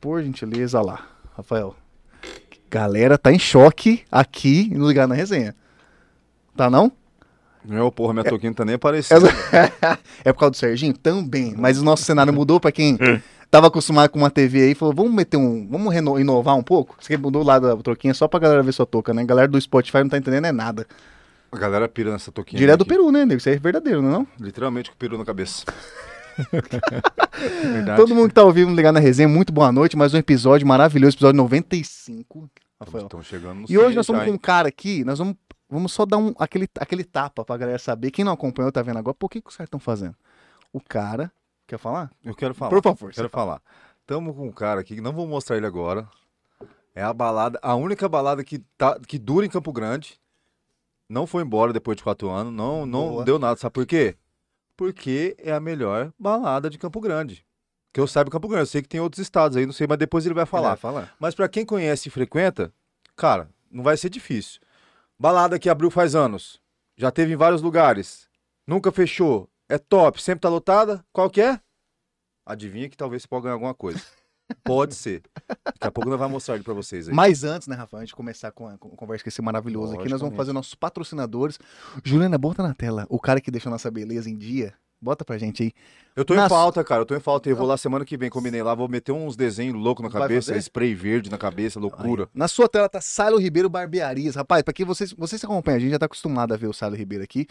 por gentileza, lá, Rafael. Galera tá em choque aqui no Ligar na Resenha. Tá não? Meu, porra, minha toquinha não tá nem aparecendo. é por causa do Serginho? Também. Mas o nosso cenário mudou pra quem tava acostumado com uma TV aí, falou, vamos meter um, vamos reno- inovar um pouco? Você mudou lá da troquinha só pra galera ver sua toca, né? Galera do Spotify não tá entendendo é nada. A galera pira nessa toquinha. Direto do. Peru, né, nego? Isso é verdadeiro, não é não? Literalmente com o peru na cabeça. Todo mundo que tá ao vivo ligar na resenha, muito boa noite. Mais um episódio maravilhoso, episódio 95. Rafael. Estão chegando no E hoje 100 nós estamos já, com um cara aqui, nós vamos, vamos só dar um, aquele, aquele tapa pra galera saber. Quem não acompanhou, tá vendo agora, por que, que os caras estão fazendo? O cara. Quer falar? Eu quero falar. Por favor. Quero fala. falar. Tamo com um cara aqui que não vou mostrar ele agora. É a balada, a única balada que, tá, que dura em Campo Grande. Não foi embora depois de quatro anos. Não, não Boa. deu nada. Sabe por quê? Porque é a melhor balada de Campo Grande. Que eu saiba Campo Grande. Eu sei que tem outros estados aí, não sei, mas depois ele vai falar. Vai falar. Mas pra quem conhece e frequenta, cara, não vai ser difícil. Balada que abriu faz anos. Já teve em vários lugares. Nunca fechou. É top, sempre tá lotada. Qual que é? Adivinha que talvez você possa ganhar alguma coisa. Pode ser. Daqui a pouco nós vamos mostrar ele pra vocês aí. Mas antes, né, Rafa, antes de começar com a, com a conversa com esse maravilhoso aqui, nós vamos fazer nossos patrocinadores. Juliana, bota na tela o cara que deixou nossa beleza em dia. Bota pra gente aí. Eu tô Nas- em falta, cara. Eu tô em falta. Eu vou lá semana que vem, combinei lá. Vou meter uns desenhos loucos na cabeça. Spray verde na cabeça, loucura. Na sua tela tá Silo Ribeiro Barbearias. Rapaz, pra quem vocês, vocês que acompanham, a gente já tá acostumado a ver o Silo Ribeiro aqui.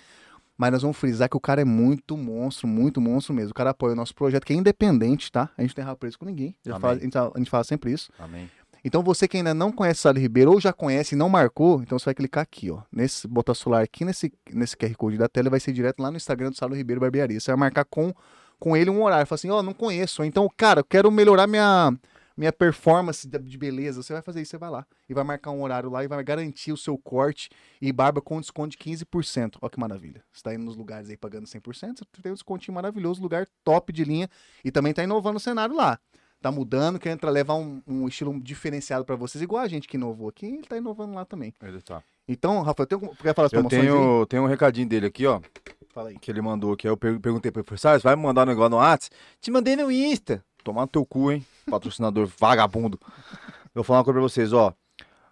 Mas nós vamos frisar que o cara é muito monstro, muito monstro mesmo. O cara apoia o nosso projeto, que é independente, tá? A gente não tem rabo preso com ninguém. Fala- a, gente, fala- a gente fala sempre isso. Amém. Então você que ainda não conhece o Salo Ribeiro ou já conhece e não marcou, então você vai clicar aqui, ó. Nesse, botar o celular aqui nesse, nesse QR Code da tela e vai ser direto lá no Instagram do Salo Ribeiro Barbearia. Você vai marcar com, com ele um horário. Fala assim, ó, não conheço. Então, cara, eu quero melhorar minha, minha performance de beleza. Você vai fazer isso, você vai lá. E vai marcar um horário lá e vai garantir o seu corte e barba com desconto de 15%. Ó que maravilha. Você tá indo nos lugares aí pagando 100%, você tem um descontinho maravilhoso, lugar top de linha. E também tá inovando o cenário lá tá mudando, querendo tra- levar um, um estilo diferenciado pra vocês, igual a gente que inovou aqui, ele tá inovando lá também. Ele tá. Então, Rafael, tem quer falar as Eu promoções aí? tenho, tenho um recadinho dele aqui, ó. Fala aí. que ele mandou aqui. Aí eu per- perguntei pra ele, falei, "Sarles, vai me mandar um negócio no WhatsApp? Te mandei no Insta. Tomar no teu cu, hein? Patrocinador vagabundo. Eu vou falar uma coisa pra vocês, ó.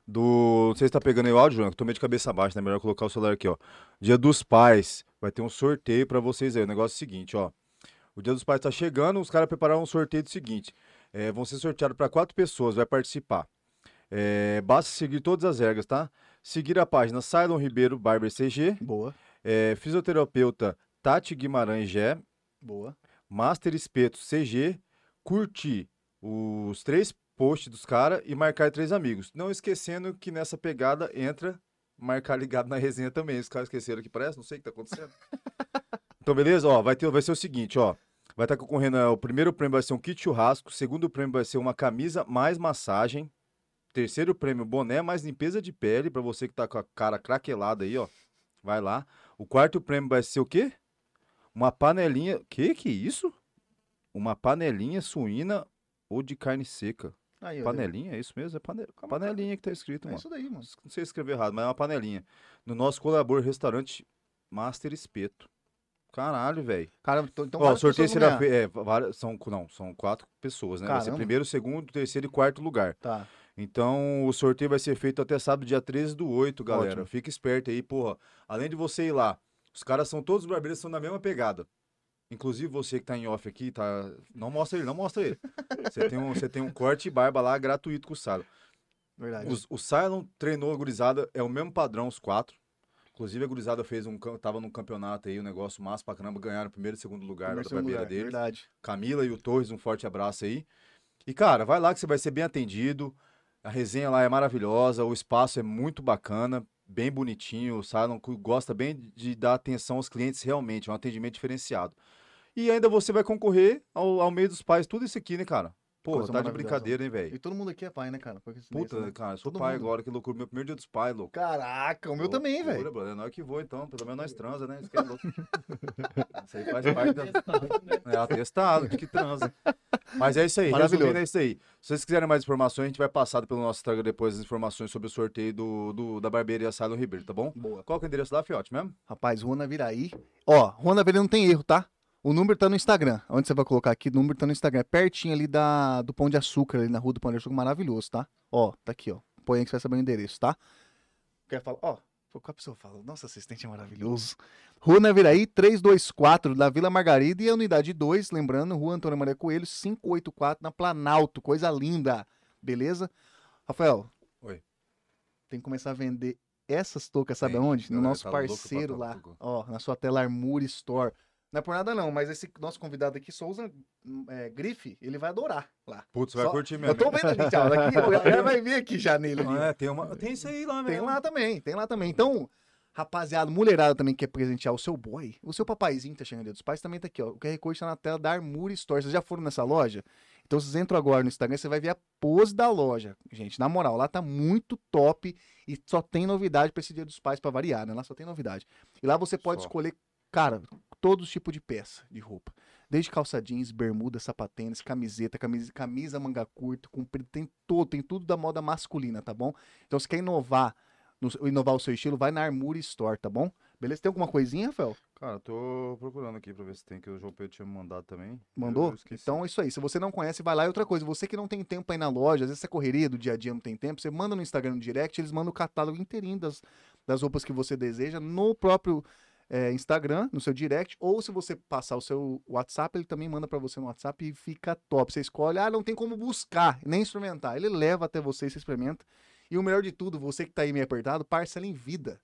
Do. Não sei se tá pegando aí o áudio, João, eu tô meio de cabeça baixa, né? Melhor colocar o celular aqui, ó. Dia dos Pais. Vai ter um sorteio pra vocês aí. O negócio é o seguinte, ó. O Dia dos Pais tá chegando, os caras prepararam um sorteio do seguinte. É, vão ser sorteados pra quatro pessoas, vai participar. É, basta seguir todas as regras, tá? Seguir a página Cylon Ribeiro Barber CG. Boa, É, fisioterapeuta Tati Guimarães Gé, boa. Master Espeto CG, curtir os três posts dos caras e marcar três amigos. Não esquecendo que nessa pegada entra marcar ligado na resenha também. Os caras esqueceram que parece, não sei o que tá acontecendo. então, beleza? Ó, vai, ter, vai ser o seguinte, ó. Vai estar concorrendo, é, o primeiro prêmio vai ser um kit churrasco, o segundo prêmio vai ser uma camisa mais massagem, terceiro prêmio boné mais limpeza de pele, pra você que tá com a cara craquelada aí, ó. Vai lá. O quarto prêmio vai ser o quê? Uma panelinha. Que que é isso? Uma panelinha suína ou de carne seca. Aí, ó, Panelinha, é isso mesmo? É pane- panelinha que tá escrito, É mano. isso daí, mano. Não sei escrever errado, mas é uma panelinha. No nosso colaborador restaurante Master Espeto. Caralho, velho. Cara, então, então Ó, o várias sorteio pessoas vão será ganhar. feito. É, várias, são, não, são quatro pessoas, né? Vai ser Caramba. primeiro, segundo, terceiro e quarto lugar. Tá. Então, o sorteio vai ser feito até sábado, dia 13 do 8, galera. Ótimo. Fica esperto aí, porra. Além de você ir lá, os caras são todos os barbeiros, são na mesma pegada. Inclusive você que tá em off aqui, tá. Não mostra ele, não mostra ele. Você tem um, você tem um corte e barba lá gratuito com o Silo. Verdade. Os- o Cylon treinou a gurizada, é o mesmo padrão, os quatro. Inclusive a gurizada fez um. Tava num campeonato aí, um negócio massa pra caramba, ganharam o primeiro e segundo lugar Primeiro, da deles. Verdade. Camila e o Torres, um forte abraço aí. E, cara, vai lá que você vai ser bem atendido. A resenha lá é maravilhosa, o espaço é muito bacana, bem bonitinho. Cu- gosta bem de dar atenção aos clientes realmente, é um atendimento diferenciado. E ainda você vai concorrer ao, ao meio dos pais, tudo isso aqui, né, cara? Pô, Coisa tá de brincadeira, hein, E velho? todo mundo aqui é pai, né, cara? Porque isso Puta, daí, cara, eu sou todo pai mundo. agora, que loucura. Meu primeiro dia dos pais, louco. Caraca, o meu também, velho. brother. Nós que voa, então. Pelo menos nós transa, né? Isso que é louco. Isso aí faz parte da... É atestado de que transa. Mas é isso aí. Maravilhoso. Resumindo, é isso aí. Se vocês quiserem mais informações, a gente vai passar pelo nosso Instagram depois as informações sobre o sorteio do, do- da barbearia Silon Ribeiro, tá bom? Boa. Qual que é o endereço da Fiote mesmo? Rapaz, Rua Naviraí. Ó, Rua Naviraí não tem erro, tá? O número tá no Instagram. Onde você vai colocar aqui? O número tá no Instagram. É pertinho ali da, do Pão de Açúcar, ali na rua do Pão de Açúcar. Maravilhoso, tá? Ó, tá aqui, ó. Põe aí que você vai saber o endereço, tá? Quer falar? Ó, qual a pessoa fala? Nossa, assistente é maravilhoso. Rua Naviraí, 324, da Vila Margarida e a unidade 2, lembrando, Rua Antônio Maria Coelho, 584, na Planalto. Coisa linda. Beleza? Rafael. Oi. Tem que começar a vender essas toucas, sabe aonde? No nosso tá parceiro lá. Ó, na sua tela Armour Store. Não é por nada não, mas esse nosso convidado aqui hum, é, grife, ele vai adorar lá. Putz, vai Só- curtir mesmo. Eu tô vendo ali já, daqui, o galera vai ver aqui já nele ali. É, tem, uma, tem isso aí lá mesmo. Tem lá também, tem lá também. Então, rapaziada, mulherada também que quer presentear o seu boy, o seu papaizinho tá chegando dia dos pais, também tá aqui, ó. O QR Code tá na tela da Armour Store. Vocês já foram nessa loja? Então, vocês entram agora no Instagram, você vai ver a pose da loja. Gente, na moral, lá tá muito top e só tem novidade pra esse dia dos pais pra variar, né? Lá só tem novidade. E lá você pode Só. escolher, cara, todos os tipos de peça de roupa. Desde calça jeans, bermuda, sapatênis, camiseta, camisa, camisa manga curta, comprido, tem todo, tem tudo da moda masculina, tá bom? Então, se quer inovar, no- inovar o seu estilo, vai na Armour Store, tá bom? Beleza? Tem alguma coisinha, Rafael? Cara, tô procurando aqui pra ver se tem, que o João Pedro tinha me mandado também. Mandou? Então é isso aí. Se você não conhece, vai lá. E outra coisa, você que não tem tempo aí na loja, às vezes essa correria do dia a dia não tem tempo, você manda no Instagram no direct, eles mandam o catálogo inteirinho das, das roupas que você deseja no próprio é, Instagram, no seu direct, ou se você passar o seu WhatsApp, ele também manda pra você no WhatsApp e fica top. Você escolhe, ah, não tem como buscar, nem experimentar. Ele leva até você, você experimenta. E o melhor de tudo, você que tá aí meio apertado, parcela em vida.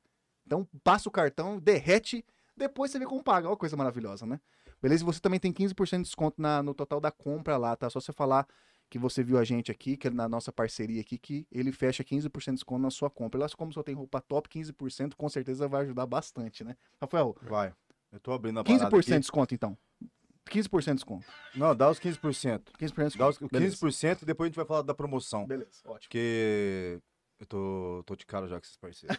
Então passa o cartão, derrete, depois você vê como paga. Olha coisa maravilhosa, né? Beleza? E você também tem 15% de desconto na- no total da compra lá, tá? Só você falar que você viu a gente aqui, que é na nossa parceria aqui, que ele fecha 15% de desconto na sua compra. E lá, como só tem roupa top, 15% com certeza vai ajudar bastante, né? Rafael, Vai. Eu tô abrindo a 15% parada de desconto então. 15% de desconto. Não, dá os 15%. 15% de Dá os desconto. Beleza. 15% e depois a gente vai falar da promoção. Beleza, ótimo. Porque eu tô, tô de cara já com esses parceiros.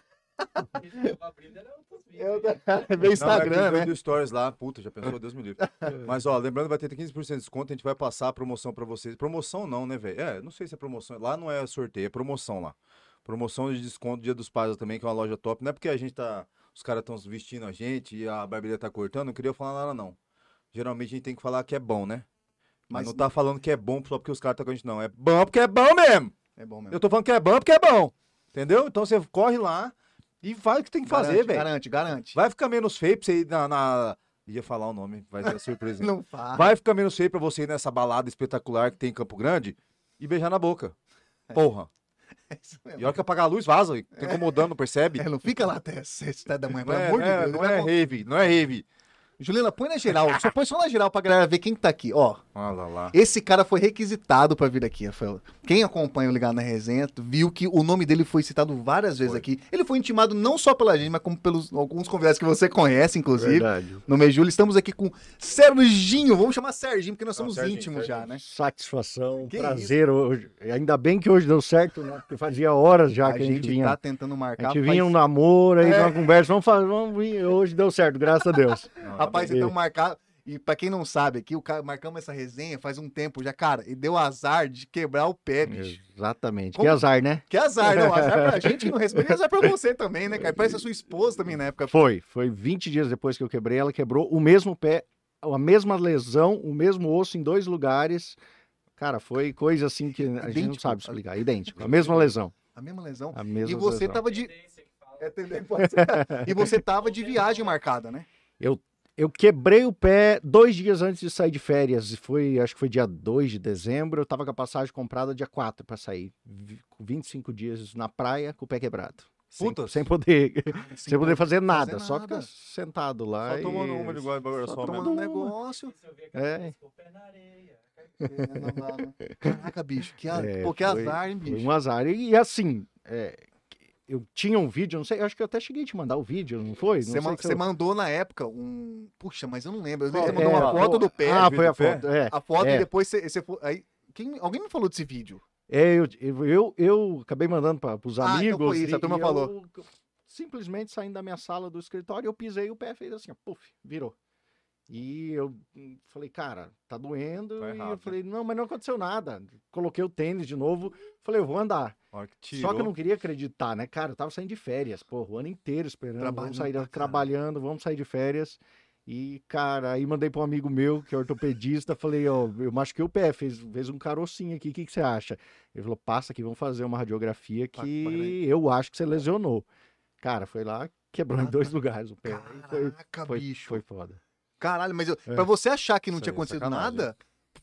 Eu, meu Não, Instagram, é né? do Stories lá, puta, já pensou, Deus me livre. Mas ó, lembrando, vai ter 15% de desconto, a gente vai passar a promoção pra vocês. Promoção não, né, velho? É, não sei se é promoção. Lá não é sorteio, é promoção lá. Promoção de desconto Dia dos Pais também, que é uma loja top. Não é porque a gente tá. Os caras estão vestindo a gente e a barbearia tá cortando, não queria falar nada, não. Geralmente a gente tem que falar que é bom, né? Mas, Mas não tá falando que é bom só porque os caras estão com a gente, não. É bom porque é bom mesmo. É bom mesmo. Eu tô falando que é bom porque é bom. Entendeu? Então você corre lá e faz o que tem que fazer, Garante, velho. Garante, garante. Vai ficar menos feio pra você ir na. na- Ia falar o nome, vai ser surpresa. Não faz. Vai ficar menos feio pra você ir nessa balada espetacular que tem em Campo Grande e beijar na boca. Porra. É isso mesmo. E a hora que apagar a luz, vaza. Tá incomodando, percebe? É, não fica lá até 7 da manhã, Não pelo é, amor de não é- Deus. não é rave, não é rave. Juliana, põe na geral. Só põe só na geral pra galera ver quem que tá aqui. Ó, Olha lá. esse cara foi requisitado pra vir aqui, Rafael. Quem acompanha o Ligado na Resenha viu que o nome dele foi citado várias vezes Foi. aqui. Ele foi intimado não só pela gente, mas como pelos alguns convidados que você conhece, inclusive. Verdade. No mês de julho, estamos aqui com Serginho. Vamos chamar Serginho, porque nós Não, somos Serginho, íntimos já, Serginho. né? Satisfação, Que prazer hoje. Ainda bem que hoje deu certo, né? Porque fazia horas já a que a gente gente vinha. tá tentando A marcar. gente faz- vinha um namoro aí, É. uma conversa, vamos fazer, vamos vir. Hoje deu certo, graças a Deus. Não, Rapaz, então marcar. E pra quem não sabe aqui, o cara, marcamos essa resenha faz um tempo já, cara, e deu azar de quebrar o pé, bicho. Exatamente. Como- Que azar, né? Que azar, não. Azar pra gente que não respeita, e azar pra você também, né, cara? Parece a sua esposa também na época. Foi, foi 20 dias depois que eu quebrei, ela quebrou o mesmo pé, a mesma lesão, o mesmo osso em dois lugares. Cara, foi coisa assim que a gente não Idêntico. sabe explicar. Idêntico, a mesma lesão. A mesma lesão. A mesma E você lesão. tava de. É, também pode ser. E você tava de viagem marcada, né? Eu quebrei o pé dois dias antes de sair de férias. E foi, acho que foi dia 2 de dezembro. Eu tava com a passagem comprada dia 4 para sair. Vi- Com 25 dias na praia com o pé quebrado. Sem, Puta. sem poder, sem poder fazer nada, fazer só nada. ficar sentado lá. Só tomando e- uma de igual agora Só só tomando um negócio. É. É, né? Caraca, bicho, que, a... É, Pô, que foi- azar, hein, bicho. um azar. E, e assim, é, eu tinha um vídeo, não sei, eu acho que eu até cheguei a te mandar o vídeo, não foi? Você, man- eu- mandou na época um. Puxa, mas eu não lembro. Você É, mandou uma é, foto do pé. Ah, foi a foto. É, A foto é. e depois você, você foi. Aí, quem... Alguém me falou desse vídeo. É, eu, eu, eu, eu acabei mandando para os Ah, então amigos. foi isso, a turma falou. eu simplesmente saindo da minha sala do escritório, eu pisei o pé, fez assim, ó, puf, virou. E eu falei, cara, tá doendo. Tá e errado, eu falei, não, mas não aconteceu nada. Coloquei o tênis de novo, falei, eu vou andar. Que Só que eu não queria acreditar, né, cara? Eu tava saindo de férias, pô, o ano inteiro esperando, Trabalhando vamos sair trabalhando, vamos sair de férias. E, cara, aí mandei para um amigo meu, que é ortopedista, falei, ó, eu machuquei o pé, fez, fez um carocinho aqui, o que, que você acha? Ele falou, passa aqui, vamos fazer uma radiografia que eu acho que você lesionou. Cara, foi lá, quebrou em Ah, dois lugares o pé. Aí Foi, Caraca, foi, bicho. foi foda. Caralho, mas eu, É. pra você achar que não Isso tinha é acontecido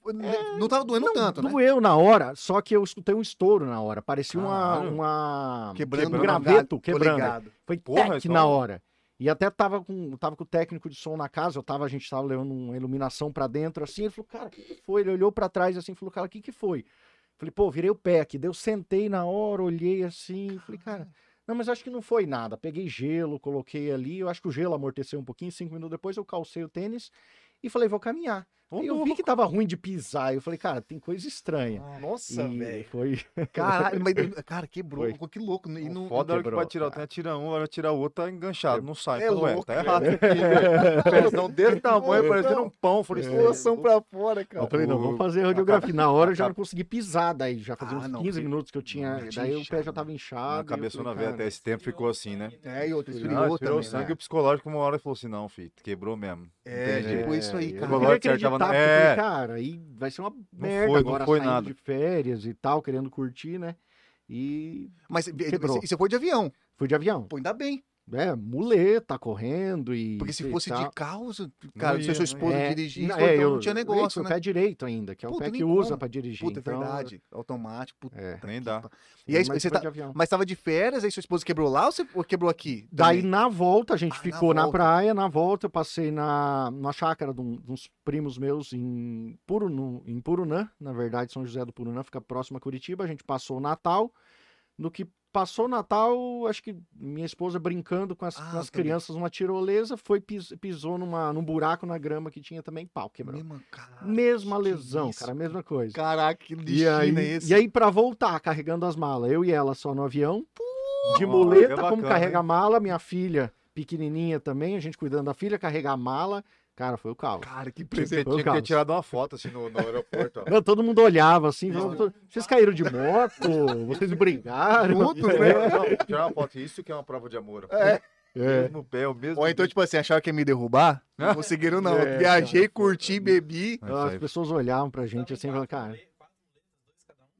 sacanagem. nada, não tava doendo Não, tanto, né? Doeu na hora, só que eu escutei um estouro na hora. Parecia uma, Caralho. uma... Quebrando um o graveto, quebrando. Foi Porra, então- na hora. E até tava com, tava com o técnico de som na casa, eu tava, a gente tava levando uma iluminação pra dentro, assim, ele falou, cara, o que, que foi? Ele olhou pra trás assim, falou, cara, o que que foi? Falei, pô, virei o pé aqui, daí eu sentei na hora, olhei assim, falei, cara, não, mas acho que não foi nada. Peguei gelo, coloquei ali, eu acho que o gelo amorteceu um pouquinho, cinco minutos depois eu calcei o tênis e falei, vou caminhar. Aí eu vi que tava ruim de pisar, eu falei, cara, tem coisa estranha. Nossa, E velho. Foi. Caralho, mas, cara, quebrou. Foi. Que louco. E não, Foda a hora que vai tirar, cara. tem tira um, vai tirar o outro, tá enganchado, não sai. É Ué, louco, tá errado isso aqui, velho. Pezão desse tamanho, parecendo um pão. Falei, É. Coração pra fora, cara. Eu falei, não, O- vamos fazer a radiografia. Na hora eu já não consegui pisar, daí já fazia Ah, uns não, 15 que- minutos que eu tinha. não daí o pé já tava inchado. A e falei, veio cara, até esse tempo, ficou assim, né? É, e outro Ah, esfriou também. o sangue, né? o psicológico uma hora falou assim, não, filho, quebrou mesmo. É, tipo isso aí, eu cara. queria que tava falei, É. cara, aí vai ser uma merda foi, agora foi saindo nada. de férias e tal, querendo curtir, né? E Mas Quebrou. você foi de avião. fui de avião. Pô, ainda bem. É, muleta, correndo e. Porque se fosse de carro, cara, se ia, sua não esposa É, dirigisse, não, então é, não eu- tinha eu- negócio, o né? pé direito ainda, que é o Puta, pé nem que usa pra dirigir. Puta, é então, verdade. Automático. Puta É. Nem dá. E aí, Mas você tá, de mas tava de férias, aí sua esposa quebrou lá ou você ou quebrou aqui? Daí na volta a gente Ah, na ficou na, volta. praia, na volta eu passei na, na chácara de, um- de uns primos meus em, Purunu, em Purunã, na verdade São José do Purunã, fica próximo a Curitiba, a gente passou o Natal, no que passou o Natal, acho que minha esposa brincando com as, Ah, com as crianças numa tirolesa, foi pis- pisou numa, num buraco na grama que tinha também, pau, quebrou. Mesma, cara, Mesma lesão, isso? cara, mesma coisa. Caraca, que E destino aí, é esse? e aí, pra voltar, carregando as malas, eu e ela só no avião, de muleta, como bacana, carrega hein? a mala, minha filha pequenininha também, a gente cuidando da filha, carregar a mala, cara, foi o caos. Cara, que Tinha, presente. O tinha que ter tirado uma foto assim no, no aeroporto, ó. Não, todo mundo olhava assim, falava, vocês caíram de moto, vocês brigaram. Juntos, né? Não, tirar uma foto, isso que é uma prova de amor. É. O É. mesmo pé, o mesmo. Ou então, tipo assim, acharam que ia me derrubar? Não conseguiram, não. É, Viajei, cara. curti, bebi. As pessoas olhavam pra gente assim e falavam, cara,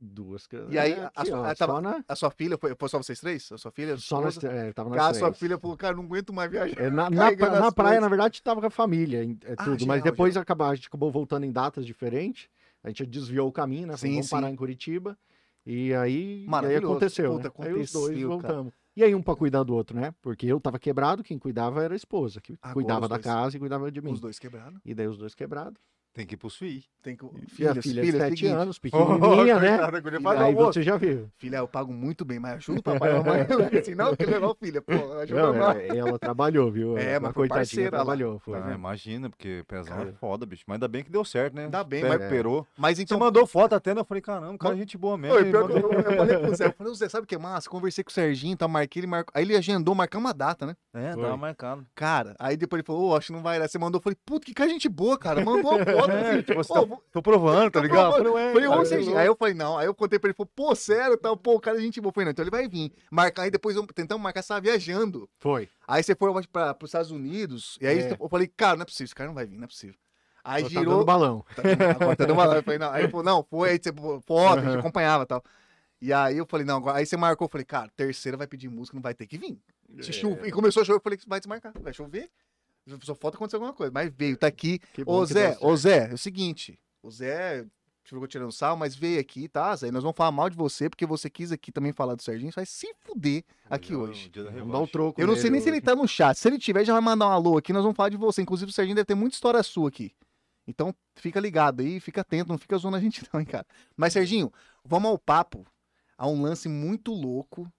duas E aí, é, a aqui, sua- ó, a- tava- na, A sua filha, foi, foi só vocês três? A sua filha? só nós, esposa? é, tava nós a sua três. filha falou, cara, não aguento mais viajar. É, na, na, pra- na praia, na verdade, tava com a família, é Ah, tudo. mas geral, depois acaba- a gente acabou voltando em datas diferentes. A gente desviou o caminho, né? Sim, vamos sim. parar em Curitiba. E aí, e aí aconteceu. Puta, né? Aí os dois cara. voltamos. E aí um pra cuidar do outro, né? Porque eu tava quebrado, quem cuidava era a esposa, que Agora cuidava da dois. casa e cuidava de mim. Os dois quebraram. E daí os dois quebrados. Tem que ir pros FII. Tem que... Filha de filhas, 7 seguinte, anos, pequenininha, né? Coitada, aí você já viu. Filha, eu pago muito bem, mas ajuda o papai e a mamãe. assim, não, que legal, filha. Pô, ajuda Não, nós. ela, ela trabalhou, viu? É, mas foi coitadinha, parceira lá. trabalhou. Foi, Ah, né? imagina, porque pesão Cara. é foda, bicho. Mas ainda bem que deu certo, né? Ainda bem, Pé mas- recuperou. Mas Você então... mandou foto até, né? Eu falei, caramba, cara, é gente boa mesmo. Oi, pior que eu, Mandou- eu falei pro Zé, eu falei, o Zé, sabe o que é massa? Conversei com o Serginho, tá, marquei, ele marcou. Aí ele agendou, marcamos uma data, né? É, Foi. tava marcado. Cara, aí depois ele falou, ô, acho que não vai dar. Você mandou, eu falei, puta, que cara gente boa, cara. Mandou a foto, É, tipo, tá- vou- Tô provando, tá ligado? provando. Falei, Falei. Aí eu falei, não. Aí eu contei pra ele, falou, pô, sério, tal, pô, o cara é gente boa. Eu falei, não, então ele vai vir. Marcar, aí depois tentamos marcar, você tava viajando. Foi. Aí você foi pra, pros Estados Unidos, e aí É. eu falei, cara, não é possível, esse cara não vai vir, não é possível. Aí Tá girou. dando balão. Tá, agora tá dando uma- Eu falei, não. Aí ele falou, não, foi, aí você foto, a gente acompanhava e tal. E aí eu falei, não, agora, aí você marcou, eu falei, cara, terceira vai pedir música, não vai ter que vir. É. Se chove- E começou a chover, eu falei, vai desmarcar, vai chover. Só falta acontecer alguma coisa. Mas veio, tá aqui. Que Ô que Zé, ô Zé, é o seguinte, o Zé ficou tirando sal, mas veio aqui, tá, Zé? Nós vamos falar mal de você, porque você quis aqui também falar do Serginho, você vai se fuder aqui Hoje é o hoje. Vamos dar o troco. Eu não sei nem se ele hoje. tá no chat. Se ele tiver, já vai mandar um alô aqui, nós vamos falar de você. Inclusive, o Serginho deve ter muita história sua aqui. Então, fica ligado aí, fica atento, não fica zoando a gente não, hein, cara. Mas, Serginho, vamos ao papo, a um lance muito louco,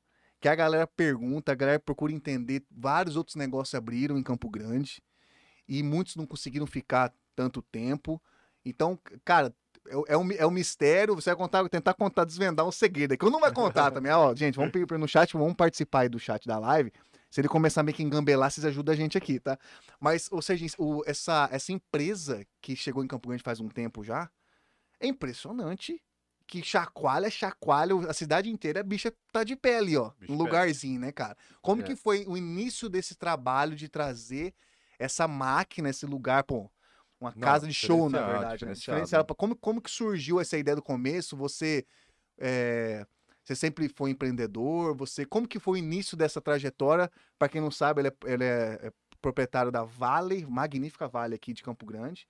que a galera pergunta, a galera procura entender. Vários outros negócios abriram em Campo Grande, e muitos não conseguiram ficar tanto tempo. Então, cara, é, é um, é um mistério, você vai contar, tentar contar, desvendar um segredo, que eu não vai contar também. Ó, gente, vamos pedir no chat, vamos participar aí do chat da live. Se ele começar meio que engambelar, vocês ajudam a gente aqui, tá? Mas, ou seja, o- essa, essa empresa que chegou em Campo Grande faz um tempo já, é impressionante. Que chacoalha, chacoalha, a cidade inteira, a bicha tá de pé ali, ó. Bicho Um pé. lugarzinho, né, cara? Como É. que foi o início desse trabalho de trazer essa máquina, esse lugar, pô, uma Não, casa de show, na verdade. Né? diferenciado. Como, como que surgiu essa ideia do começo? Você, é, você sempre foi empreendedor? Você, como que foi o início dessa trajetória? Para quem não sabe, ele é, ele é- é proprietário da Vale, magnífica Vale aqui de Campo Grande.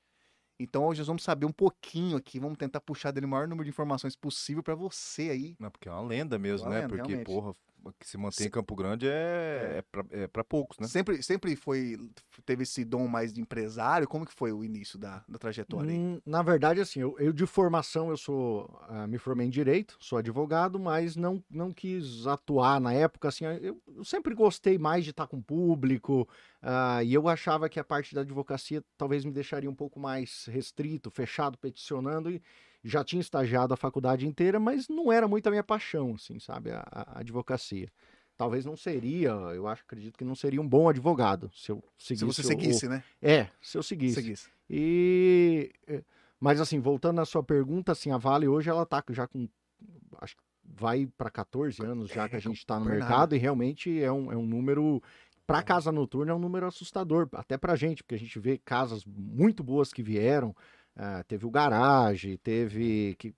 Então hoje nós vamos saber um pouquinho aqui, vamos tentar puxar dele o maior número de informações possível para você aí. Não, porque é uma lenda mesmo, Uma né? lenda, porque, realmente. porra, que se mantém Se- em Campo Grande é, é, pra, é pra poucos, né? Sempre, sempre foi, teve esse dom mais de empresário? Como que foi o início da, da trajetória aí? Hum, Na verdade, assim, eu, eu de formação eu sou, ah, me formei em direito, sou advogado, mas não, não quis atuar na época, assim, eu, eu sempre gostei mais de estar com o público, ah, e eu achava que a parte da advocacia talvez me deixaria um pouco mais restrito, fechado, peticionando, e já tinha estagiado a faculdade inteira, mas não era muito a minha paixão, assim, sabe, a, a- a advocacia. Talvez não seria, eu acho, acredito que não seria um bom advogado se eu Se seguisse. você o- seguisse, né? É, se eu seguisse. Seguisse. E eh, mas assim, voltando à sua pergunta, assim, a Vale hoje ela tá já com acho que vai para 14 anos já que a É, gente está no mercado e realmente é um, é um número para casa noturna é um número assustador, até pra gente, porque a gente vê casas muito boas que vieram, ah, teve o garage, teve que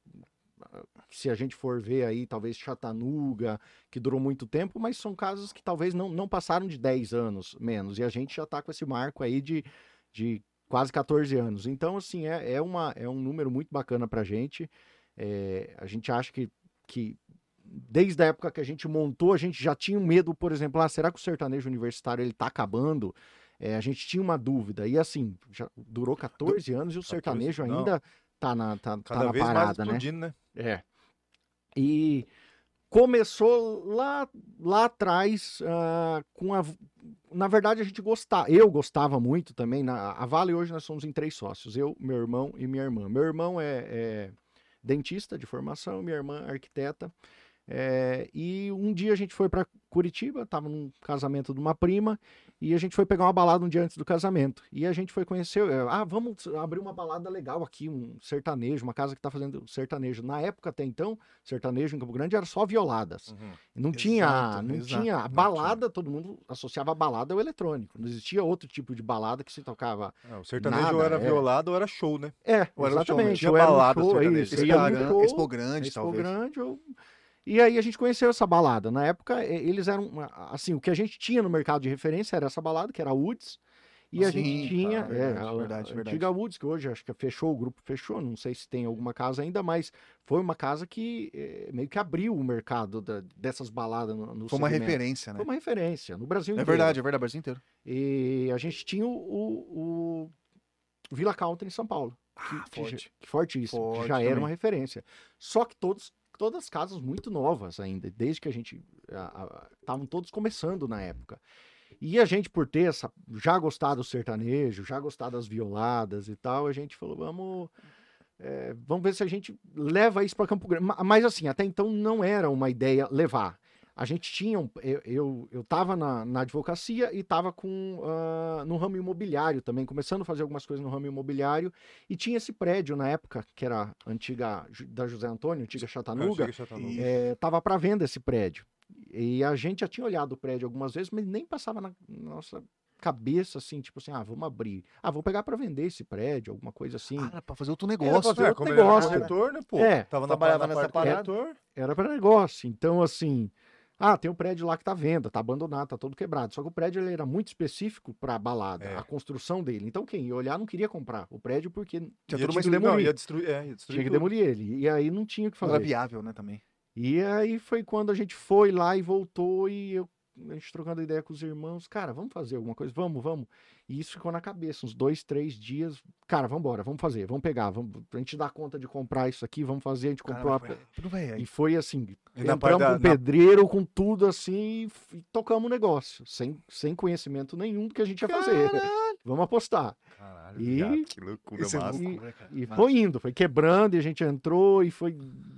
se a gente for ver aí, talvez Chatanuga, que durou muito tempo, mas são casas que talvez não, não passaram de 10 anos menos, e a gente já tá com esse marco aí de, de quase 14 anos. Então, assim, é, é, uma, é um número muito bacana pra gente. É, a gente acha que, que desde a época que a gente montou, a gente já tinha um medo, por exemplo, ah, será que o sertanejo universitário ele tá acabando? É, a gente tinha uma dúvida. E assim, já durou 14 anos e o 14, sertanejo não. ainda tá na, tá, tá Cada na vez mais parada, né? explodindo, né? É. E começou lá, lá atrás ah, com a. Na verdade, a gente gostava. Eu gostava muito também. Na, a Vale hoje nós somos em três sócios: eu, meu irmão e minha irmã. Meu irmão é, é dentista de formação, minha irmã é arquiteta. É, e um dia a gente foi para Curitiba, estava num casamento de uma prima, e a gente foi pegar uma balada um dia antes do casamento. E a gente foi conhecer, é, ah, vamos abrir uma balada legal aqui, um sertanejo, uma casa que está fazendo sertanejo. Na época até então, sertanejo em Campo Grande era só violadas. Uhum. Não tinha, Exato, não exato, tinha a não balada, todo mundo associava a balada ao eletrônico. Não existia outro tipo de balada que se tocava. É, o sertanejo Nada, ou era é. violado ou era show, né? É, Ou era um show, exatamente. tinha ou era um balada show, é sertaneja. isso, Expo num Expo, Expo Grande, Expo talvez. Grande ou... E aí a gente conheceu essa balada. Na época, eles eram, uma- assim, o que a gente tinha no mercado de referência era essa balada, que era a Woods. E a Sim, gente tinha, tá, é, verdade, a, verdade, a verdade. Woods, que hoje acho que fechou, o grupo fechou, não sei se tem alguma casa ainda, mas foi uma casa que eh, meio que abriu o mercado da- dessas baladas no, no Foi uma segmento. referência, né? Foi uma referência no Brasil É inteiro. verdade, é verdade, Brasil inteiro. E a gente tinha o, o, o Villa Country em São Paulo. Que, Ah, que forte. já- que fortíssimo, que Forte já era também. uma referência. Só que todos, todas casas muito novas ainda, desde que a gente. Estavam todos começando na época. E a gente, por ter essa. Já gostar do sertanejo, já gostar das violadas e tal, a gente falou, vamos. é, vamos ver se a gente leva isso para Campo Grande. Ma- Mas assim, até então não era uma ideia levar. A gente tinha. um- eu, eu, eu tava na, na advocacia e tava com, ah, no ramo imobiliário também, começando a fazer algumas coisas no ramo imobiliário. E tinha esse prédio na época, que era a antiga da José Antônio, antiga Chatanuga. Chega, Chatanuga. E- É, tava para venda esse prédio. E a gente já tinha olhado o prédio algumas vezes, mas nem passava na nossa cabeça assim, tipo assim, ah, vamos abrir. Ah, vou pegar para vender esse prédio, alguma coisa assim. Ah, pra fazer outro Era negócio. É, outro como ele era negócio. corretor, né, pô? É, Tava trabalhava na nessa parada. Era para negócio. Então, assim, ah, tem um prédio lá que tá à venda, tá abandonado, tá todo quebrado. Só que o prédio ele era muito específico para balada, É. a construção dele. Então, quem ia olhar não queria comprar o prédio porque Tinha Ia tudo uma destruir- não, demolir. ia destruir, é, ia destruir tinha que tudo. demolir ele. E aí não tinha o que Não era fazer. viável, né, também. E aí foi quando a gente foi lá e voltou e eu, a gente trocando ideia com os irmãos, cara, vamos fazer alguma coisa, vamos, vamos. E isso ficou na cabeça, uns dois, três dias, cara, vamos embora, vamos fazer, vamos pegar, vamos, a gente dá conta de comprar isso aqui, vamos fazer, a gente comprou Caramba, a... foi-. E foi assim, E entramos da- com na- pedreiro, com tudo assim, e, tocamos o negócio, sem, sem conhecimento nenhum do que a gente ia fazer. Vamos apostar. Caralho, E- viado, que loucura é massa. E- loucura. E Massa. foi indo, foi quebrando, e a gente entrou e foi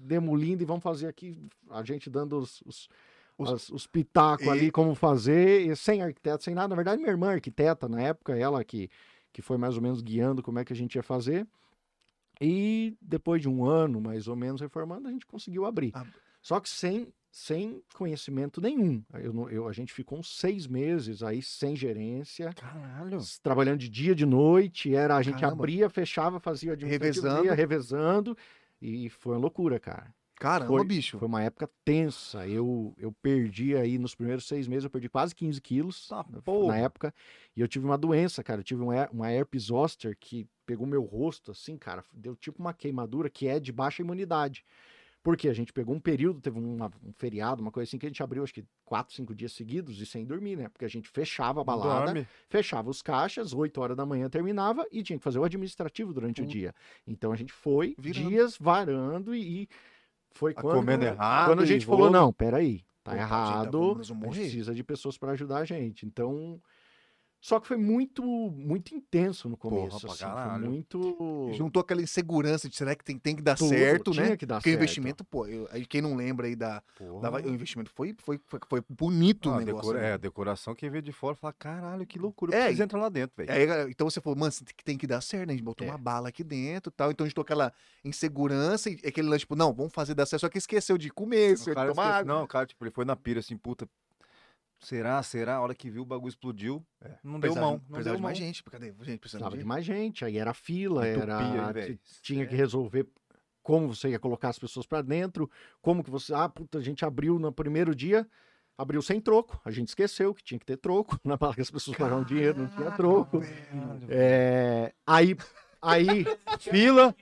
demolindo, e vamos fazer aqui, a gente dando os, os, Os- as- os pitacos E- ali, como fazer, e sem arquiteto, sem nada. Na verdade, minha irmã é arquiteta na época, ela que, que foi mais ou menos guiando como é que a gente ia fazer. E depois de um ano, mais ou menos, reformando, a gente conseguiu abrir. Ah. Só que sem, sem conhecimento nenhum. Eu, eu- a gente ficou uns seis meses aí sem gerência, Caralho. trabalhando de dia, de noite. Era a gente Caramba. abria, fechava, fazia administrativo, Revezando. ia revezando e foi uma loucura, cara. Caramba, Foi, bicho. foi uma época tensa. Eu, eu perdi aí, nos primeiros seis meses, eu perdi quase 15 quilos Tá, na- porra. época. E eu tive uma doença, cara. Eu tive um uma herpes zoster que pegou meu rosto, assim, cara. Deu tipo uma queimadura que é de baixa imunidade. Porque a gente pegou um período, teve uma- um feriado, uma coisa assim, que a gente abriu acho que quatro, cinco dias seguidos e sem dormir, né? Porque a gente fechava a balada, dorme. fechava os caixas, 8 horas da manhã terminava e tinha que fazer o administrativo durante o dia. Então a gente foi Virando. dias varando e, e foi Tá quando, comendo errado quando a gente falou, vou- não, peraí, tá gente, tá errado, bom, gente morrer. precisa de pessoas para ajudar a gente. Então, só que foi muito, muito intenso no começo, pra assim, foi caralho. muito... Juntou aquela insegurança de será que tem, tem que dar Tudo, certo, tinha né? que dar Porque o certo. investimento, pô, eu- aí quem não lembra aí da, Porra. da- O investimento foi, foi, foi, foi bonito Ah, o negócio. decora- né? É, a decoração, quem vê de fora fala, caralho, que loucura. É, É, precisa e- entrar lá dentro, velho. Então você falou, mano, tem que- tem que dar certo, né? A gente botou É. uma bala aqui dentro e tal. Então a gente tou aquela insegurança e aquele lance, tipo, não, vamos fazer dar certo. Só que esqueceu de comer, O de tomar esquece- água. Não, o cara, tipo, ele foi na pira assim, puta. Será, será? A hora que viu o bagulho explodiu, não deu Precisava mão. Não precisava deu de mão. mais gente. Cadê? Gente, Precisava de de mais gente, aí era fila, Entupia, era ti- tinha que É. resolver como você ia colocar as pessoas pra dentro, como que você, ah, puta, a gente abriu no primeiro dia, abriu sem troco, a gente esqueceu que tinha que ter troco, na bala que as pessoas pagavam dinheiro, não tinha troco. É, aí aí Fila,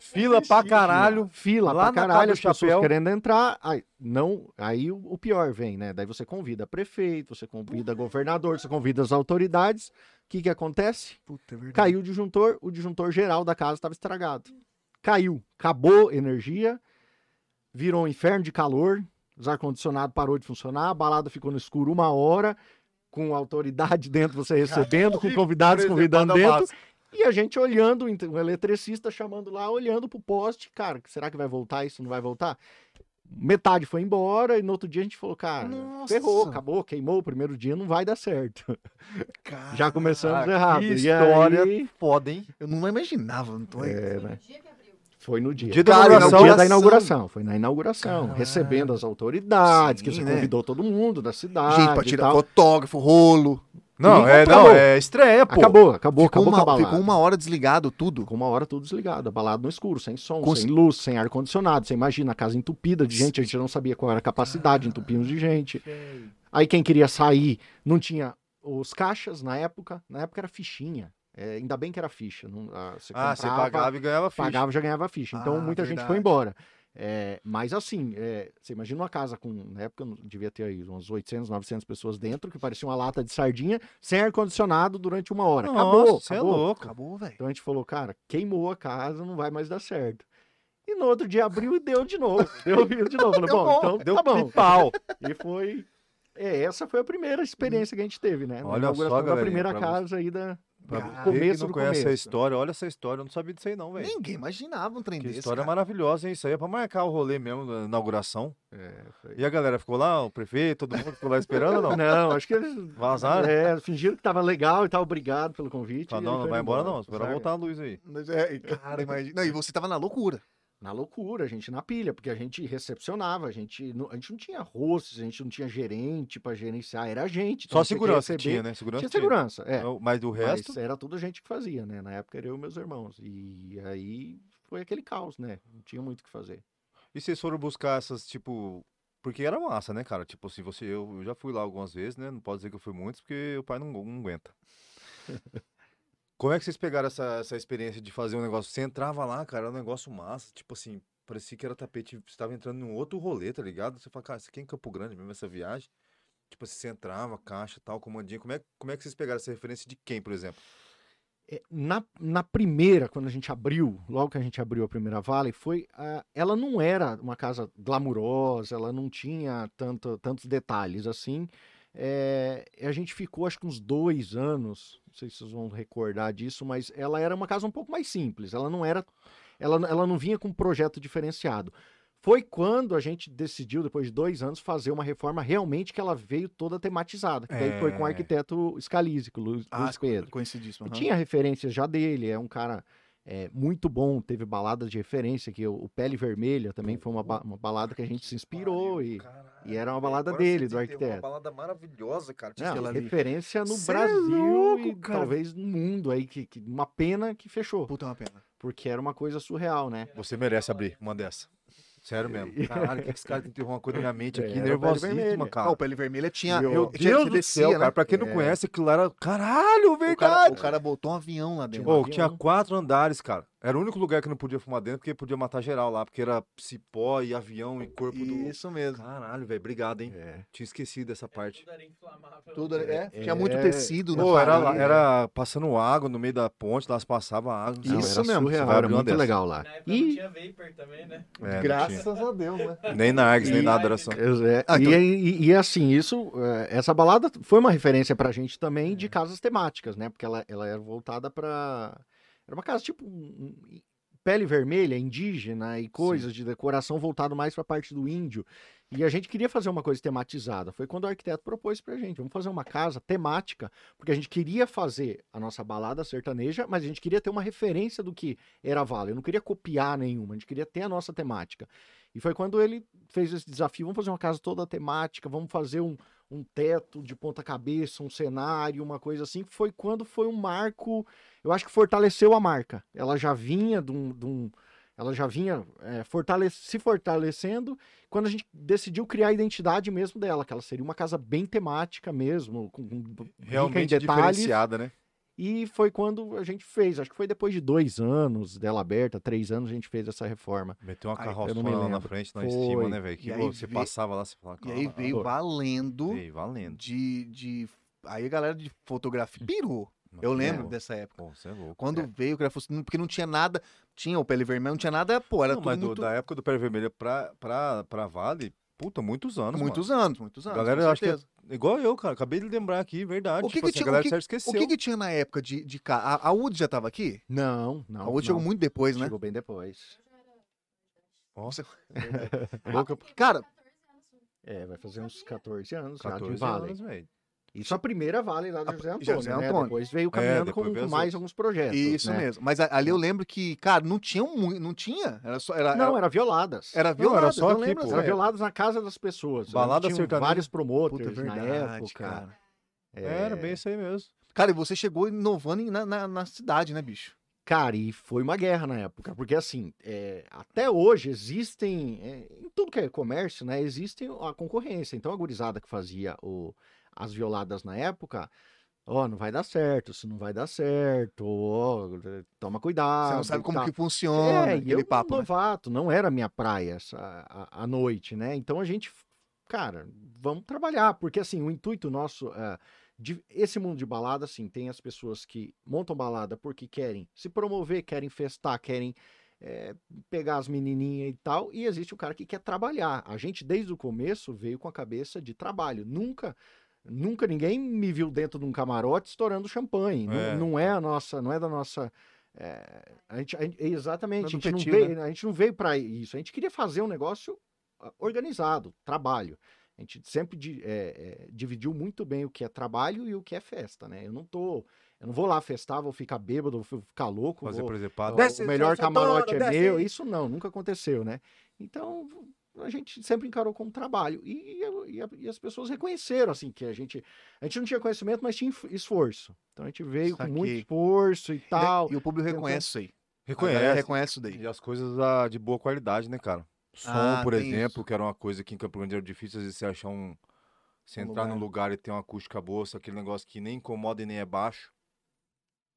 fila pra caralho. fila Lá pra caralho, as pessoas chapéu. querendo entrar, aí não, aí o, o pior vem, né? Daí você convida prefeito, você convida governador, você convida as autoridades. O que que acontece? Puta, é verdade. Caiu o disjuntor, o disjuntor geral da casa estava estragado. Caiu, acabou energia, virou um inferno de calor, os ar-condicionado parou de funcionar, a balada ficou no escuro uma hora, com autoridade dentro, você recebendo, com convidados convidando dentro, e a gente olhando, o eletricista chamando lá, olhando pro poste, cara, será que vai voltar isso, não vai voltar? Metade foi embora, e no outro dia a gente falou, cara, Nossa. ferrou, acabou, queimou o primeiro dia, não vai dar certo. Cara, Já começamos que errado. E história aí- Foda, hein? Eu não imaginava, não tô aí. É, né? Foi no dia. Dia da Cara, no dia da inauguração. Foi na inauguração, recebendo as autoridades, que Sim, você né? convidou todo mundo da cidade. Gente, pra tirar fotógrafo, rolo. Não, é, não, é estreia, pô. Acabou, acabou, Ficou acabou uma, balada. ficou uma hora desligado tudo. Ficou uma hora tudo desligado, a balada no escuro, sem som, sem luz, sem ar-condicionado. Você imagina a casa entupida de gente, a gente não sabia qual era a capacidade, entupimos de gente. Aí quem queria sair não tinha os caixas na época. Na época era fichinha. É, ainda bem que era ficha. Não, ah, você Ah, você pagava e ganhava ficha. pagava já ganhava ficha. Então Ah, muita gente verdade. foi embora. É, mas assim, é, você imagina uma casa com, na época devia ter aí umas 800, 900 pessoas dentro, que parecia uma lata de sardinha, sem ar-condicionado durante uma hora. acabou, Nossa, você é acabou. louco. Acabou, velho. Então a gente falou, cara, queimou a casa, não vai mais dar certo. E no outro dia abriu e deu de novo. Deu de novo. Falei, Deu bom, bom, então Deu tá bom. pau. E foi. É, essa foi a primeira experiência que a gente teve, né? Na Olha só, inauguração da primeira casa aí da. Pra começo não conhece a começo. história, olha essa história, eu não sabia disso aí não, velho. Ninguém imaginava um trem Que desse. história cara. maravilhosa, hein? Isso aí é pra marcar o rolê mesmo da inauguração. É, foi- E a galera ficou lá, o prefeito, todo mundo ficou lá esperando ou não? Não, acho que eles. Vazaram? É, fingiram que tava legal e tal, obrigado pelo convite. Fala, não, não vai embora não, espera voltar a luz aí. É, cara, imagina. Não, e você tava na loucura. Na loucura, a gente na pilha, porque a gente recepcionava, a gente não, a gente não tinha hosts, a gente não tinha gerente pra gerenciar, era a gente. então Só tinha segurança receber- tinha, né? Segurança Tinha segurança, é. Não, Mas do resto, Mas era tudo a gente que fazia, né? Na época era eu e meus irmãos. E aí foi aquele caos, né? Não tinha muito o que fazer. E vocês foram buscar essas, tipo. Porque era massa, né, cara? Tipo assim, você, eu, eu já fui lá algumas vezes, né? Não pode dizer que eu fui muitos, porque o pai não, não aguenta. Como é que vocês pegaram essa, essa experiência de fazer um negócio? Você entrava lá, cara, era um negócio massa, tipo assim, parecia que era tapete, você estava entrando num outro rolê, tá ligado? Você fala, cara, isso aqui é em Campo Grande mesmo, essa viagem. Tipo assim, você entrava, caixa tal, comandinha. Como é, como é que vocês pegaram essa referência de quem, por exemplo? É, Na, na primeira, quando a gente abriu, logo que a gente abriu a primeira Valley, foi. ela não era uma casa glamurosa, ela não tinha tanto, tantos detalhes assim. É, a gente ficou, acho que uns dois anos, não sei se vocês vão recordar disso, mas ela era uma casa um pouco mais simples. Ela não era. Ela, ela não vinha com um projeto diferenciado. Foi quando a gente decidiu, depois de dois anos, fazer uma reforma realmente que ela veio toda tematizada. Que daí foi com o É. arquiteto Scalise, com o Luiz, Ah, Luiz Pedro. Conhecidíssimo. Aham. Tinha referências já dele, é um cara é, muito bom. Teve baladas de referência, que o, o Pele Vermelha também foi uma, ba- uma balada que a gente se inspirou e, e era uma balada Agora dele, do tem Uma arquiteto. balada maravilhosa, cara. Tinha Não, aquela referência no Cê é Brasil louco, e cara. talvez no mundo aí, que, que- uma pena que fechou, Puta, é uma pena. porque era uma coisa surreal, né? Você merece abrir uma dessa. Sério mesmo. Caralho, que, que esse cara tem uma coisa na minha mente aqui, É, nervosíssima. Ah, cara. o Pele Vermelha tinha. Meu eu, Meu tinha Deus você do céu, né? cara. Pra quem não É. conhece, aquilo lá era. Caralho, O cara, verdade! o cara botou um avião lá dentro. Ô, avião. tinha quatro andares, cara. Era o único lugar que não podia fumar dentro, porque podia matar geral lá, porque era cipó e avião e corpo do. Isso mesmo. Caralho, velho, obrigado, hein? É. Tinha esquecido dessa parte. Tudo era inflamável. Tudo ali- é, É, tinha muito tecido na Pô, era, lá- era passando água no meio da ponte, lá elas passavam água. Não, Isso era mesmo, surreal, era muito dessa. legal lá. Na época não E, tinha vapor também, né? É, não Graças a Deus, né? Nem Nargs, nem E- nada, era só. É, Ah, e, então- e- e, assim, isso, é, essa balada foi uma referência pra gente também de casas temáticas, né? Porque ela, ela era voltada pra. Era uma casa tipo um- um- pele vermelha, indígena e coisas de decoração voltado mais pra parte do índio. E a gente queria fazer uma coisa tematizada. Foi quando o arquiteto propôs pra gente, vamos fazer uma casa temática, porque a gente queria fazer a nossa balada sertaneja, mas a gente queria ter uma referência do que era Vale. Eu não queria copiar nenhuma, a gente queria ter a nossa temática. E foi quando ele fez esse desafio, vamos fazer uma casa toda temática, vamos fazer um, um teto de ponta cabeça, um cenário, uma coisa assim. Foi quando foi um marco, eu acho que fortaleceu a marca. Ela já vinha de um... de um- ela já vinha é, fortale- se fortalecendo quando a gente decidiu criar a identidade mesmo dela, que ela seria uma casa bem temática mesmo, com, com Realmente detalhes. diferenciada, né? E foi quando a gente fez, acho que foi depois de dois anos dela aberta, três anos, a gente fez essa reforma. Meteu uma carroçona lá na frente, na Foi. estima, né, velho? Que você vi- passava lá, você falava, E aí "Caralho, veio valendo veio valendo. de, de. Aí a galera de fotografia pirou. Eu lembro Pô, dessa época. Pô, você é louco. Quando É. veio o Crafostinho, porque não tinha nada. Tinha o Pele Vermelho, não tinha nada, pô, era Não, tudo mas do- muito, da época do Pé Vermelho pra, pra, pra Vale, puta, muitos anos, muitos anos, muitos anos. Galera, eu acho que é- mano. Igual eu, cara. Acabei de lembrar aqui, verdade. O que tipo que assim, tinha- a galera o que- certo O esqueceu. que, que tinha na época de, de carro? A, a Wood já tava aqui? Não, não. a Wood não. chegou muito depois, né? Chegou bem depois. Nossa, Cara, É, vai fazer uns 14 anos já de 14 Vale. anos, velho. Isso a primeira Vale lá do José Antônio, José né? Antônio. Depois veio caminhando depois com, veio com mais alguns projetos, isso né? mesmo. Mas ali eu lembro que, cara, não tinha muito. Não tinha. Era só. Era, Não, era, era violadas. era Não, era só eu aqui, pô. Era época. violadas na casa das pessoas. Balada Tinham sertaneja. vários Puta, promoters na verdade, época. cara. É, Era bem isso aí mesmo. Cara, e você chegou inovando na, na, na cidade, né, bicho? Cara, e foi uma guerra na época, porque assim, é, até hoje existem, é, em tudo que é comércio, né, existe a concorrência. Então a gurizada que fazia o, as violadas na época, ó, não vai dar certo, isso não vai dar certo, ó, toma cuidado. Você não sabe como tal. que funciona, É, e aquele eu, papo. né? novato, não era minha praia essa, a, a noite, né? Então a gente, cara, vamos trabalhar, porque assim, o intuito nosso, é, de, esse mundo de balada, assim, tem as pessoas que montam balada porque querem se promover, querem festar, querem é, pegar as menininhas e tal, e existe o cara que quer trabalhar. A gente, desde o começo, veio com a cabeça de trabalho. Nunca, nunca ninguém me viu dentro de um camarote estourando champanhe. Não- É. Não, é a nossa, não é da nossa... é, a gente, a gente- exatamente, Não a é gente, não veio, a gente não veio para isso. A gente queria fazer um negócio ah, organizado, trabalho. A gente sempre di- é, é, dividiu muito bem o que é trabalho e o que é festa, né? Eu não tô, eu não vou lá festar, vou ficar bêbado, vou ficar louco, Fazer vou, Desce, o melhor Zé camarote Santana, é desce meu. Isso não, nunca aconteceu, né? Então a gente sempre encarou como trabalho e, e e as pessoas reconheceram assim que a gente a gente não tinha conhecimento, mas tinha esforço. Então a gente veio com muito esforço e tal. E o público Tentou- reconhece isso aí. Reconhece. reconhece isso daí. E as coisas ah, de boa qualidade, né, cara? Som, Ah, por exemplo, isso. que era uma coisa que em Campo Grande era difícil, às vezes você achar um. Você Um entrar lugar. num lugar e ter uma acústica boa, só aquele negócio que nem incomoda e nem é baixo.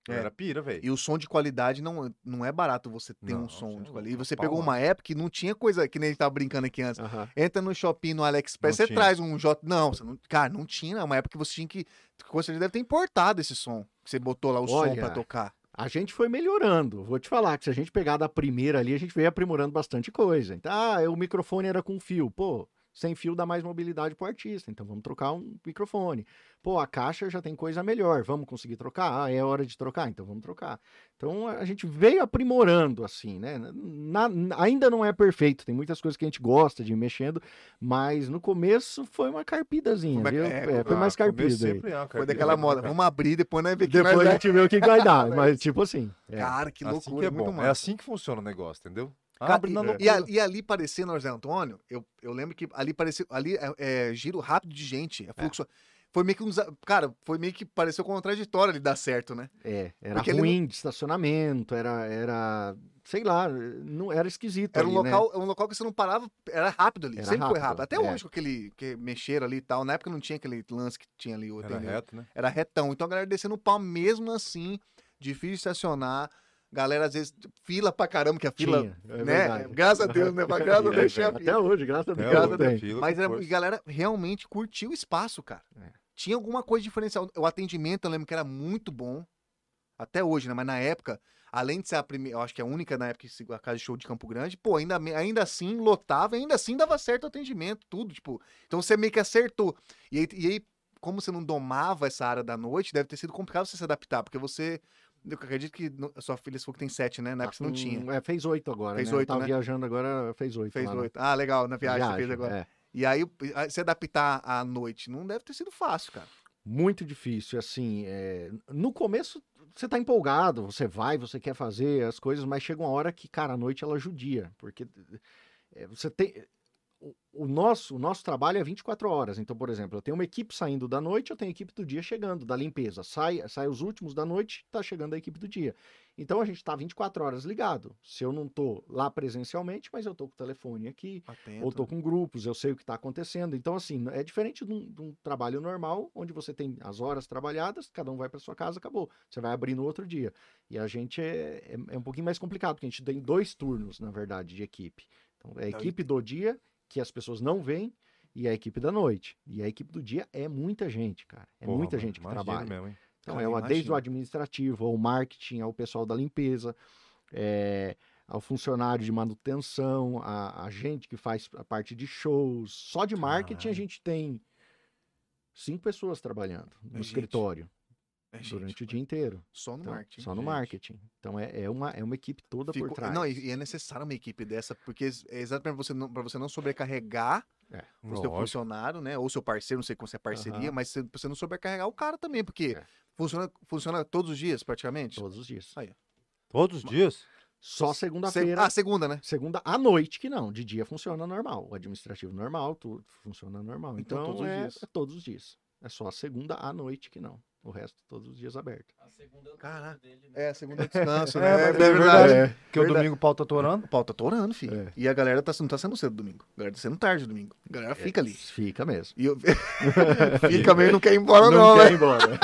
É. Era pira, velho. E o som de qualidade não, não é barato você ter Não, um som é de qualidade. E você pegou uma época que não tinha coisa que nem a gente tava brincando aqui antes. Aham. Entra no shopping, no AliExpress, Não você tinha. traz um J. Não, não, cara, não tinha. É uma época que você tinha que. Você deve ter importado esse som. Que você botou lá o som Olha, pra tocar. A gente foi melhorando. Vou te falar que se a gente pegar da primeira ali, a gente veio aprimorando bastante coisa. Então, ah, o microfone era com fio. Pô, sem fio dá mais mobilidade pro artista, então vamos trocar um microfone. Pô, a caixa já tem coisa melhor, vamos conseguir trocar? Ah, é hora de trocar, então vamos trocar. Então a gente veio aprimorando assim, né? Na- ainda não é perfeito, tem muitas coisas que a gente gosta de ir mexendo, mas no começo foi uma carpidazinha, Foi é, É, foi Ah, mais carpida sempre é Foi daquela né, moda. Vamos abrir, depois nós ver que Depois a gente vê o que vai dar, mas tipo assim. é. Cara, que Assim loucura, que é muito bom. É assim que funciona o negócio, entendeu? Cara, Abre na e- loucura. e, ali, e ali parecendo José Antônio, eu, eu lembro que ali parecia. Ali é, é giro rápido de gente. É fluxo. Foi meio que uns. Cara, foi meio que pareceu contraditório ali dar certo, né? É, era Porque ruim de estacionamento, era, era, sei lá, não era esquisito Era um ali, né? local, um local que você não parava, era rápido ali. Era sempre foi rápido, rápido. Até é. hoje, com aquele que mexeram ali e tal. Na época não tinha aquele lance que tinha ali. o Era reto, né? era retão. Então a galera descendo o pau mesmo assim, difícil de estacionar. Galera, às vezes, fila pra caramba, que a fila. Tinha, é né? verdade. Graças a Deus, né? Pra graças a É, Deus, fila. Até hoje, graças a Deus. Até Graças a fila, Mas e galera realmente curtiu o espaço, cara. É. Tinha alguma coisa diferencial. O atendimento, eu lembro que era muito bom. Até hoje, né? Mas na época, além de ser a primeira, eu acho que é a única na época que a casa de show de Campo Grande, pô, ainda, ainda assim lotava, ainda assim dava certo o atendimento, tudo, tipo. Então você meio que acertou. E aí, e aí, como você não domava essa área da noite, deve ter sido complicado você se adaptar, porque você. Eu acredito que a sua filha se for que tem sete, né? Na época você não tinha. É, fez oito agora, Fez né? oito, Tava né? viajando agora, fez oito. Fez na oito. Ah, legal, na viagem, você fez viagem, agora. é. E aí, se adaptar à noite não deve ter sido fácil, cara. Muito difícil, assim, é, no começo você tá empolgado, você vai, você quer fazer as coisas, mas chega uma hora que, cara, a noite ela judia, porque é, você tem... O, o nosso, o nosso trabalho é 24 horas, então, por exemplo, eu tenho uma equipe saindo da noite, eu tenho a equipe do dia chegando, da limpeza, sai, sai os últimos da noite, tá chegando a equipe do dia. Então a gente tá 24 horas ligado, se eu não tô lá presencialmente, mas eu tô com o telefone aqui, Atento. ou tô com grupos, eu sei o que está acontecendo. Então, assim, é diferente de um, de um trabalho normal, onde você tem as horas trabalhadas, cada um vai para sua casa, acabou. Você vai abrir no outro dia. E a gente é, é, é um pouquinho mais complicado, porque a gente tem dois turnos, na verdade, de equipe. Então, é a Então, equipe do dia, que as pessoas não veem, e a equipe da noite. E a equipe do dia é muita gente, cara. É Porra, muita mano, gente que trabalha. mesmo? Então, Cara, é uma, desde o administrativo, ao marketing, ao pessoal da limpeza, é, ao funcionário de manutenção, a, a gente que faz a parte de shows. Só de marketing a Caralho. gente tem cinco pessoas trabalhando no É escritório É, gente, durante o dia inteiro. Só no Então, marketing. só no gente. marketing. Então é, é, uma, é uma equipe toda Fico- por trás. Não, e, é necessário uma equipe dessa, porque é exatamente pra você não, você não sobrecarregar É, o seu funcionário, né? Ou seu parceiro, não sei como se é parceria, Aham. mas você, pra você não sobrecarregar o cara também, porque É. funciona, funciona todos os dias, praticamente. Todos os dias. Aí, Todos os dias? Só Se- segunda-feira. Ah, segunda, né? Segunda à noite que não, de dia funciona normal, o administrativo normal, tudo funciona normal. Então, Então, todos os é, dias. é todos os dias. É só a segunda à noite que não. O resto todos os dias aberto. A segunda é o Caraca. dele, né? É, segunda descanso, É, né? mas É, é verdade. verdade. É. Porque o Verdade. domingo o pau tá torando. O pau tá torando, filho. É. E a galera tá, não tá sendo cedo domingo. A galera tá sendo tarde domingo. A galera fica ali. Fica mesmo. E eu... fica meio não quer ir embora, não, quer né? ir embora.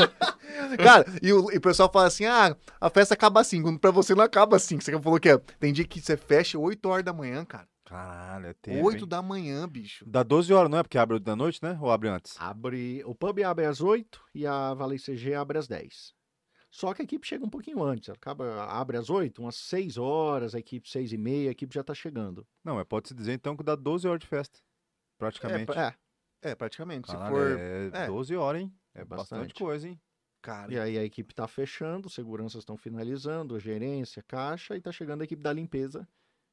Cara, e o, e o pessoal fala assim: ah, a festa acaba assim. Quando pra você não acaba assim. Você falou que é. Tem dia que você fecha 8 horas da manhã, cara. Caralho, é tempo, 8 hein? da manhã, bicho. Dá 12 horas, não é? Porque abre 8 da noite, né? Ou abre antes? abre, o pub abre às 8 e a Vale CG abre às 10. Só que a equipe chega um pouquinho antes. Acaba, abre às 8, umas 6 horas, a equipe 6 e meia, a equipe já tá chegando. Não, mas pode-se dizer então que dá 12 horas de festa. Praticamente. É, É, praticamente. Caralho, se for. é, é. 12 horas, hein? É É bastante, bastante. coisa, hein? Cara, E aí a equipe tá fechando, seguranças estão finalizando, a gerência, caixa, e tá chegando a equipe da limpeza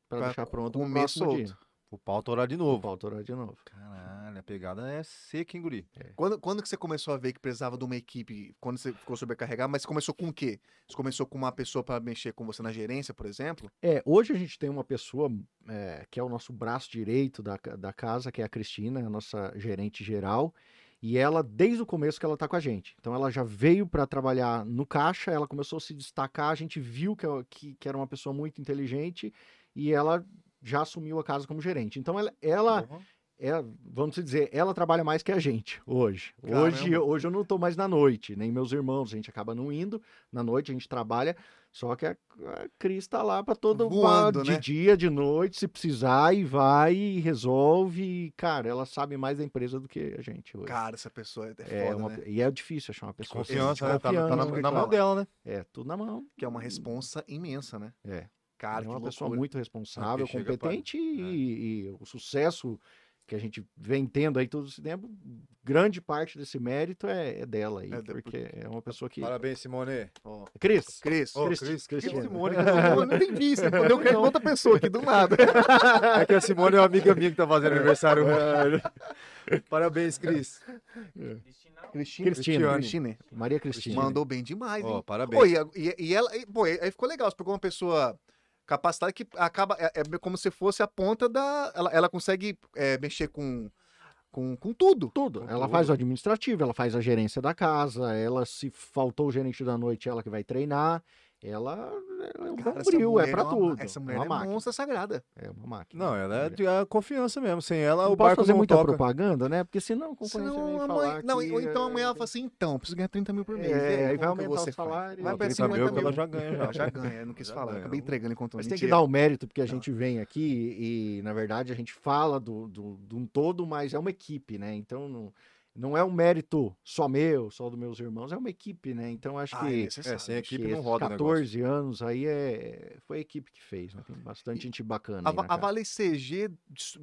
para Pra deixar pronto o próximo solto. dia. O pau torar de Vou novo. autorar de novo. Caralho, a pegada é seca, hein, guri? quando, quando que você começou a ver que precisava de uma equipe? Quando você ficou sobrecarregado, mas você começou com o quê? Você começou com uma pessoa pra mexer com você na gerência, por exemplo? É, hoje a gente tem uma pessoa é, que é o nosso braço direito da, da casa, que é a Cristina, a nossa gerente geral. E ela, desde o começo que ela tá com a gente. Então ela já veio para trabalhar no caixa, ela começou a se destacar, a gente viu que, que, que era uma pessoa muito inteligente e ela já assumiu a casa como gerente. Então ela, ela é, vamos dizer, ela trabalha mais que a gente hoje. Hoje, Caramba. hoje eu não tô mais na noite, nem meus irmãos, a gente acaba não indo. Na noite a gente trabalha, só que a, a Cris tá lá para todo Voando, de né? dia, de noite, se precisar, e vai e resolve. E, cara, ela sabe mais da empresa do que a gente hoje. Cara, essa pessoa é, é foda, uma- né? E é difícil achar uma pessoa confiança, de né? Tá, na- tá na, confiança, na mão dela, né? É, tudo na mão. Que é uma responsa imensa, né? É. Cara, é uma pessoa loucura. muito responsável, competente e, e o sucesso que a gente vem tendo aí todo esse tempo, grande parte desse mérito é, é dela aí, É, porque é uma pessoa que... Parabéns, Simone. Cris, Cris. Cris- Cris. Simone. Eu não entendi, você respondeu que é outra pessoa aqui, do nada. É que a Simone é uma amiga minha que tá fazendo aniversário. Parabéns, Cris. Cristina. Cristina. Cristina. Maria Cristina. Mandou bem demais, hein? parabéns. Pô, e, e- e ela, e, pô, aí ficou legal. Você pegou uma pessoa capacitada que acaba. É, é como se fosse a ponta da. Ela, ela consegue é, mexer com, com, com tudo. Tudo. Com Ela tudo. faz o administrativo, ela faz a gerência da casa, ela, se faltou o gerente da noite, ela que vai treinar. Ela, é um Cara, bombril, é pra uma- tudo. Essa é mulher uma é máquina. monstra sagrada. É uma máquina. Não, ela é de a confiança mesmo. Sem ela, Não o barco fazer não muita toca. propaganda, né? Porque senão a concorrência Senão vem falar Não, que, ou então é, amanhã ela fala assim: então, preciso ganhar 30 mil por mês. É, aí, vai aumentar você o salário, Vai pra 30 50 mil mil. ela já ganha já. Já ganha, não quis Já falar. ganha. Acabei entregando enquanto Mas não tem que mentira. dar o mérito, porque a gente vem aqui e, na verdade, a gente fala do, do, de um todo, mas é uma equipe, né? Então, não, não é um mérito só meu, só dos meus irmãos, é uma equipe, né? Então, acho Ah, que, é É, sem equipe não esses roda o negócio. 14 anos aí é, foi a equipe que fez, né? Tem bastante gente bacana A, aí a. Vale CG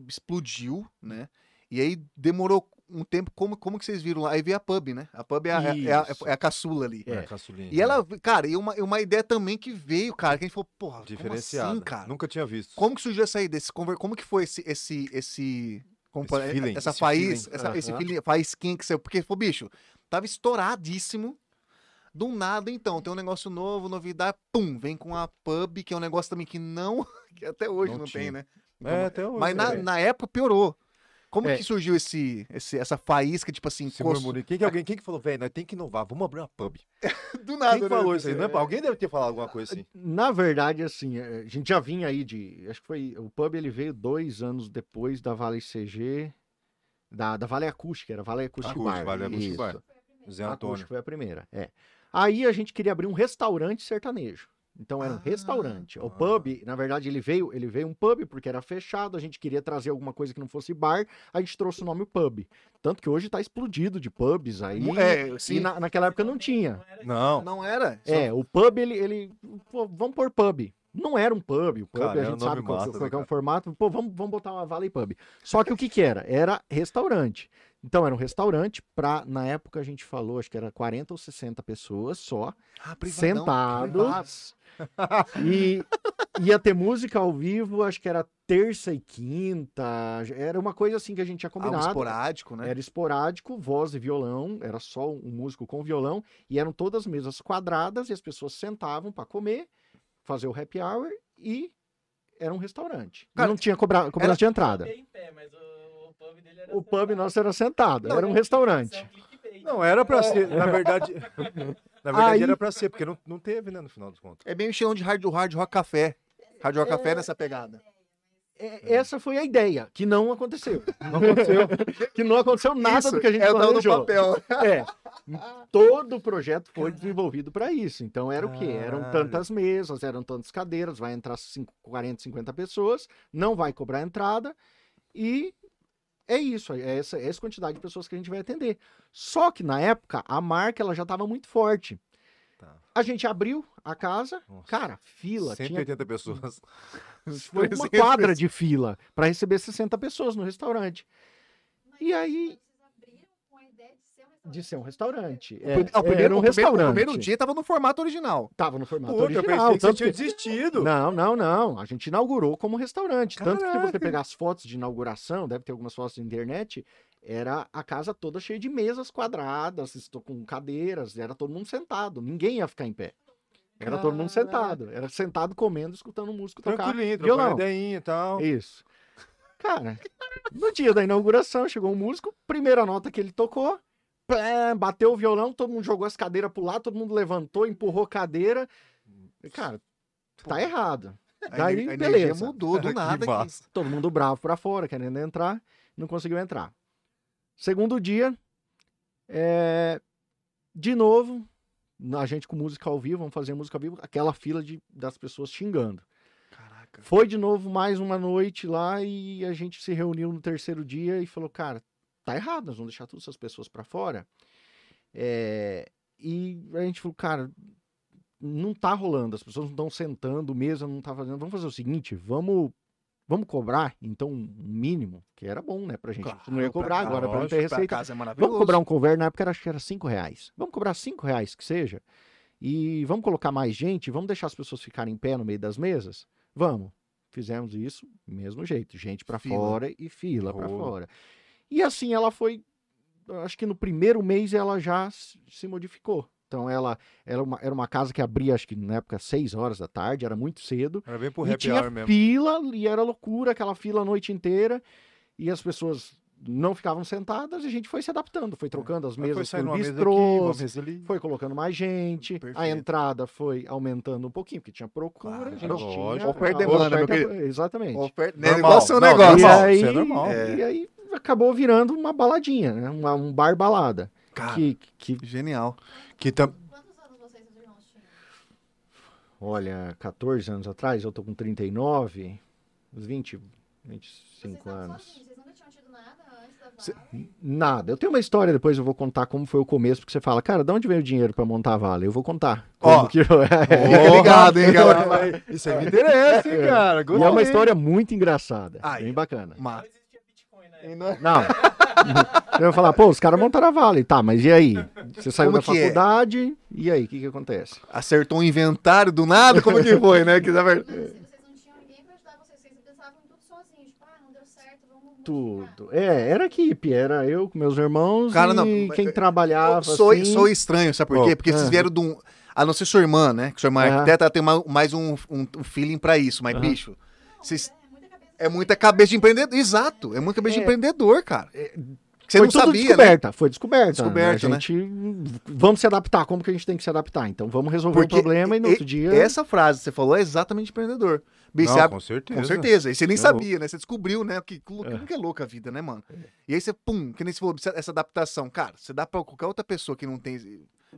explodiu, né? E aí demorou um tempo. Como, como que vocês viram lá? Aí veio a pub, né? A pub é a, é a- é a caçula ali. É. É, caçulinha. E ela, cara, e uma, e uma ideia também que veio, cara, que a gente falou, porra, Diferenciada. como assim, cara? Nunca tinha visto. Como que surgiu essa ideia? Esse conver- Como que foi esse, esse, esse, como Esse pode- feeling, essa esse faísca, feeling. essa, esse feeling, faísquinha que saiu? Porque, pô, bicho, tava estouradíssimo. Do nada, então, tem um negócio novo, novidade, pum, vem com a pub, que é um negócio também que não, que até hoje Não não, tem, né? É, até hoje. Mas na, é. na época piorou. Como É. que surgiu esse, esse, essa faísca, tipo assim, Esse cos- murmurinho. Quem que, alguém, quem que falou, velho, nós tem que inovar, vamos abrir uma pub. do nada, Quem que né? falou isso aí? Não é- Alguém deve ter falado alguma coisa assim. Na verdade, assim, a gente já vinha aí de. Acho que foi. O pub ele veio dois anos depois da Vale CG. Da, da Vale Acústica, era Vale Acústica Acústica, Bar. Vale Acústica isso. Bar. Zé A Antônio. Acústica foi a primeira, é. Aí a gente queria abrir um restaurante sertanejo. Então era um Ah, restaurante. O ah. pub, na verdade, ele veio, ele veio um pub porque era fechado, a gente queria trazer alguma coisa que não fosse bar, a gente trouxe o nome pub. Tanto que hoje tá explodido de pubs aí. É, e sim. na- naquela época não tinha. Não. Não era? Só- É, o pub, ele. ele pô, vamos pôr pub. Não era um pub, o pub Cara, a um gente sabe qual, massa, qual né, que é o cara? formato. Pô, vamos, vamos botar uma Valley Pub. Só que o que que era? Era restaurante. Então era um restaurante pra, na época a gente falou, acho que era 40 ou 60 pessoas só, Ah, privadão, sentados. E ia ter música ao vivo, acho que era terça e quinta. Era uma coisa assim que a gente tinha combinado. esporádico, né? Era esporádico, voz e violão, era só um músico com violão, e eram todas mesas quadradas e as pessoas sentavam para comer, fazer o happy hour e era um restaurante. E Cara, não tinha cobra- cobrança de entrada. Em pé, mas o, o pub nosso era sentado, Não, era um restaurante. é um. Não, era pra ser. Na verdade. Na verdade Aí- era pra ser, porque não, não teve, né, no final dos contos. É bem o estilão de hard, hard rock café. Hard rock café nessa pegada. É, Essa foi a ideia, que não aconteceu. Não aconteceu. que não aconteceu nada Isso, do que a gente é planejou. papel. É. Todo o projeto foi desenvolvido para isso. Então era o quê? Eram tantas mesas, eram tantas cadeiras, vai entrar cinco- 40, 50 pessoas, não vai cobrar entrada e é isso, é essa, é essa quantidade de pessoas que a gente vai atender. Só que na época a marca ela já estava muito forte. Tá. A gente abriu a casa, Nossa. cara, fila, tinha 180 pessoas. foi uma quadra de fila para receber 60 pessoas no restaurante. E aí Vocês abriram com a ideia de ser um restaurante. É, Ah, o primeiro, era um o restaurante. O primeiro dia tava no formato original. Tava no formato Puta, eu original. pensei que você tinha que- desistido. Não, não, não. A gente inaugurou como restaurante. Tanto que se Caraca. você pegar as fotos de inauguração, deve ter algumas fotos na internet, era a casa toda cheia de mesas quadradas, estou com cadeiras, era todo mundo sentado. Ninguém ia ficar em pé. Era todo mundo Caraca. sentado. Era sentado comendo, escutando músico tocar. Tranquilinho, trocando ideinha e tal. Isso. Cara, no dia da inauguração, chegou um músico, primeira nota que ele tocou, bateu o violão, todo mundo jogou as cadeiras pro lado, todo mundo levantou, empurrou cadeira. E, Cara, tá errado. Daí, a beleza. mudou do Que nada. aqui. massa. Todo mundo bravo pra fora, querendo entrar, não conseguiu entrar. Segundo dia, é, de novo, a gente com música ao vivo, vamos fazer música ao vivo, aquela fila de, das pessoas xingando. Caraca. Foi de novo mais uma noite lá e a gente se reuniu no terceiro dia e falou, cara, tá errado, nós vamos deixar todas essas pessoas pra fora. É, e a gente falou, cara, não tá rolando, as pessoas não estão sentando, mesa não tá fazendo. Vamos fazer o seguinte, vamos Vamos cobrar, então, um mínimo, que era bom, né, pra gente. gente não ia Claro, pra cobrar cá, agora, pra não ter pra receita. casa é. Vamos cobrar um cover, na época era- acho que era 5 reais. Vamos cobrar 5 reais que seja. E vamos colocar mais gente, vamos deixar as pessoas ficarem em pé no meio das mesas? Vamos. Fizemos isso, mesmo jeito. Gente pra Fila. fora e fila pra Rolo. fora. E assim ela foi. Acho que no primeiro mês ela já se modificou. Então ela era uma, era uma casa que abria, acho que na época, 6 horas da tarde, era muito cedo. Era bem pro E happy tinha hour mesmo. fila, e era loucura, aquela fila a noite inteira. E as pessoas não ficavam sentadas e a gente foi se adaptando, foi trocando as Aí foi mesas por aqui, bistrôs, mesa ali. foi colocando mais gente, a Perfeito. entrada foi aumentando um pouquinho, porque tinha procura, Claro, a gente lógico. tinha... Oferta e a demanda, meu querido. Exatamente. Oferta, Normal. negócio é um Não, negócio. e, normal, aí, isso é normal. e aí acabou virando uma baladinha, né? uma- um bar balada. Cara, Que, que, genial. Que tam... Quantos anos vocês tinham? olha, 14 anos atrás, eu tô com 39, uns 20, Vocês 25 estavam anos. sozinhos, vocês nunca tinham tido nada antes da Vale? Nada. Eu tenho uma história, depois eu vou contar como foi o começo, porque você fala, cara, de onde veio o dinheiro pra montar a Vale? Eu vou contar. Ó, Como que ligado, hein, galera. Isso aí me interessa, hein, cara. E é Gostei. uma história muito engraçada, Ai. bem bacana. Mas, existia Bitcoin na época. e não é-. Eu ia falar, pô, os caras montaram a Vale. Tá, mas e aí? Você saiu Como da é? faculdade, e aí, o que que acontece? acertou um inventário do nada? Como que foi, né? Que, na verdade... Vocês não tinham ninguém pra ajudar vocês, vocês pensavam em tudo sozinhos. Tipo, ah, não deu certo, vamos modificar. Tudo. É, era equipe, era eu com meus irmãos Cara, e não, quem mas- trabalhava Sou, assim... sou estranho, sabe por quê? Oh, Porque vocês ah. vieram de um. A não ser sua irmã, né? Que sua irmã é Aham. arquiteta, ela tem ma- mais um, um- feeling pra isso. Mas, Aham. bicho, Não, vocês- é muita cabeça. é de empreendedor. Exato, é muita cabeça de É. empreendedor, cara. Que você foi não tudo sabia, né? descoberta, foi descoberta. Descoberta, a né? gente vamos se adaptar, como que a gente tem que se adaptar? Então vamos resolver Porque o problema e no e- outro dia Essa frase que você falou é exatamente empreendedor. Bicho, Não, com certeza. Com certeza. E você nem É sabia, né? Você descobriu, né? Que, que, É. que é louca a vida, né, mano? E aí você, pum, que nem você falou, essa- essa adaptação. Cara, você dá pra qualquer outra pessoa que não tem.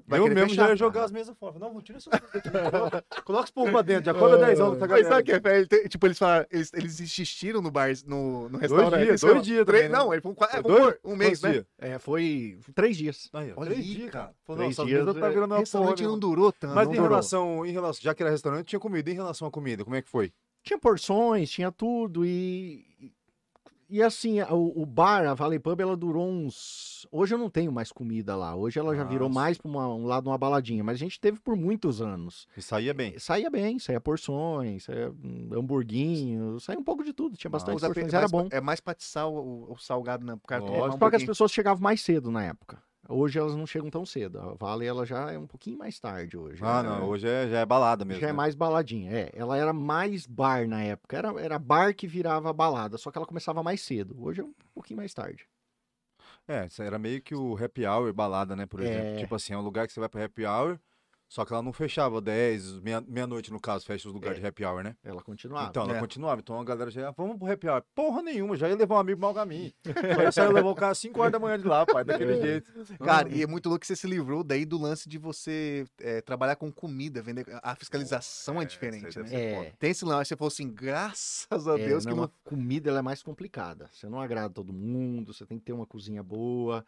Vai eu mesmo fechar. já ia jogar as mesas fora. Não, vou tirar isso. Coloca- Coloca os dentro. Já cobra 10 anos Mas sabe o que é, velho? Tem- Tipo, eles falaram, eles, eles insistiram no bar, no, no restaurante. dias, Eles dois dias três- também, né? Não, ele foi um, é, Foi vamos dois? pôr, um mês, né? dias? É, foi três dias. Aí, Olha três dias, cara. Falou, Três nossa, dias, tá é, virando uma restaurante não durou tanto. Mas em durou. relação, em relação, já que era restaurante, tinha comida. Em relação à comida, como é que foi? Tinha porções, tinha tudo e e assim, o, o bar, a Valley Pub, ela durou uns. Hoje eu não tenho mais comida lá. Hoje ela já virou Nossa. mais para um lado uma baladinha, mas a gente teve por muitos anos. E saía bem. Saía bem, saía porções, saía hamburguinho, saía um pouco de tudo. Tinha bastante Usa porções, era mais bom. pra- É mais pra atiçar o, o- salgado na. Lógico. tomar um Só que as pessoas chegavam mais cedo na época. Hoje elas não chegam tão cedo. A Vale ela já é um pouquinho mais tarde hoje. Ah, né? não. Hoje é, já é balada mesmo. Já é né? mais baladinha, é. Ela era mais bar na época. Era, era bar que virava balada, só que ela começava mais cedo. Hoje é um pouquinho mais tarde. É, era meio que o happy hour balada, né, por exemplo. É. Tipo assim, é um lugar que você vai pro happy hour, só que ela não fechava 10, meia- meia-noite no caso, fecha os lugares É. de happy hour, né? Ela continuava. Então, ela É. continuava. Então a galera já ia, vamos pro happy hour. Porra nenhuma, já ia levar um amigo pro mau caminho. Só saiu levar o cara 5 horas da manhã de lá, pai, daquele É. jeito. Cara, e é muito louco que você se livrou daí do lance de você é, trabalhar com comida, vender. A fiscalização é, É, diferente, né? É. Tem esse lance, você falou assim, graças a É, Deus não, que não. a comida ela é mais complicada. Você não agrada todo mundo, você tem que ter uma cozinha boa.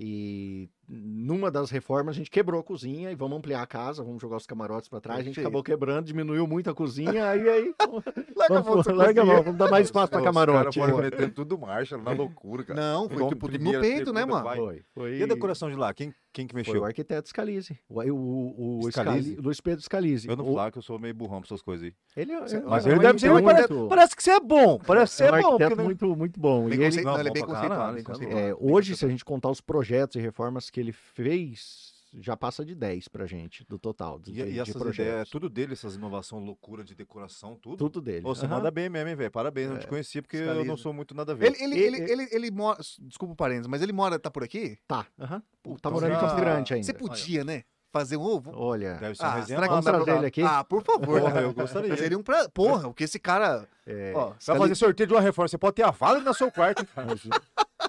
E numa das reformas a gente quebrou a cozinha e vamos ampliar a casa, vamos jogar os camarotes pra trás. A gente Perfeito. acabou quebrando, diminuiu muito a cozinha, aí aí Larga a mão vamos, dessa larga a mão, vamos dar mais espaço pra Os camarote. foram metendo tudo marcha, na loucura, cara. Não, foi tipo no peito, né, mano? Foi, foi. E a decoração de lá? Quem, quem que Foi mexeu? o arquiteto Scalise. O, o, o Scalise? Scali- Luiz Pedro Scalise. Eu não O- falar que eu sou meio burrão pra essas coisas aí. Ele, é- é- Mas é ele deve ser muito- Parece que você é bom, parece que você é é, um bom. arquiteto porque, muito, muito bom. Bem E ele, Não, ele é bom bem conceituado, é. É, hoje, se a gente contar os projetos e reformas que ele fez, já passa de 10 pra gente, do total. De, E, de e essas projetos. ideias, tudo dele, essas inovações, loucura de decoração, tudo. Tudo dele. Você Aham. manda bem mesmo, hein, velho? Parabéns, não te conhecia porque eu não Fiscaliza. sou muito nada a ver. Ele, ele, ele, E- ele, ele mora. Desculpa o parênteses, mas ele mora, tá por aqui? Tá, aham. Puta, Tá morando em já- Campo Grande ainda. Você podia, né? Fazer um ovo? Olha, Deve ser Ah, resenha será que vamos trazer ele aqui? Ah, por favor. Porra, eu gostaria. Seria um pra... Porra, o que esse cara. é, Ó, Vai fazer sorteio de uma reforma. Você pode ter a vala no seu quarto,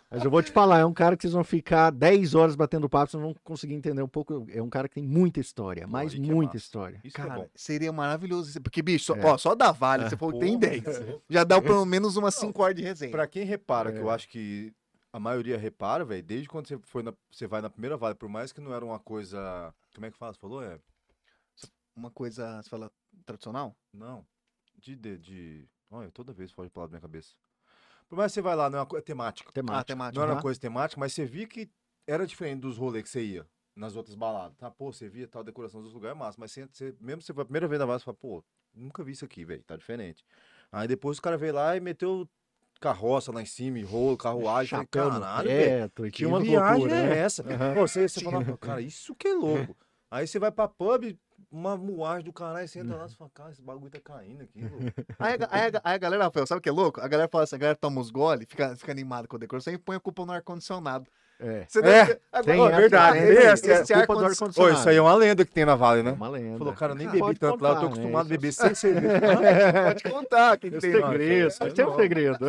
mas eu vou te falar, é um cara que vocês vão ficar 10 horas batendo papo, vocês não vão conseguir entender um pouco. É um cara que tem muita história, mas é muita massa. história. Isso é Cara, bom. seria maravilhoso. isso, Porque, bicho, só, É. ó, só da Vale, você falou que tem Porra. 10. Já dá pelo menos umas 5 horas de resenha. Pra quem repara, que eu É. acho que a maioria repara, velho, desde quando você, foi na- você vai na primeira vale, por mais que não era uma coisa. Como é que fala? Você falou? É. Uma coisa, você fala, tradicional? Não. De. de, de- Olha, toda vez foge lado da minha cabeça. Por mais que você vai lá, não é uma coisa temática. Ah, Temática. temática. Não era uma coisa temática, mas você via que era diferente dos rolês que você ia nas outras baladas. Tá, pô, você via tal decoração dos lugares, massa. Mas você, você- mesmo você foi a primeira vez na base, você fala, pô, nunca vi isso aqui, velho, tá diferente. Aí depois o cara veio lá e meteu carroça lá em cima, e rolo, carruagem. Falei, Chapéu no caralho, velho. e Que tinha umas viagem loucuras, é né? essa? Pô, você, você fala, "Pô, cara, isso que é louco. Aí você vai pra pub, uma moagem do caralho, você entra lá e fala, cara, esse bagulho tá caindo aqui. Aí, a aí, a aí a galera, Rafael, sabe o que é louco? A galera fala assim, a galera toma os gole, fica, fica animada com a decoração e põe a culpa no ar-condicionado. É. Você É, deve ter- Tem Agora, essa, verdade, tem tem essa, essa, é ar culpa do Ô, isso aí é uma lenda que tem na Vale, né? uma lenda. Falou, cara, eu nem bebi tanto lá, eu tô contar, né? acostumado a Isso- beber sem cerveja. Pode contar quem Tem tem segredo, tem um segredo.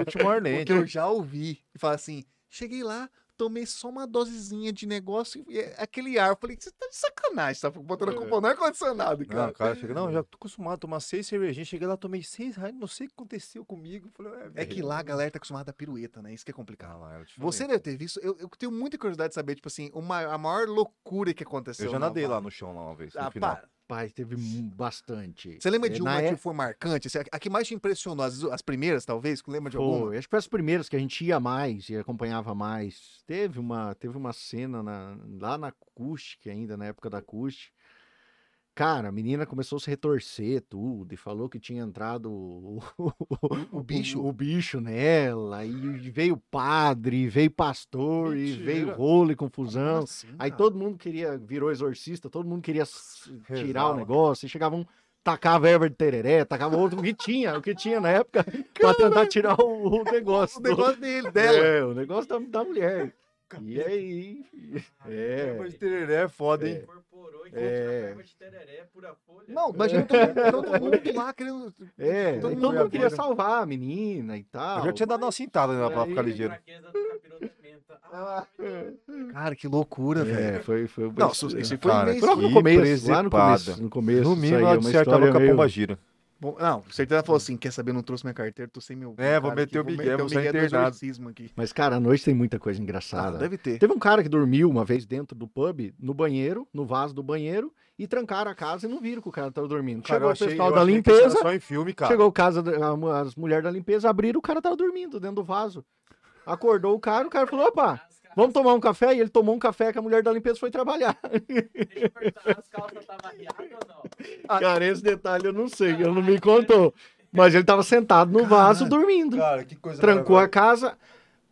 Último O Arlente. que eu já ouvi. E fala assim: cheguei lá, tomei só uma dosezinha de negócio e é aquele ar. Eu falei, você tá de sacanagem, tá botando a culpa no ar-condicionado, Não, cara. o cara chega, não, já tô acostumado a tomar seis cervejinhas. Cheguei lá, tomei seis reais, não sei o que aconteceu comigo. Falei, é, É que lá a galera tá acostumada a pirueta, né? Isso que é complicado. Ah, lá, diferente. Você deve ter visto. Eu, eu tenho muita curiosidade de saber, tipo assim, uma, a maior loucura que aconteceu. Eu já na nadei lá no chão lá uma vez, no Ah, final. pá. Pai, teve bastante. Você lembra É, de uma é- que foi marcante? A- que mais te impressionou? As, as primeiras, talvez? Lembra de alguma? Foi, acho que foi as primeiras que a gente ia mais e acompanhava mais. Teve uma, teve uma cena na- lá na acústica ainda, na época da acústica. Cara, a menina começou a se retorcer tudo e falou que tinha entrado o, O bicho? o, bicho nela, e veio padre, veio pastor, e Mentira. veio rolo e confusão. Assim, Aí todo mundo queria, virou exorcista, todo mundo queria tirar o negócio, e chegava um, tacava erva de tereré, tacava outro, o que tinha, o que tinha na época, pra tentar tirar o, o negócio. O negócio dele, dela. É, o negócio da, da mulher. E aí, é, Mas tereré é foda, hein? Incorporou e É. colocou de tereré, pura folha. Não, imagina todo, todo mundo lá querendo. é, Todo todo, mundo queria salvar a menina e tal. Eu já tinha dado uma cintada né, pra ficar ligeiro. De menta. Ah, Cara, que loucura, velho. É, foi, foi, Não, isso, isso foi Cara, no começo, lá no começo, no começo. No mínimo, ela é com a meio- pomba gira. Bom, não, certeza falou assim: quer saber? Não trouxe minha carteira, tô sem meu. É, vou meter o aqui, Miguel, vou sair Miguel do internado. aqui. Mas, cara, à noite tem muita coisa Ah, engraçada. deve ter. Teve um cara que dormiu uma vez dentro do pub, no banheiro, no vaso do banheiro, e trancaram a casa e não viram que o cara tava dormindo. Cara, Chegou o pessoal da limpeza, só em filme, cara. chegou o casa, as mulheres da limpeza, abriram, o cara tava dormindo dentro do vaso. Acordou o cara, o cara falou, opa, vamos tomar um café? E ele tomou um café que a mulher da limpeza foi trabalhar. Deixa eu perguntar, as calças estavam riadas ou não? Cara, esse detalhe eu não sei, ele não me contou. Mas ele tava sentado no vaso dormindo. Cara, que coisa Trancou a casa,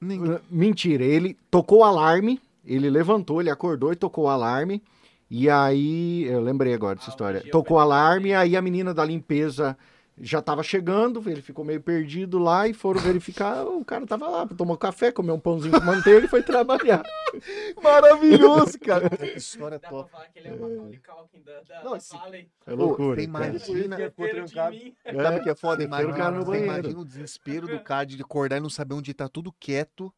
Nem- Mentira, ele tocou o alarme, ele levantou, ele acordou e tocou o alarme. E aí, eu lembrei agora dessa Ah, história. Tocou o alarme, aí a menina da limpeza já tava chegando, ele ficou meio perdido lá e foram verificar, o cara tava lá, tomou café, comeu um pãozinho com manteiga e foi trabalhar. Maravilhoso, cara. Que história Dá pra top. falar que ele é o Macaulay Culkin da, da, Não, da esse- Valley. É loucura. imagina, trancado. mim. sabe o que é foda? Imagina, cara no você banheiro. imagina o desespero do cara de acordar e não saber onde tá tudo quieto.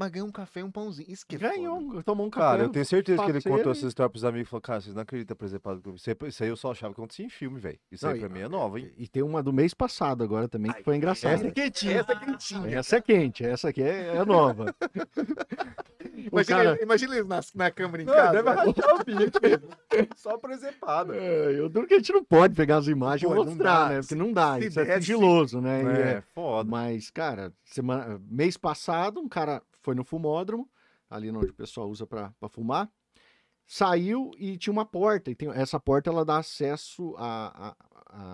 Mas ganhou um café e um pãozinho. Isso que é Ganhou, foda. tomou um café. Cara, eu tenho certeza que ele contou e- essa história pros amigos e falou, cara, vocês não acreditam eu vi. Isso aí- Isso aí eu só achava que acontecia em filme, velho. Isso Não, aí e- pra mim é nova, hein? E tem uma do mês passado agora também, que foi engraçada. Essa é quentinha, essa é quentinha. Essa é quente, essa aqui é, é nova. Imagina, cara- imagina eles na, na câmera em Não, casa. deve rachar o bico. Só presepada. É, eu duro que a gente não pode pegar as imagens Pô, e não mostrar, dá. né? Porque não dá, Se isso é sigiloso, né? É, é- foda. Mas, cara, semana, mês passado, um cara foi no fumódromo, ali onde o pessoal usa pra fumar, saiu e tinha uma porta. E tem, essa porta ela dá acesso a, a-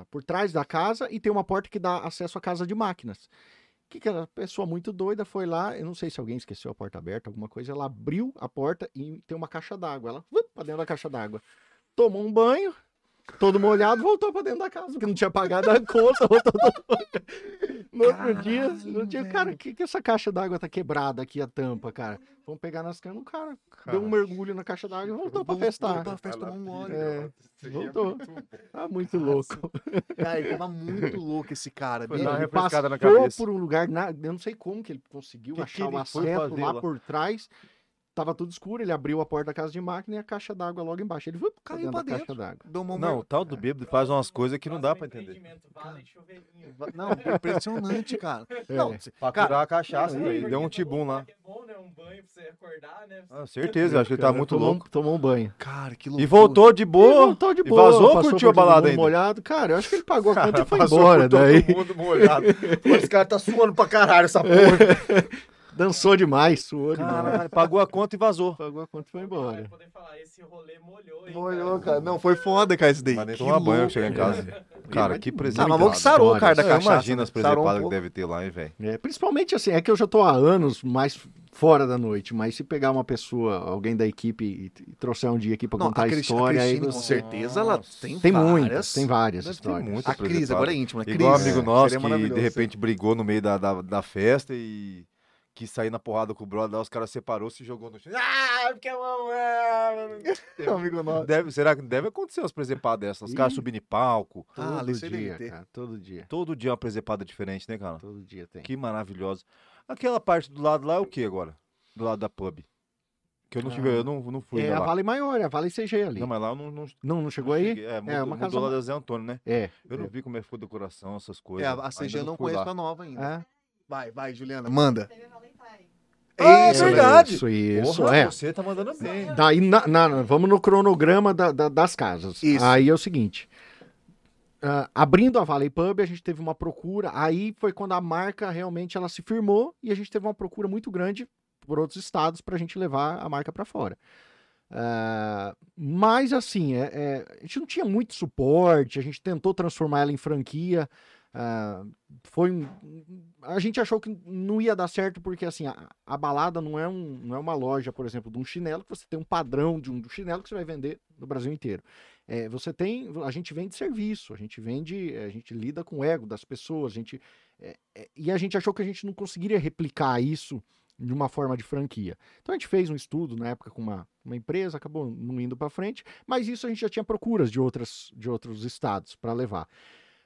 a- por trás da casa e tem uma porta que dá acesso à casa de máquinas. Que que a pessoa muito doida foi lá, eu não sei se alguém esqueceu a porta aberta, alguma coisa, ela abriu a porta e tem uma caixa d'água. Ela pra dentro da caixa d'água. Tomou um banho, todo molhado, voltou pra dentro da casa, porque não tinha pagado a conta, voltou todo... No outro dia, no Caralho, dia, velho. cara, que, que essa caixa d'água tá quebrada aqui, a tampa, cara? Vamos pegar nas canas, o cara deu um mergulho na caixa d'água e voltou pra festar. Voltou pra festa, tomou um gole. É, voltou. Tá muito louco. Cara, ele tava muito louco esse cara. Foi bicho. dar uma Ele refrescada na passou cabeça. por um lugar, na- eu não sei como que ele conseguiu Que que achar ele fazer lá, lá? por trás. Tava tudo escuro, ele abriu a porta da casa de máquina e a caixa d'água logo embaixo. Ele foi Caiu dentro pra da caixa dentro. d'água. Um Não, o tal do bêbado faz umas coisas que não dá pra entender. Chuveirinho. Não, impressionante, cara. É. Não, cê- Pra Cara, curar a cachaça, não, velho. Porque Deu um todo tibum lá. É bom, né? Um banho pra você acordar né? Ah, certeza, acho que ele tá muito tomou, louco. Tomou um banho. Cara, que E loucura. voltou de E boa. voltou de E boa. vazou ou passou curtiu a balada ainda? molhado. Cara, eu acho que ele pagou a conta e foi embora. todo Daí mundo molhado. Pô, Esse cara tá suando pra caralho, essa porra. Dançou demais, suou demais. Caralho, pagou a conta e vazou. Pagou a conta e foi embora. poder falar, esse rolê molhou, hein? Molhou, cara. Não, foi foda, cara, isso daí. Mas nem Que tomar banho chegar em cara. casa. Cara, que presente. Ah, mas bom que sarou, cara, da cachaça. imagino as né? Um presepadas que deve ter lá, hein, velho. É, principalmente assim, é que eu já tô há anos mais fora da noite, mas se pegar uma pessoa, alguém da equipe e, e trouxer um dia aqui pra Não, contar a, Cris- história, aí Cristine, com você... certeza, ela tem Tem várias. muitas, tem várias histórias. muita A Cris, agora é íntima, né? Igual um Cris, amigo é, nosso seria que de repente brigou no meio da, da, da festa e quis sair na porrada com o brother, lá os caras separou, se jogou no chão. Ah, porque eu amo ela. É um amigo nosso. Deve, será que deve acontecer umas presepadas dessas? Os caras subindo em palco. Ah, Todo dia, ter. cara, todo dia. Todo dia uma presepada diferente, né, cara? Todo dia tem. Que maravilhosa. Aquela parte do lado lá é o que agora? Do lado da pub. Que eu não tive, eu não, não fui É a lá. Vale Maior, é a Vale CG ali. Não, mas lá eu não, não, Não, não chegou não aí? cheguei. É, mudou, uma casa mudou lá ma- da Zé Antônio, né? É. Eu não é. vi como é que ficou a decoração, essas É, coisas. a Ainda CG eu não conheço lá. a nova ainda. É. Vai, vai, Juliana, manda. Teve Valentine. Ah, é Isso, verdade. Isso, isso, Porra, é. você tá mandando bem. Daí, na- na- vamos no cronograma da- da- das casas. Isso. Aí é o seguinte. ah, abrindo a Valley Pub, a gente teve uma procura. Aí foi quando a marca realmente ela se firmou e a gente teve uma procura muito grande por outros estados para a gente levar a marca para fora. Ah, mas assim, é- é, a gente não tinha muito suporte, a gente tentou transformar ela em franquia. Ah, foi a gente achou que não ia dar certo porque assim a, a balada não é, um, não é uma loja, por exemplo, de um chinelo que você tem um padrão de um chinelo que você vai vender no Brasil inteiro. É, você tem, a gente vende serviço, a gente vende, a gente lida com o ego das pessoas, a gente é, é, e a gente achou que a gente não conseguiria replicar isso de uma forma de franquia. Então a gente fez um estudo na época com uma, uma empresa, acabou não indo para frente, mas isso a gente já tinha procuras de outras de outros estados para levar.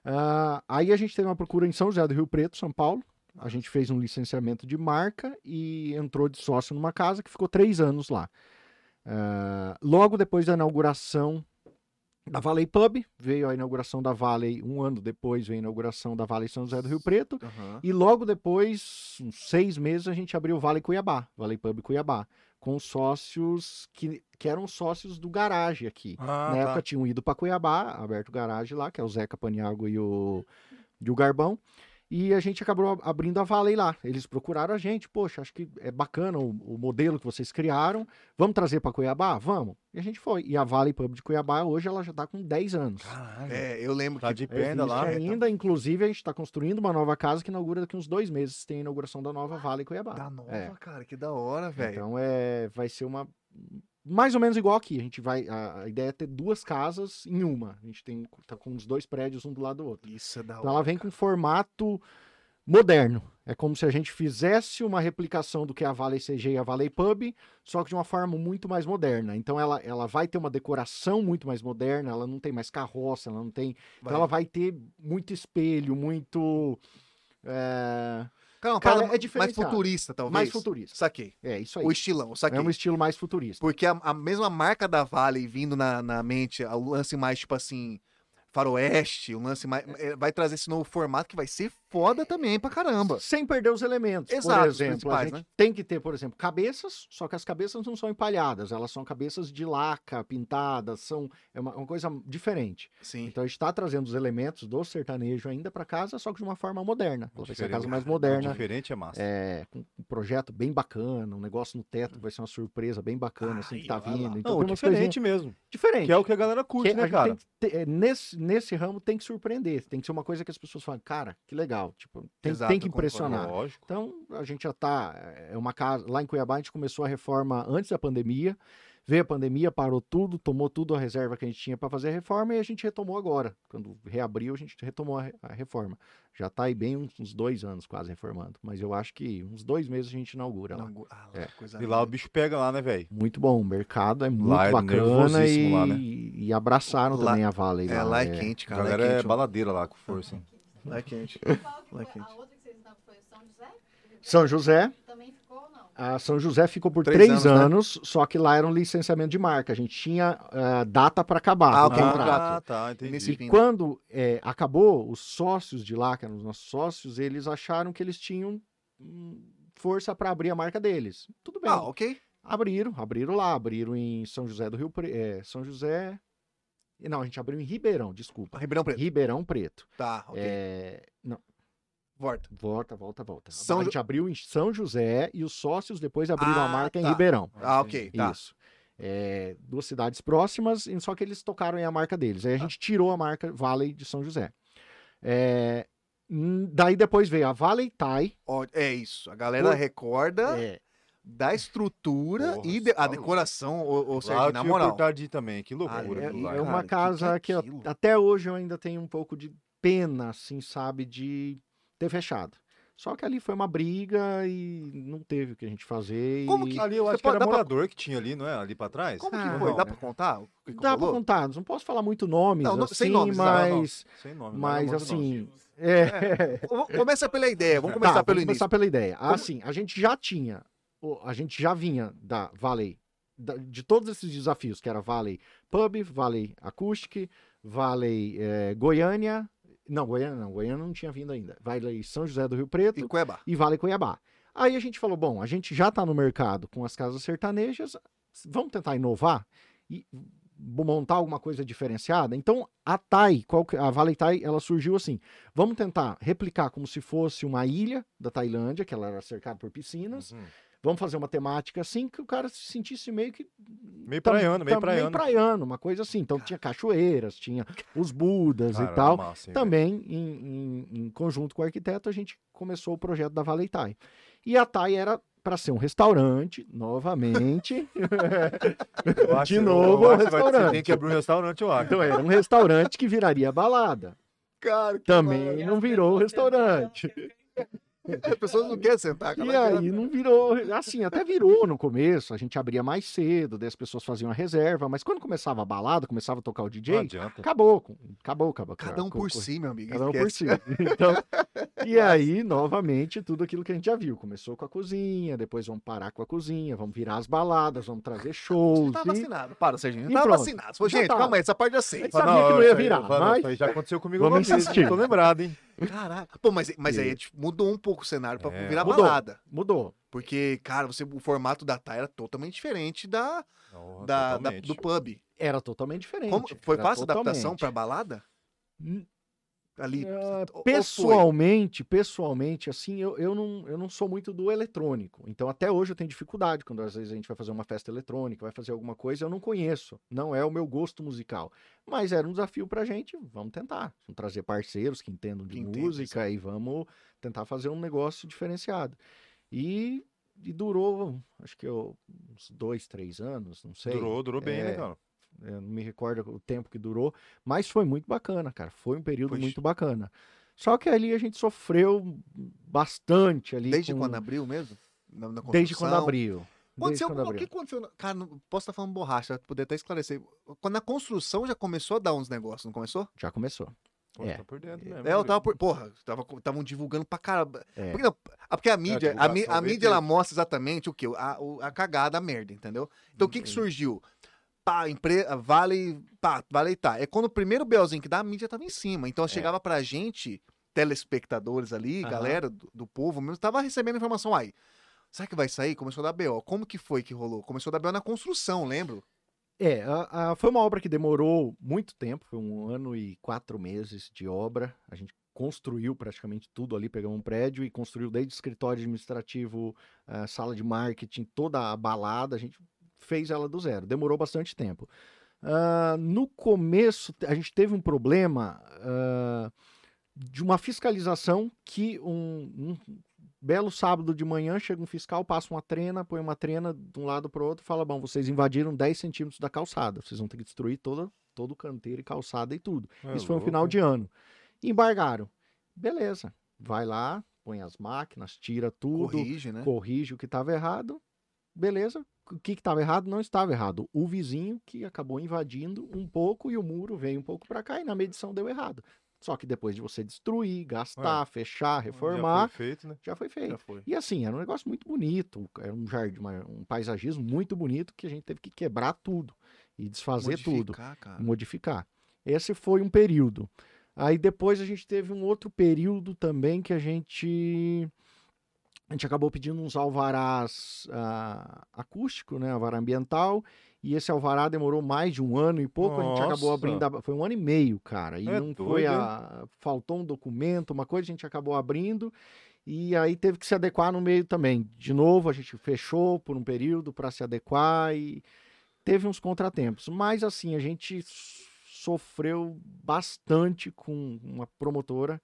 Ah, aí a gente teve uma procura em São José do Rio Preto, São Paulo. A gente fez um licenciamento de marca e entrou de sócio numa casa que ficou três anos lá. Ah, logo depois da inauguração da Valley Pub, veio a inauguração da Valley, um ano depois veio a inauguração da Valley São José do Rio Preto, Aham. e logo depois, uns seis meses, a gente abriu o Vale Cuiabá, Valley Pub Cuiabá, com sócios que, que eram sócios do garagem aqui. Ah, Na tá. época tinham ido para Cuiabá, aberto o garagem lá, que é o Zeca Paniago e o, e o Garbão. E a gente acabou ab- abrindo a Valley lá. Eles procuraram a gente, poxa, acho que é bacana o, o modelo que vocês criaram. Vamos trazer para Cuiabá? Vamos. E a gente foi. E a Valley Pub de Cuiabá hoje ela já está com 10 anos. Caralho. É, eu lembro Tá que de Existe lá. ainda, inclusive, a gente está construindo uma nova casa que inaugura daqui uns dois meses. Tem a inauguração da nova Vale Cuiabá. da nova, É. cara, que da hora, velho. Então é, vai ser uma mais ou menos igual aqui. A gente vai, a, a ideia é ter duas casas em uma. A gente tem tá com os dois prédios um do lado do outro. Isso é da hora. Então ela vem com formato moderno. É como se a gente fizesse uma replicação do que é a Valley CG e a Valley Pub, só que de uma forma muito mais moderna. Então ela, ela vai ter uma decoração muito mais moderna, ela não tem mais carroça, ela não tem. Então Vai. ela vai ter muito espelho, muito. é, Cara, uma Cara, é mais diferenciado. futurista, talvez. mais futurista. Saquei. É isso aí. O estilão, saquei. É um estilo mais futurista. Porque a, a mesma marca da Vale vindo na, na mente, o lance mais, tipo assim, faroeste, o lance mais. é, Vai trazer esse novo formato que vai ser foda também pra caramba. Sem perder os elementos. Exato, por exemplo, a gente né? tem que ter, por exemplo, cabeças, só que as cabeças não são empalhadas, elas são cabeças de laca, pintadas, são é uma, uma coisa diferente. Sim. Então a gente está trazendo os elementos do sertanejo ainda para casa, só que de uma forma moderna. Vai ser a Diferente. casa mais moderna. Diferente é massa. É, com um projeto bem bacana, um negócio no teto que vai ser uma surpresa bem bacana, assim, que tá Aí, olha lá. vindo. Então Não, coisinhas diferente mesmo. diferentes. Que é o que a galera curte, Que né, cara? que ter- é, nesse, nesse ramo tem que surpreender, tem que ser uma coisa que as pessoas falam, cara, que legal, tipo, tem, Exato, tem que concordo. impressionar. Então, a gente já tá. É uma casa. Lá em Cuiabá, a gente começou a reforma antes da pandemia. Veio a pandemia, parou tudo, tomou tudo a reserva que a gente tinha para fazer a reforma e a gente retomou agora. Quando reabriu, a gente retomou a, re- a reforma. Já tá aí bem uns, uns dois anos quase reformando. Mas eu acho que uns dois meses a gente inaugura lá. Não, ah, É. coisa E lá o bicho pega lá, né, velho? Muito bom, o mercado é muito Lá é bacana e, lá, né? e abraçaram Lá- também a Valley. É, lá é quente, A cara. galera lá é é quente, baladeira lá com força, hein? Lá é quente. Lá é quente. A outra que vocês estavam foi São José? São José, Também ficou ou não? A São José ficou por Três três, anos, né? anos, só que lá era um licenciamento de marca. A gente tinha ah, data para acabar Ah, o o contrato. contrato. tá, entendi. E né? quando é, acabou, os sócios de lá, que eram os nossos sócios, eles acharam que eles tinham hum, força para abrir a marca deles. Tudo bem. Ah, ok. Abriram, abriram lá, abriram em São José do Rio Preto. É, São José. Não, a gente abriu em Ribeirão, desculpa. Ribeirão Preto. Ribeirão Preto. Tá, ok. É, não, Volta. volta, volta, volta. São a Ju- gente abriu em São José e os sócios depois abriram a Ah, marca em tá. Ribeirão. Ah, ok, tá. Isso. É, duas cidades próximas, e só que eles tocaram em a marca deles. Aí a gente tirou a marca Valley de São José. É, daí depois veio a Valley Thai. É isso. A galera Por- recorda É, da estrutura Porra, e de- a tá decoração, ou, ou Lá seja, eu na moral. oportunidade de ir também, que Ah, loucura. é, aquilo lá. é uma cara, que que é casa que, eu- até hoje eu ainda tenho um pouco de pena, assim, sabe, de ter fechado. Só que ali foi uma briga e não teve o que a gente fazer. Como e- que- Ali eu Você acho que pode era dar pra- morador que tinha ali, não é? Ali pra trás? Como que Ah, foi? não, Dá né? pra contar? o que que Dá pra rolou? contar, não posso falar muito nomes, Não, não- assim, sem nomes, não, não, não. mas, Sem nome. não mas assim, é, Vamos- Começa pela ideia, vamos começar Tá, pelo vamos início. começar pela ideia. Como- Assim, a gente já tinha, a gente já vinha da Valley, de todos esses desafios, que era Valley Pub, Valley Acoustic, Valley eh, Goiânia, não, Goiânia não, Goiânia não tinha vindo ainda, Valley São José do Rio Preto E Cuiabá. e Vale Cuiabá. Aí a gente falou, bom, a gente já está no mercado com as casas sertanejas, vamos tentar inovar e montar alguma coisa diferenciada? Então, a TAI, a Vale TAI, ela surgiu assim, vamos tentar replicar como se fosse uma ilha da Tailândia, que ela era cercada por piscinas, Uhum. Vamos fazer uma temática assim que o cara se sentisse meio que Meio tam- praiano, meio tam- praiano. praiano, uma coisa assim. Então tinha cachoeiras, tinha os budas Cara, e tal. massa, hein, velho? Também, em, em- em conjunto com o arquiteto, a gente começou o projeto da Valley Thai. E a Thai era para ser um restaurante, novamente. Eu acho- de eu novo, vai- restaurante. Você tem que abrir um restaurante, eu acho. então era um restaurante que viraria balada. Cara, que Também maravilha. não virou restaurante. As pessoas não querem sentar. E aí não virou, assim, até virou no começo, a gente abria mais cedo, daí as pessoas faziam a reserva, mas quando começava a balada, começava a tocar o DJ, acabou, acabou, acabou. Cada um por si, meu amigo. Cada um por si. Então, e aí, novamente, tudo aquilo que a gente já viu. Começou com a cozinha, depois vamos parar com a cozinha, vamos virar as baladas, vamos trazer shows. Tá vacinado. Para, Serginho. Tá vacinado. Já gente, tá. calma aí, essa parte eu sei. Sabia que não ia virar, mas- já aconteceu comigo uma vez. Tô lembrado, hein? Caraca. Pô, mas, mas aí E- tipo, mudou um pouco o cenário pra É. virar Mudou. balada. Mudou. Porque, cara, você, o formato da Thai era totalmente diferente da, da, da- do pub. Era totalmente diferente. Como- foi era fácil a adaptação pra balada? Ali. ou pessoalmente, pessoalmente, assim, eu, eu, não, eu não sou muito do eletrônico. Então, até hoje eu tenho dificuldade quando às vezes a gente vai fazer uma festa eletrônica, vai fazer alguma coisa, eu não conheço. Não é o meu gosto musical. Mas era um desafio pra gente, vamos tentar. Vamos trazer parceiros que entendam de Que música e vamos tentar fazer um negócio diferenciado. E, e durou, acho que eu, uns dois, três anos, não sei. Durou, durou bem, né, É, cara? Eu não me recordo o tempo que durou, mas foi muito bacana, cara. Foi um período Poxa. muito bacana. Só que ali a gente sofreu bastante ali. Desde com- quando abriu mesmo? Na, na Desde quando abriu. Aconteceu, quando o que abriu. aconteceu? Cara, não, posso estar falando borracha, poder até esclarecer. Quando a construção já começou a dar uns negócios, não começou? Já começou. Pô, É. tá por dentro mesmo. É, eu né, tava por. Porra, estavam divulgando pra caramba. É. Porque, não, ah, porque a mídia, a, divulgação a veio mídia ela mostra exatamente o quê? A, a cagada, a merda, entendeu? Então o que que surgiu? Pá, empresa, vale, pá, vale tá. É quando o primeiro belzinho que dá, a mídia tava em cima. Então chegava pra gente, telespectadores ali, Aham. galera do, do povo mesmo, tava recebendo informação aí. Será que vai sair? Começou a dar BO. Como que foi que rolou? Começou a dar BO na construção, lembro? É, a- a- foi uma obra que demorou muito tempo, foi um ano e quatro meses de obra. A gente construiu praticamente tudo ali, pegamos um prédio e construiu desde escritório administrativo, a sala de marketing, toda a balada, a gente fez ela do zero. Demorou bastante tempo. Ah, no começo, a gente teve um problema ah, de uma fiscalização que um, um belo sábado de manhã chega um fiscal, passa uma trena, põe uma trena de um lado para o outro e fala: Bom, vocês invadiram 10 centímetros da calçada, vocês vão ter que destruir toda, todo o canteiro e calçada e tudo. É Isso foi um louco. final de ano. Embargaram. Beleza. Vai lá, põe as máquinas, tira tudo, Corrige, né? corrige o que estava errado. Beleza. O que estava errado não estava errado. O vizinho que acabou invadindo um pouco e o muro veio um pouco para cá e na medição deu errado. Só que depois de você destruir, gastar, fechar, reformar, Já foi feito, né? já foi feito. Já foi. E assim, era um negócio muito bonito, era um jardim, um paisagismo muito bonito que a gente teve que quebrar tudo e desfazer tudo, Modificar, cara. modificar. Esse foi um período. Aí depois a gente teve um outro período também que a gente a gente acabou pedindo uns alvarás ah, acústico, né, alvará ambiental, e esse alvará demorou mais de um ano e pouco, a gente acabou Nossa. abrindo, a- foi um ano e meio, cara, e É não foi doido, a, faltou um documento, uma coisa, a gente acabou abrindo, e aí teve que se adequar no meio também. De novo, a gente fechou por um período para se adequar e teve uns contratempos, mas assim, a gente sofreu bastante com uma promotora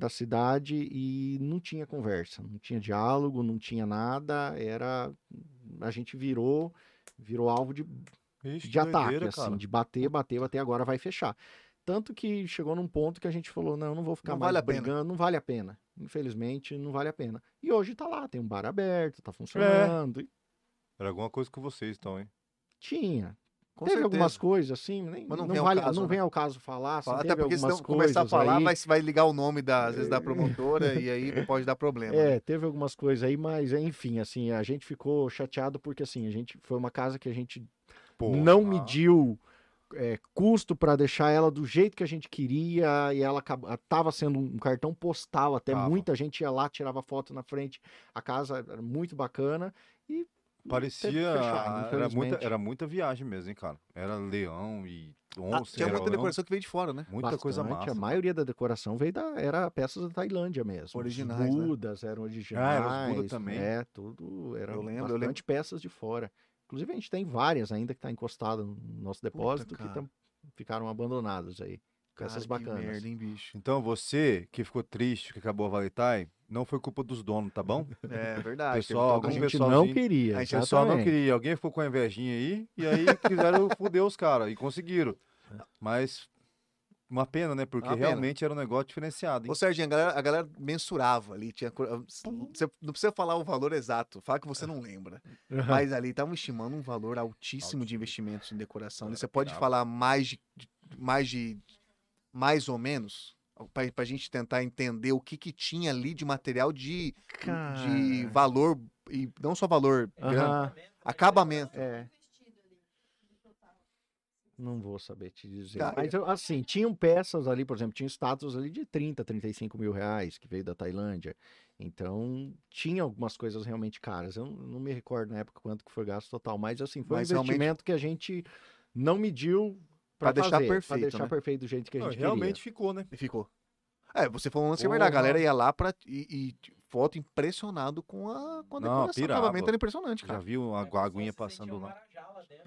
da cidade e não tinha conversa, não tinha diálogo, não tinha nada, era a gente virou virou alvo de, Ixi, de que ataque, doideira, assim, cara. de bater, bater, bater, agora vai fechar. Tanto que chegou num ponto que a gente falou, não, não vou ficar Não mais vale brigando, não vale a pena. Infelizmente, não vale a pena. E hoje tá lá, tem um bar aberto, É. tá funcionando. e Era alguma coisa com vocês, então, hein? Tinha. Com teve certeza. algumas coisas assim, nem, Mas não não, vem ao vale, caso, não né? vem ao caso falar, assim, Até porque se não começar a falar, aí. vai, vai ligar o nome, da, às vezes, da promotora e aí pode dar problema. né? É, teve algumas coisas aí, mas enfim, assim, a gente ficou chateado porque assim, a gente foi uma casa que a gente não Porra. mediu é, custo para deixar ela do jeito que a gente queria e ela acaba- tava sendo um cartão postal, até Tava. muita gente ia lá, tirava foto na frente, a casa era muito bacana e Parecia. que fechar, era, muita, era muita viagem mesmo, hein, cara? Era leão e Ah, onça. tinha era muita decoração que veio de fora, né? Muita coisa bastante, massa. A maioria da decoração veio da era peças da Tailândia mesmo. Originais, Os né? Budas eram Ah, originais. eram os Buda também? É, tudo era Eu lembro, eu bastante lembro. peças de fora. Inclusive a gente tem várias ainda que tá encostada no nosso depósito que cara. tam- ficaram abandonadas aí. Peças bacanas. merda, hein, bicho? Então você que ficou triste que acabou a Valentine, não foi culpa dos donos, tá bom? É verdade. Pessoal, algum A gente não queria. A gente pessoal não queria. Alguém ficou com a invejinha aí e aí quiseram foder os caras e conseguiram. Mas uma pena, né? Porque Uma pena. realmente era um negócio diferenciado. hein? Ô, Serginho, a galera, a galera mensurava ali. Tinha, cor- você não precisa falar o valor exato, fala que você não lembra. Mas ali estavam estimando um valor altíssimo de Altíssimo. investimentos em decoração. Galera Você pode falar mais de, de- mais de mais ou menos para a gente tentar entender o que, que tinha ali de material de, de valor e não só valor, grana, acabamento. é. Não vou saber te dizer. Cara, Mas, assim, tinham peças ali, por exemplo, tinha estátuas ali de 30, 35 mil reais, que veio da Tailândia. Então, tinha algumas coisas realmente caras. Eu não me recordo na época quanto que foi gasto total, mas, assim, foi Mas um realmente- investimento que a gente não mediu Pra para deixar fazer, perfeito, Pra deixar né? perfeito do jeito que a Não, gente realmente ficou, né? E ficou. É, você falou um lance que é verdade. A galera ia lá pra, e, e foto impressionado com a, com a Não, decoração. O acabamento era impressionante, Já cara. viu a se aguinha passando lá?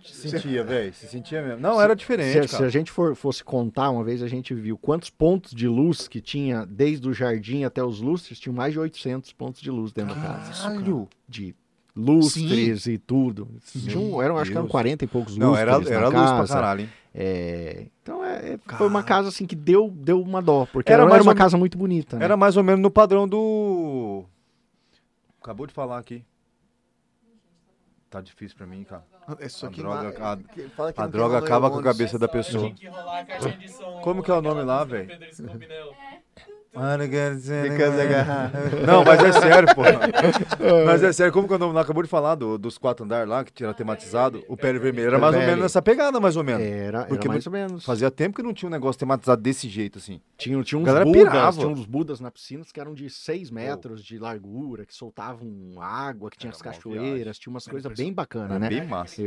Se sentia, velho. Se sentia mesmo. Não, era diferente, Se, se a gente for, fosse contar, uma vez a gente viu quantos pontos de luz que tinha, desde o jardim até os lustres, tinha mais de 800 pontos de luz dentro da casa. Caralho! De lustres e tudo. Um- eram, acho que eram Deus. 40 e poucos Não, era, lustres era na luz pra casa. caralho, hein? É, então é, é- foi uma casa assim que deu, deu uma dó, porque Era era, uma ou casa muito bonita. né? Era mais ou menos no padrão do. Acabou de falar aqui. Tá difícil pra mim, cara. Isso A droga- a- droga acaba com a cabeça da pessoa. Que a. Como que é o nome lá, velho? Né? Não, mas é sério, pô. Mas é sério, como que o nome lá acabou de falar do- dos quatro andares lá, que tinha tematizado? O Pele Vermelho. Era mais ou menos nessa pegada, mais ou menos. Era, era Porque mais ou menos. Fazia tempo que não tinha um negócio tematizado desse jeito, assim. Tinha, tinha uns galera budas, pirava. tinha uns budas na piscina que eram de 6 metros de largura, que soltavam água, que tinha Era as cachoeiras, tinha umas coisas bem bacanas, né? bem massa.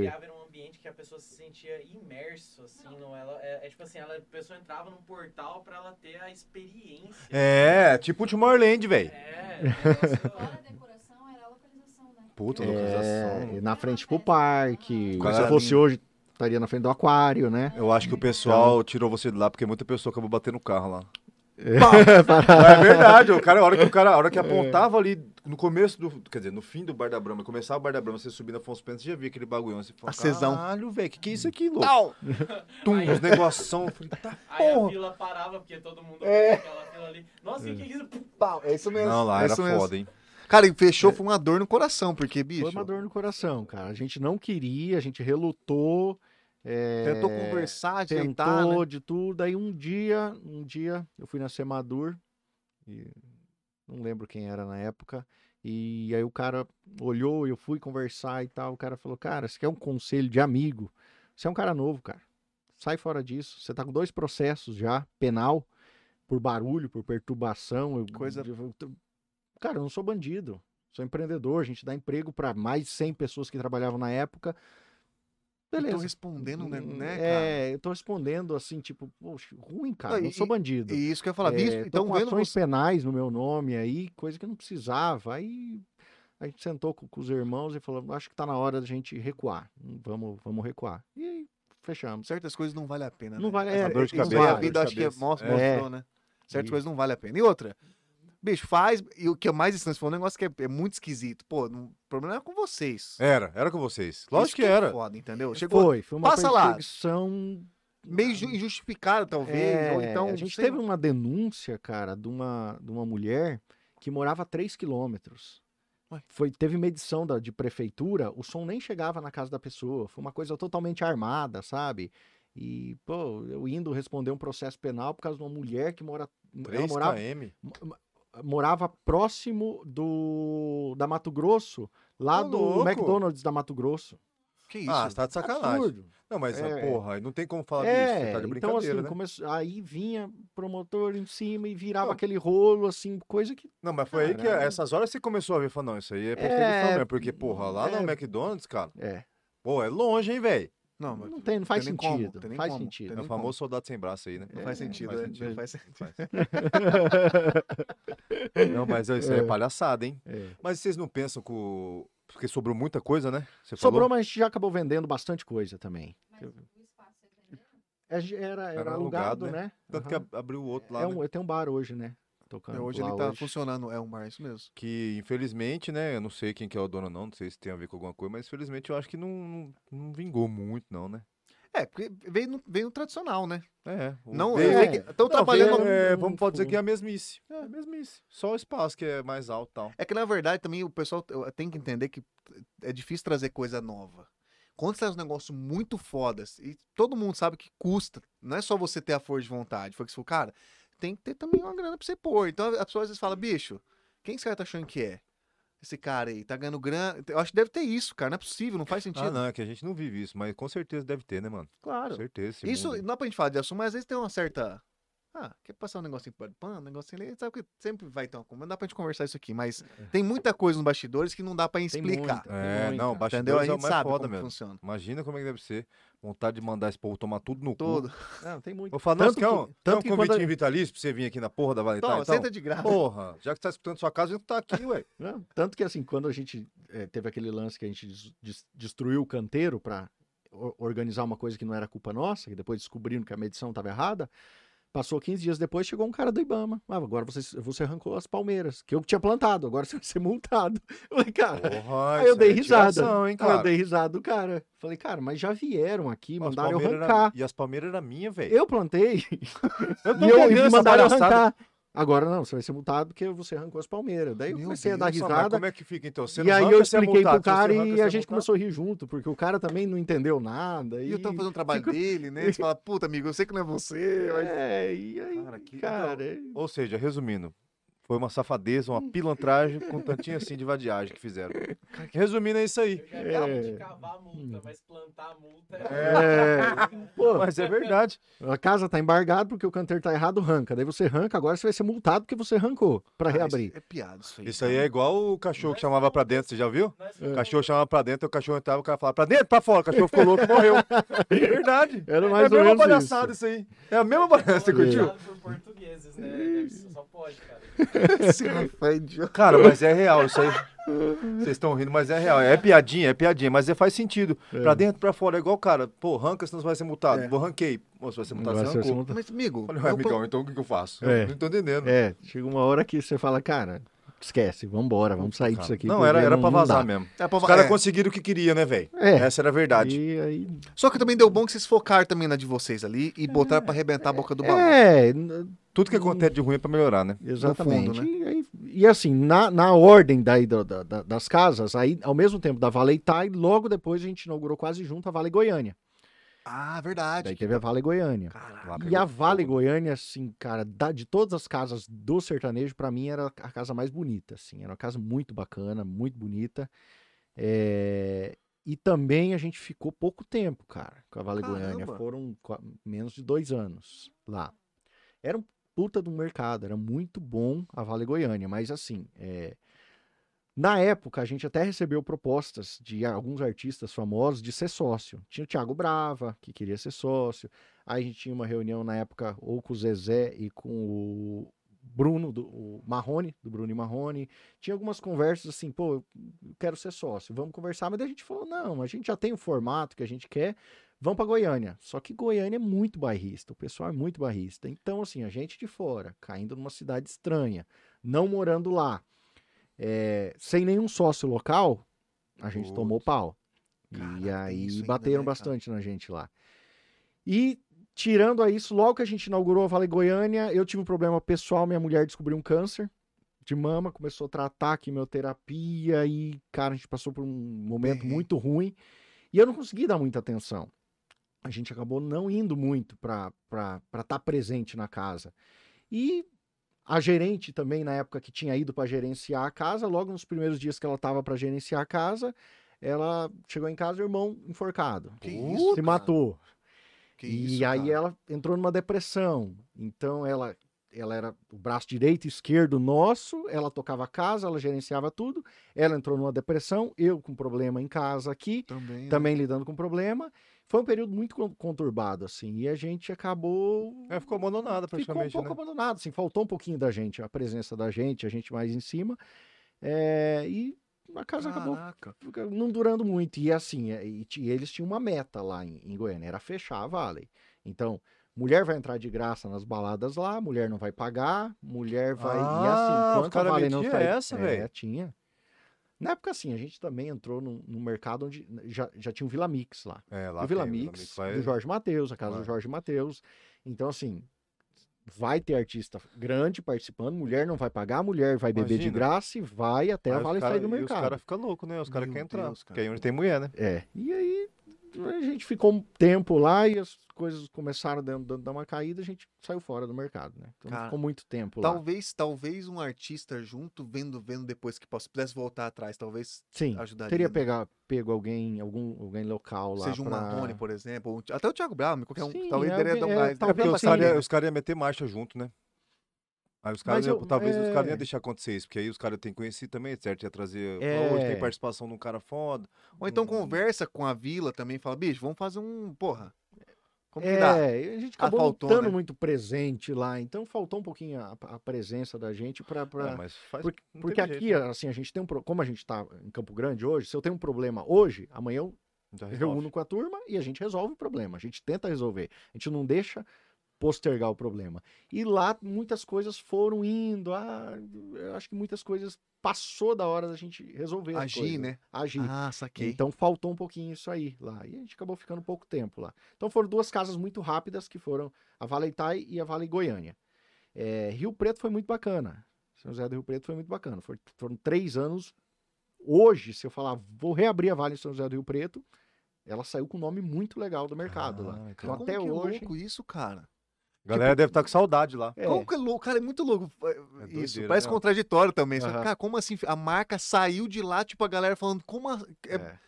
Ambiente que a pessoa se sentia imerso, assim, não, ela, é, é tipo assim, ela, a pessoa entrava num portal pra ela ter a experiência. É, tipo o Tomorrowland, velho. É, negócio- Fora a decoração, era a localização, né? Puta, É, localização. na frente pro parque. Coisa Se fosse hoje, estaria na frente do aquário, né? Eu acho que o pessoal tirou você de lá porque muita pessoa acabou batendo no carro lá. Para- É verdade, o cara, a hora que o cara, a hora que apontava ali no começo do, quer dizer, no fim do Bar da Brama, começava o Bar da Brama, você subir na Afonso Pena, você já via aquele bagulhão, você falava, Acesão. caralho, velho, que que é isso aqui, louco? Au! Tum, uns negoção, eu falei, tá Aí a porra. fila parava, porque todo mundo É. aquela fila ali. Nossa, o que, que é isso? Pau, É isso mesmo. Não, lá é era isso mesmo. foda, hein? Cara, e fechou, foi uma dor no coração, porque, bicho. Foi uma dor no coração, cara. A gente não queria, a gente relutou. É, Tentou conversar, ajeitar, tentou né? de tudo. Aí um dia, um dia, eu fui na Semadur, e não lembro quem era na época, e aí o cara olhou, eu fui conversar e tal, o cara falou, cara, você quer um conselho de amigo? Você é um cara novo, cara. Sai fora disso. Você tá com dois processos já, penal, por barulho, por perturbação. Coisa- eu- cara, eu não sou bandido. sou empreendedor, a gente dá emprego para mais de 100 pessoas que trabalhavam na época. Eu tô Beleza. respondendo, né, Hum, né, cara? É, eu tô respondendo assim, tipo, poxa, ruim, cara, Não, não e- sou bandido. E isso que eu ia falar, É, visto, então vendo ações você... penais no meu nome aí, coisa que não precisava. Aí a gente sentou com, com os irmãos e falou, acho que tá na hora da gente recuar. Hum, Vamos, vamos recuar. E aí fechamos. certas coisas não vale a pena, Não né? vale- é, dor de cabeça, a vida acho que é, mostra, É. mostrou, né? Certas E- coisas não vale a pena. E outra, bicho, faz, e o que é mais estranho, falou um negócio que é, é muito esquisito. Pô, não- o problema é com vocês. Era, era com vocês. Isso Lógico que é era. foda, entendeu? Chegou Foi, foi uma Passa lá. perseguição. meio ju- injustificado, talvez, É, ou então... a gente sei teve uma denúncia, cara, de uma, de uma mulher que morava a 3 quilômetros. Foi, teve medição da, de prefeitura, o som nem chegava na casa da pessoa. Foi uma coisa totalmente armada, sabe? E, pô, eu indo responder um processo penal por causa de uma mulher que mora. Ela 3 morava, km. Mo- morava próximo do da Mato Grosso, lá Ô, do louco. McDonald's da Mato Grosso. Que isso? Ah, você tá de sacanagem. Absurdo. Não, mas, É. porra, não tem como falar disso. Você É, tá de então brincadeira, assim, né? começou- aí vinha promotor em cima e virava Não. aquele rolo, assim, coisa que. Não, mas foi aí que, essas horas você começou a ver, falou, não, isso aí é É, mesmo, porque, porra, lá no é. McDonald's, cara, É, pô, é longe, hein, velho? Não, mas não tem, não faz tem nem como, sentido. tem nem faz como, sentido. tem É o famoso soldado sem braço aí, né? não faz É, sentido, faz né? sentido. Não faz sentido. Não, mas isso aí é É. palhaçada, hein? É. Mas vocês não pensam que o... Porque sobrou muita coisa, né? Você Sobrou, falou? mas a gente já acabou vendendo bastante coisa também. Mas? É, Era, era, Era alugado, alugado, né? Tanto Aham. que abriu o outro lá, é né? um, tem um bar hoje, né? Tocando Hoje ele tá hoje. funcionando, é um bar, isso mesmo. Que, infelizmente, né? Eu não sei quem que é o dono, não. Não sei se tem a ver com alguma coisa, mas infelizmente eu acho que não, não, não vingou muito, não, né? É, porque veio no, veio no tradicional, né? É. Não, é, estão Não, trabalhando... veio, é, vamos pode dizer que é a mesmice. É, a mesmice. Só o espaço que é mais alto tal. É que, na verdade, também o pessoal tem que entender que é difícil trazer coisa nova. Quando você traz um negócio muito fodas, e todo mundo sabe que custa, não é só você ter a força de vontade. Foi que você falou, cara, tem que ter também uma grana pra você pôr. Então a pessoa às vezes fala, bicho, quem esse cara tá achando que é? Esse cara aí, tá ganhando grana. Eu acho que deve ter isso, cara. Não é possível, não faz sentido. Ah, não, é que a gente não vive isso, mas com certeza deve ter, né, mano? Com Claro. certeza. esse Isso mundo. não é pra gente falar de assunto, mas às vezes tem uma certa. Ah, quer passar um negocinho por pano, um negocinho ali, sabe que sempre vai ter uma. Não dá pra gente conversar isso aqui, mas tem muita coisa nos bastidores que não dá pra Tem explicar. muita, É, não, muita. Entendeu? A bastidores é o gente mais sabe foda como mesmo. funciona. Imagina como é que deve ser. Vontade de mandar esse povo tomar tudo no cu. Todo. Não, tem muito. Vou falar, não, Tanto um, que- quer tanto um que quando convitinho a- vitalício pra você vir aqui na porra da Valentine? Toma, então? senta de graça. Porra, já que você tá escutando sua casa, a gente tá aqui, ué. Não, tanto que assim, quando a gente eh, teve aquele lance que a gente des- des- destruiu o canteiro para organizar uma coisa que não era culpa nossa, que depois descobriram que a medição estava errada, passou 15 dias depois, chegou um cara do Ibama. Ah, agora você, você arrancou as palmeiras, que eu tinha plantado, agora você vai ser multado. Eu falei, cara. Porra, Aí eu dei é risada. tiração, hein, Aí eu dei risada do cara. Falei, cara, mas já vieram aqui, As mandaram eu palmeiras era- arrancar. E as palmeiras eram minhas, velho. Eu plantei Eu e eu e mandaram arrancar. Agora não, você vai ser multado porque você arrancou as palmeiras. Daí eu Meu comecei a dar Deus, Não, mas risada. como é que fica, então? Você E aí eu é expliquei pro multado. Se você cara e a é gente multado. começou a rir junto, porque o cara também não entendeu nada. E E, eu tô fazendo o trabalho fica- dele, né? Você fala, puta, amigo, eu sei que não é você, mas. É, e aí, Cara, que- cara, é- Ou seja, resumindo, foi uma safadeza, uma pilantragem com um tantinho assim de vadiagem que fizeram. Resumindo, é isso aí. É. de cavar a multa, mas plantar a multa É. Pô, Mas é verdade. a casa tá embargada porque o canteiro tá errado, arranca. Daí você arranca, agora você vai ser multado porque você arrancou pra Cara, reabrir. isso É piada isso aí. Isso aí é igual o cachorro que chamava pra dentro, você já viu? Nós O cachorro chamava pra dentro, o cachorro entrava, o cara falava pra dentro, pra fora. O cachorro ficou louco e morreu. É verdade. Era É a mais ou mesma menos palhaçada isso. isso aí. É a mesma palhaçada, você curtiu? Portugueses, né? Deve Só pode, cara. Esse Rafael é idiota. Cara, mas é real isso aí. Vocês estão rindo, mas é real. É piadinha, é piadinha, mas é, faz sentido. Pra dentro, pra fora. É igual, cara, pô, arranca, senão você vai ser multado. É. Vou ranquei. Você vai ser multado, você multado. Mas, amigo, eu- amigão, então o que, que eu faço? É. Não tô entendendo. É, chega uma hora que você fala, cara, esquece, vambora, vamos sair disso aqui. Não, era, era pra não vazar dá. mesmo. é pra- Os caras é. conseguiram o que queriam, né, velho? É. Essa era a verdade. E aí, Só que também deu bom que vocês focaram também na de vocês ali e botaram pra arrebentar a boca do balão. é, Tudo que acontece de ruim é pra melhorar, né? Exatamente. fundo, né? e, aí- e assim, na, na ordem daí da- da- das casas, aí ao mesmo tempo da Vale Itai, logo depois a gente inaugurou quase junto a Vale Goiânia. Ah, verdade. Daí teve a Vale Goiânia. Lá E a Vale. Goiânia, assim, cara, da- de todas as casas do sertanejo, pra mim era a casa mais bonita, assim. Era uma casa muito bacana, muito bonita. É, E também a gente ficou pouco tempo, cara, com a Vale Goiânia. Caramba. Foram qua- menos de dois anos lá. Era um puta do mercado, era muito bom a Vale Goiânia, mas assim, é, Na época, a gente até recebeu propostas de alguns artistas famosos de ser sócio. Tinha o Thiago Brava, que queria ser sócio. Aí a gente tinha uma reunião na época ou com o Zezé e com o Bruno, do, o Marrone, do Bruno e Marrone. Tinha algumas conversas assim, pô, eu quero ser sócio, vamos conversar. Mas daí a gente falou, não, a gente já tem o formato que a gente quer, vamos para Goiânia. Só que Goiânia é muito bairrista, o pessoal é muito bairrista. Então, assim, a gente de fora, caindo numa cidade estranha, não morando lá, é, sem nenhum sócio local, a gente Putz. tomou pau. e Caraca, tem aí bateram cara? bastante na gente lá. E tirando a isso, logo que a gente inaugurou a Vale Goiânia, eu tive um problema pessoal, minha mulher descobriu um câncer de mama, começou a tratar quimioterapia e, cara, a gente passou por um momento muito ruim e eu não consegui dar muita atenção. A gente acabou não indo muito para estar presente na casa. E a gerente também, na época que tinha ido para gerenciar a casa, logo nos primeiros dias que ela estava para gerenciar a casa, ela chegou em casa, o irmão enforcado. Que Se isso, cara? matou. Que e isso, aí cara? ela entrou numa depressão. Então ela, ela era o braço direito e esquerdo nosso, ela tocava a casa, ela gerenciava tudo. Ela entrou numa depressão, eu com problema em casa aqui, Também, né? também lidando com problema. Foi um período muito con- conturbado, assim, e a gente acabou. É, ficou abandonada Ficou um praticamente, pouco né? abandonado, assim, faltou um pouquinho da gente, a presença da gente, a gente mais em cima. É, e a casa acabou Caraca. fica- não durando muito. E assim, é, e, ti- eles tinham uma meta lá em, em Goiânia, era fechar a Valley. Então, mulher vai entrar de graça nas baladas lá, mulher não vai pagar, mulher vai. e Ah, assim, os enquanto a Valley não sair. essa, é, velho. tinha. Na época, assim, a gente também entrou num, num mercado onde já, já tinha o Vila Mix lá. É, lá o Vila tem, Mix, vai- do Jorge Matheus, a casa Vai. do Jorge Matheus. Então, assim, vai ter artista grande participando, mulher não vai pagar, mulher vai beber de graça e vai até Aí a os Valley cara- sair do E os mercado. caras ficam loucos, né? Os caras querem entrar. Deus, cara. Porque aí onde tem mulher, né? É. E aí a gente ficou um tempo lá e as coisas começaram dando, dando dar uma caída, a gente saiu fora do mercado, né? Então Cara, ficou muito tempo lá. Talvez, talvez um artista junto, vendo, vendo depois que possa, pudesse voltar atrás, talvez Sim. ajudaria. Teria né? pegar, pego alguém, algum alguém local lá. Seja um pra... Marrone, por exemplo, ou até o Thiago Bravo, qualquer um. Sim, talvez é teria dar um é, gás. É talvez porque os assim, caras os cara iam meter marcha junto, né? Aí os caras, eu- talvez os caras é. iam deixar acontecer isso, porque aí os caras têm conhecido também, certo? Ia trazer. É. Hoje tem participação de um cara foda. Ou então Hum. conversa com a vila também, fala, bicho, vamos fazer um. Porra. Como que É, dá? e a gente Ah, acabou faltou, não estando né? muito presente lá, então faltou um pouquinho a, a presença da gente para É, mas faz, Porque, porque aqui, jeito, né? assim, a gente tem um. pro- Como a gente tá em Campo Grande hoje, se eu tenho um problema hoje, amanhã eu reúno com a turma e a gente resolve o problema. A gente tenta resolver. A gente não deixa postergar o problema. E lá muitas coisas foram indo. Ah, eu acho que muitas coisas passou da hora da gente resolver. Agir, coisas. né? Agir. Ah, saquei. Então faltou um pouquinho isso aí lá. E a gente acabou ficando pouco tempo lá. Então foram duas casas muito rápidas que foram a Vale Itai e a Vale Goiânia. É, Rio Preto foi muito bacana. São José do Rio Preto foi muito bacana. For- foram três anos. Hoje, se eu falar, vou reabrir a Vale em São José do Rio Preto, ela saiu com um nome muito legal do mercado Ah, lá. então Então até é hoje. louco isso, cara? A galera deve estar com saudade lá. É, Como que é louco? Cara, é muito louco. é, É isso, doideira, parece né? contraditório também. Só Aham. cara, como assim? A marca saiu de lá, tipo, a galera falando, como. a- é- é.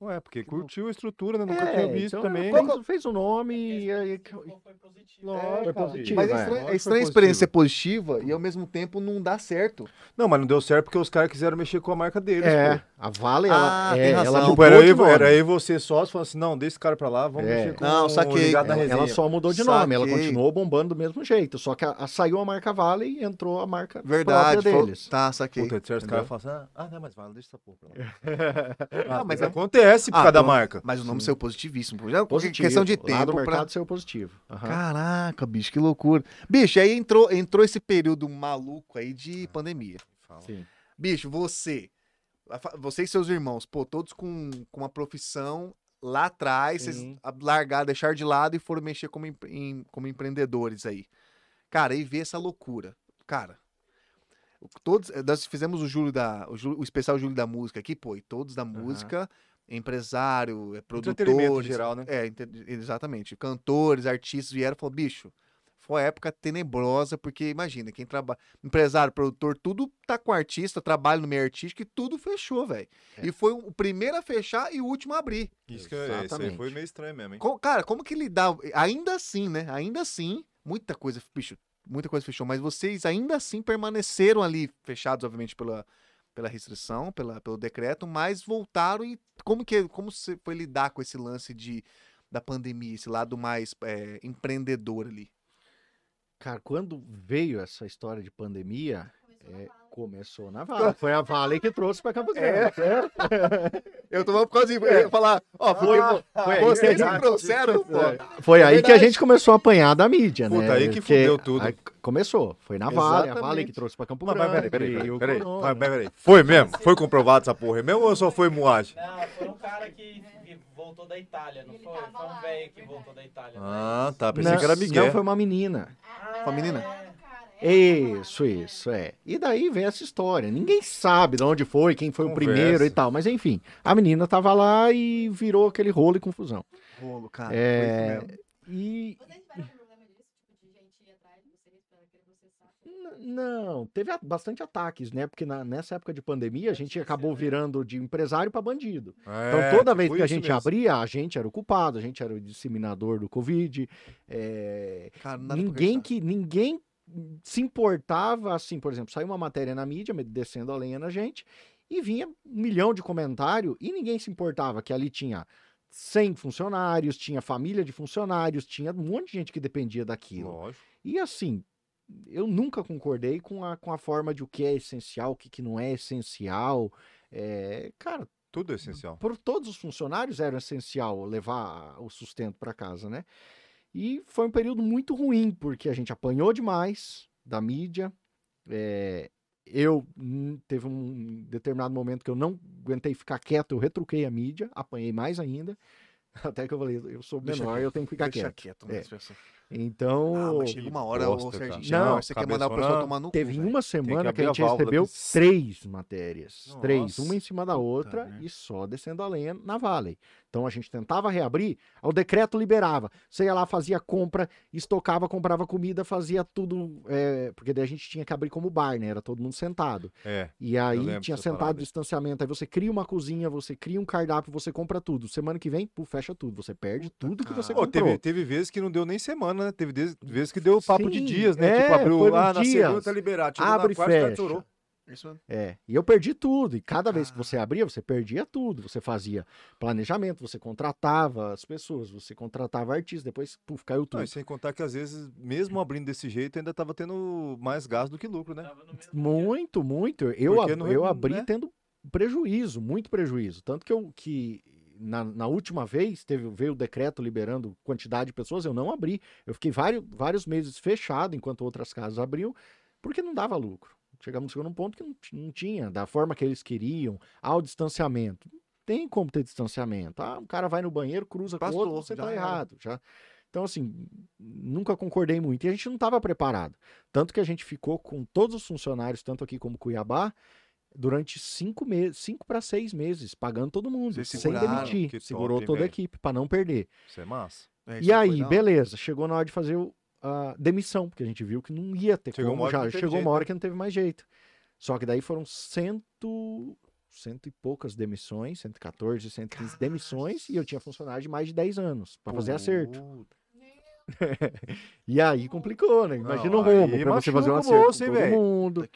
Ué, porque curtiu a estrutura, né? Nunca É, tinha visto então também. Fez, fez o nome e aí. foi positivo. Lógico, Foi positivo, Mas é é. Lógico é estranha a experiência positivo. positiva e ao mesmo tempo não dá certo. Não, mas não deu certo porque os caras quiseram mexer com a marca deles. É, pô. a Vale, Ah, ela, tem é, ela Tipo, mudou era de aí, nome. era aí você sócio, falando assim, não, deixa esse cara pra lá, vamos É. mexer com Não, o saquei. ligado na Ela, resenha. ela só mudou de nome, ela Saquei. continuou bombando do mesmo jeito, só que a- a- saiu a marca Vale e entrou a marca Verdade. deles. Tá, saquei. Puta, os caras falam assim, ah, ah, não, mas vai, deixa essa porra pra lá. Ah, Ah, mas mas acontece por Ah, causa da então- marca. Mas o nome Sim. saiu positivíssimo. pô. Já, Positivo. Questão de Lá do tempo. mercado Pra... saiu positivo. Aham. Caraca, bicho, que loucura. Bicho, aí entrou, entrou esse período maluco aí de pandemia. Fala. Sim. Bicho, você, você e seus irmãos, pô, todos com, com uma profissão lá atrás, vocês Sim. a- largaram, deixaram de lado e foram mexer como, em- como empreendedores aí. Cara, aí vê essa loucura. Cara, o- todos, nós fizemos o Júlio da, o, Júlio- o especial Júlio da Música aqui, pô, e todos da música, empresário, em produtores. geral, né? É, ente- exatamente. Cantores, artistas vieram e falaram, bicho, foi uma época tenebrosa, porque imagina, quem trabalha, empresário, produtor, tudo tá com artista, trabalha no meio artístico e tudo fechou, velho. É. E foi o primeiro a fechar e o último a abrir. Isso, que é, isso aí foi meio estranho mesmo, hein? Co- cara, como que lidar? Ainda assim, né? Ainda assim, muita coisa, bicho, muita coisa fechou, mas vocês ainda assim permaneceram ali fechados, obviamente, pela, pela restrição, pela, pelo decreto, mas voltaram e como que como você foi lidar com esse lance de da pandemia, esse lado mais é, empreendedor ali? Cara, quando veio essa história de pandemia, é. Começou na Vale. Foi a Vale que trouxe para Campo É. Grande. Eu tô quase eu ia falar, ó, foi, foi aí vocês que a me gente- trouxeram, pô. Foi É aí que a verdade. gente começou a apanhar da mídia, Puta, né? aí que Porque fudeu tudo. aí começou. Foi na Vale, a Vale Exatamente. que trouxe para Campo Grande. mas peraí, peraí, peraí. Mas, mas peraí. Foi mesmo? Foi comprovado essa porra mesmo ou só foi moagem? Não, foi um cara que, voltou da Itália, não Ele foi? Foi um velho é que verdade. voltou da Itália. Ah, tá. Pensei Não, que era Miguel. não, foi uma menina. Ah, Foi a menina? é, é, Isso, isso, é. E daí vem essa história. Ninguém sabe de onde foi, quem foi o Conversa. primeiro e tal. Mas enfim, a menina tava lá e virou aquele rolo e confusão. Rolo, cara. É, foi isso mesmo. E? Tipo, não, teve bastante ataques, né? Porque na- nessa época de pandemia a gente acabou virando de empresário para bandido. Então É, toda vez que a gente mesmo. abria, a gente era o culpado, a gente era o disseminador do Covid. é, Cara, ninguém que ninguém se importava assim, por exemplo, saiu uma matéria na mídia descendo a lenha na gente e vinha um milhão de comentário e ninguém se importava que ali tinha 100 funcionários, tinha família de funcionários, tinha um monte de gente que dependia daquilo. Lógico. E assim, eu nunca concordei com a, com a forma de o que é essencial, o que, que não é essencial. É, cara, Tudo é essencial. por todos os funcionários era essencial levar o sustento para casa, né? E foi um período muito ruim, porque a gente apanhou demais da mídia. é, eu hum, teve um determinado momento que eu não aguentei ficar quieto, eu retruquei a mídia, apanhei mais ainda. Até que eu falei, eu sou Deixa menor, eu tenho que ficar Deixa quieto. quieto, né, É. Então, Ah, mas chega uma hora, ô. Serginho. Não, Não, você quer mandar o pessoal tomar no Teve cu, uma semana que, abrir a a gente válvula recebeu três matérias. Nossa, Três, uma em cima da puta outra merda. e só descendo a lenha na Valley. Então a gente tentava reabrir, o decreto liberava. Você ia lá, fazia compra, estocava, comprava comida, fazia tudo. é, porque daí a gente tinha que abrir como bar, né? Era todo mundo sentado. É. E aí tinha sentado distanciamento. Aí você cria uma cozinha, você cria um cardápio, você compra tudo. Semana que vem, pô, fecha tudo. Você perde Puta, tudo que você comprou. teve, teve vezes que não deu nem semana, né? Teve vezes que deu papo de Sim, dias, né? é, tipo, abriu, ah, na dias. segunda tá liberado. Chegou Abre na e quarta, o cara fecha. chorou. Isso mesmo. É, e eu perdi tudo. E cada vez que Cara. você abria, você perdia tudo. Você fazia planejamento, você contratava as pessoas, você contratava artistas, depois, puf, caiu Não, tudo. e sem contar que às vezes, mesmo abrindo desse jeito, ainda tava tendo mais gasto do que lucro, né? Muito, muito. Eu, ab- não- eu abri né? tendo prejuízo, muito prejuízo. Tanto que eu que na, na última vez teve, veio o decreto liberando quantidade de pessoas, eu não abri. Eu fiquei vários, vários meses fechado enquanto outras casas abriam, porque não dava lucro. Chegamos num ponto que não, não tinha, da forma que eles queriam, ao distanciamento. Tem como ter distanciamento. Ah, um cara vai no banheiro, cruza com o outro, você tá errado. Já. Então, assim, nunca concordei muito. E a gente não estava preparado. Tanto que a gente ficou com todos os funcionários, tanto aqui como Cuiabá, durante cinco meses, cinco para seis meses, pagando todo mundo, sem demitir. Segurou top, toda a velho. equipe para não perder. Isso é massa. É, e isso foi aí, beleza, chegou na hora de fazer o- a demissão, porque a gente viu que não ia ter Chegou como. Já chegou jeito, uma hora né? que não teve mais jeito. Só que daí foram cento, cento e poucas demissões, 114, 115 demissões, e eu tinha funcionário de mais de 10 anos para fazer acerto. E aí complicou, né? Imagina Não, um roubo para você fazer um acerto bolso, todo mundo.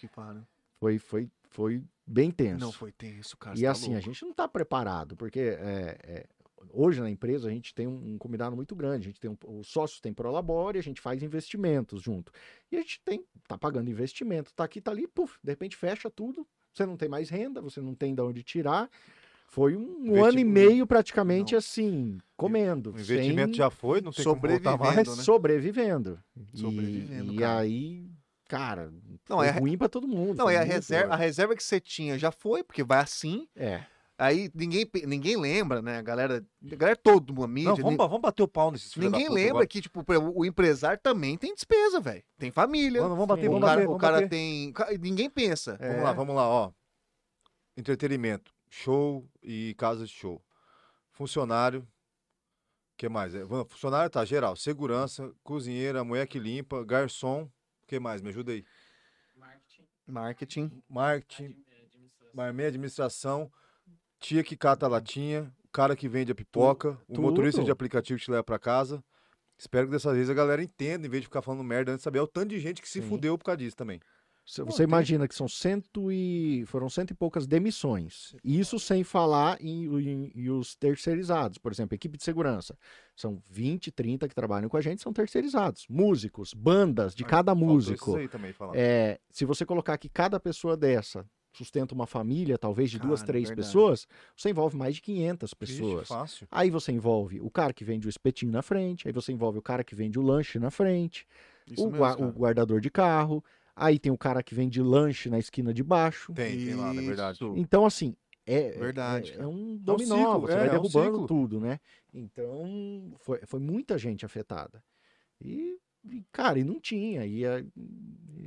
Foi, foi, foi bem tenso. Não foi tenso, cara. E tá assim, a louco. gente não está preparado, porque é, é, hoje na empresa a gente tem um, um combinado muito grande. A gente tem um, os sócios têm Prolabore, a gente faz investimentos junto. E a gente tem, tá pagando investimento, tá aqui, tá ali, puf, de repente fecha tudo. Você não tem mais renda, você não tem de onde tirar. Foi um ano e meio praticamente Não. assim, comendo. O investimento sem- já foi, não tem como voltar Sobrevivendo, mais. né? sobrevivendo. E- Sobrevivendo, E, cara. aí, cara, Não, é ruim pra todo mundo. Não, é a reserva, a reserva que você tinha já foi, porque vai assim. É. Aí ninguém, ninguém lembra, né? A galera, a galera todo mundo, mídia. Não, vamos, vamos bater o pau nesses ninguém lembra agora. que, tipo, o empresário também tem despesa, velho. Tem família. Vamos, vamos bater, o vamos cara, bater, o cara bater. tem. Ninguém pensa. É. Vamos lá, vamos lá, ó. Entretenimento, show e casa de show. Funcionário, o que mais? É, funcionário tá, geral. Segurança, cozinheira, mulher que limpa, garçom, que mais? Me ajuda aí. Marketing, Marketing. Marketing, é, administração. meia administração, tia que cata a latinha, o cara que vende a pipoca, o motorista tudo. de aplicativo que te leva pra casa. Espero que dessa vez a galera entenda, em vez de ficar falando merda antes de saber, é o tanto de gente que se Sim. fudeu por causa disso também. Você tem- imagina que são cento e foram cento e poucas demissões. Isso sem falar em, em- em os terceirizados. Por exemplo, equipe de segurança. São 20, 30 que trabalham com a gente, são terceirizados. Músicos, bandas de Ah, cada músico. também, falar. É, se você colocar que cada pessoa dessa sustenta uma família, talvez de duas, Cara, três verdade. pessoas, você envolve mais de 500 Vixe, pessoas. fácil. Aí você envolve o cara que vende o espetinho na frente, aí você envolve o cara que vende o lanche na frente, o, mesmo, gua- cara. o guardador de carro, aí tem o cara que vende lanche na esquina de baixo. Tem, tem lá, na verdade. Isso. Então, assim, é, Verdade, é, é um dominó, ciclo, você é, vai é um derrubando ciclo. tudo, né? Então, foi, foi muita gente afetada. E, e, cara, e não tinha. E,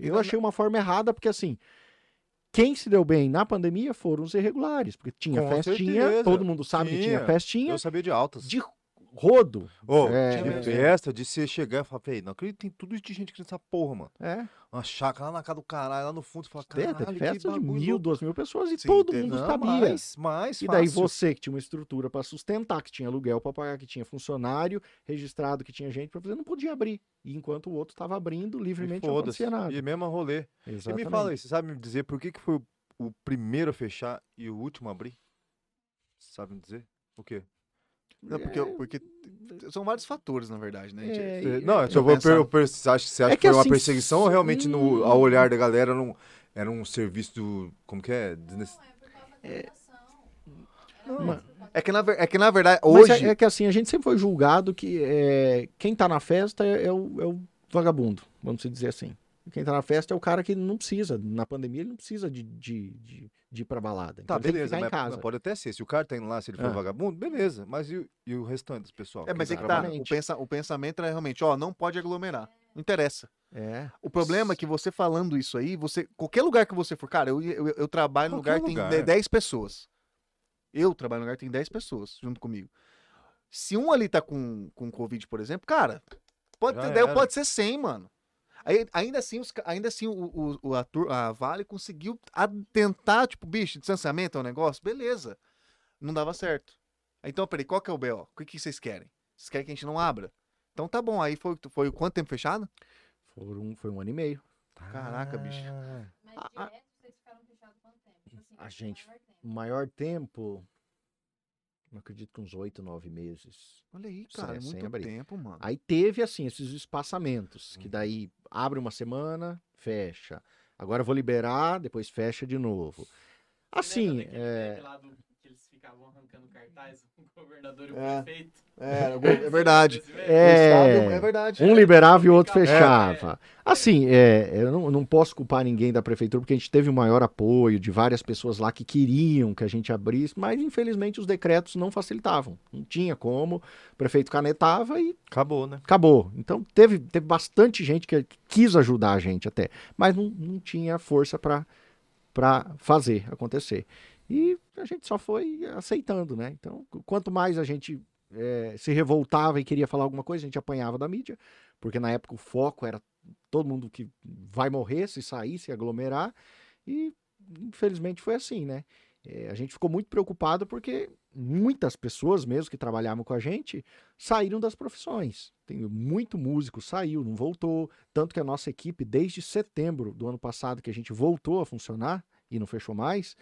eu achei uma forma errada, porque assim, quem se deu bem na pandemia foram os irregulares, porque tinha Com festinha, certeza, todo mundo sabe que tinha tinha. festinha Eu sabia de altas. de rodo. Ô, É, tinha é. festa de você chegar e falar, véi, não acredito, tem tudo isso de gente aqui nessa porra, mano. É, Uma chácara lá na casa do caralho, lá no fundo, você fala, caralho, que festa de mil, louco." duas mil pessoas e Sim, todo teve- mundo não, sabia. Mais, mais E daí fácil. você que tinha uma estrutura para sustentar, que tinha aluguel para pagar, que tinha funcionário registrado, que tinha gente para fazer, não podia abrir. E enquanto o outro estava abrindo, E livremente não acontecia nada. E mesmo rolê. E me fala aí, você sabe me dizer por que, que foi o, o primeiro a fechar e o último a abrir? Sabe me dizer? O quê? Não, porque, porque são vários fatores, na verdade, né? É, e- Não, eu se eu vou pensar- per, per- você acha, você acha É que, que foi uma assim, perseguição ou realmente no, ao olhar da galera era um, era um serviço do. Como que é? Desnec- Não, é Não, É que, na, é que na verdade, Mas hoje. é, é que assim, a gente sempre foi julgado que é, quem tá na festa é, é o, é o vagabundo, vamos dizer assim. Quem tá na festa é o cara que não precisa, na pandemia ele não precisa de, de, de, de ir pra balada. Então Tá, tem beleza, mas mas pode até ser. Se o cara tá indo lá, se ele for Ah. vagabundo, beleza. Mas e, o- e o restante dos pessoal? É, mas é tá que tá. O, Exatamente. pensa, o pensamento é realmente, ó, não pode aglomerar. Não interessa. É. O problema é que você falando isso aí, você. Qualquer lugar que você for, cara, eu, eu, eu trabalho num Qualquer lugar que tem lugar. de- 10 pessoas. Eu trabalho num lugar que tem 10 pessoas junto comigo. Se um ali tá com, com Covid, por exemplo, cara, pode, ter, pode ser 100, mano. Aí, ainda assim, os ainda assim o, o, a, a Vale conseguiu tentar, tipo, bicho, distanciamento é um negócio? Beleza. Não dava certo. Então, peraí, qual que é o BO? O que, que vocês querem? Vocês querem que a gente não abra? Então tá bom, aí foi, foi quanto tempo fechado? Foram, foi um ano e meio. Caraca, bicho. Ah, Mas A- a- direto vocês ficaram fechados quanto tempo? Tipo assim, A qual foi o gente- maior tempo? O maior tempo, eu acredito que uns oito, nove meses. Olha aí, Sem- cara, é sem muito abrir. tempo, mano. Aí teve, assim, esses espaçamentos, Uhum. que daí abre uma semana, fecha. Agora vou liberar, depois fecha de novo. Assim, é, lá do- que eles ficavam arrancando cartaz, o governador e o É. prefeito? É, é verdade. É. é verdade. um liberava e o outro É. fechava. Assim, é, eu não, não posso culpar ninguém da prefeitura, porque a gente teve o maior apoio de várias pessoas lá que queriam que a gente abrisse, mas infelizmente os decretos não facilitavam. Não tinha como, o prefeito canetava e Acabou, né? acabou. Então teve, teve bastante gente que quis ajudar a gente até, mas não, não tinha força para fazer acontecer. E a gente só foi aceitando, né? Então, qu- quanto mais a gente eh, se revoltava e queria falar alguma coisa, a gente apanhava da mídia, porque na época o foco era todo mundo que vai morrer se sair, se aglomerar, e infelizmente foi assim, né? Eh, a gente ficou muito preocupado porque muitas pessoas mesmo que trabalhavam com a gente saíram das profissões. Tem muito músico saiu, não voltou, tanto que a nossa equipe desde setembro do ano passado que a gente voltou a funcionar e não fechou mais,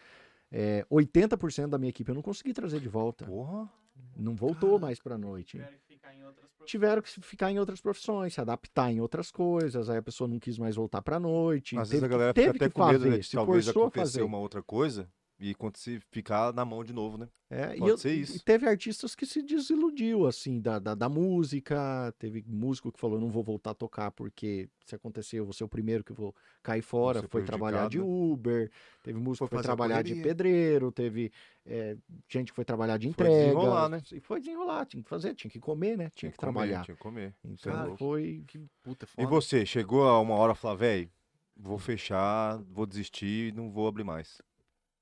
é, 80% da minha equipe eu não consegui trazer de volta. Porra. Não voltou mais para noite. Tiveram que ficar em outras profissões. Tiveram que ficar em outras profissões, se adaptar em outras coisas, aí a pessoa não quis mais voltar para noite. Às teve vezes a que- galera teve fica até que com medo fazer, né, de talvez acontecer fazer. uma outra coisa e acontecer, ficar na mão de novo, né? É, e, Pode eu- ser e isso. teve artistas que se desiludiu, assim, da, da, da música. Teve músico que falou, não vou voltar a tocar porque se acontecer eu vou ser o primeiro que vou cair fora. Foi trabalhar de prejudicado, Uber. Teve músico Foi que foi trabalhar de pedreiro. Teve é, gente que foi trabalhar de Foi entrega. desenrolar, né? E foi desenrolar, tinha que fazer, tinha que comer, né? Tinha que comer, trabalhar. Tinha que comer. Então Cara, foi... Que puta, E foda. você, chegou a uma hora e falou, velho, vou fechar, vou desistir, não vou abrir mais.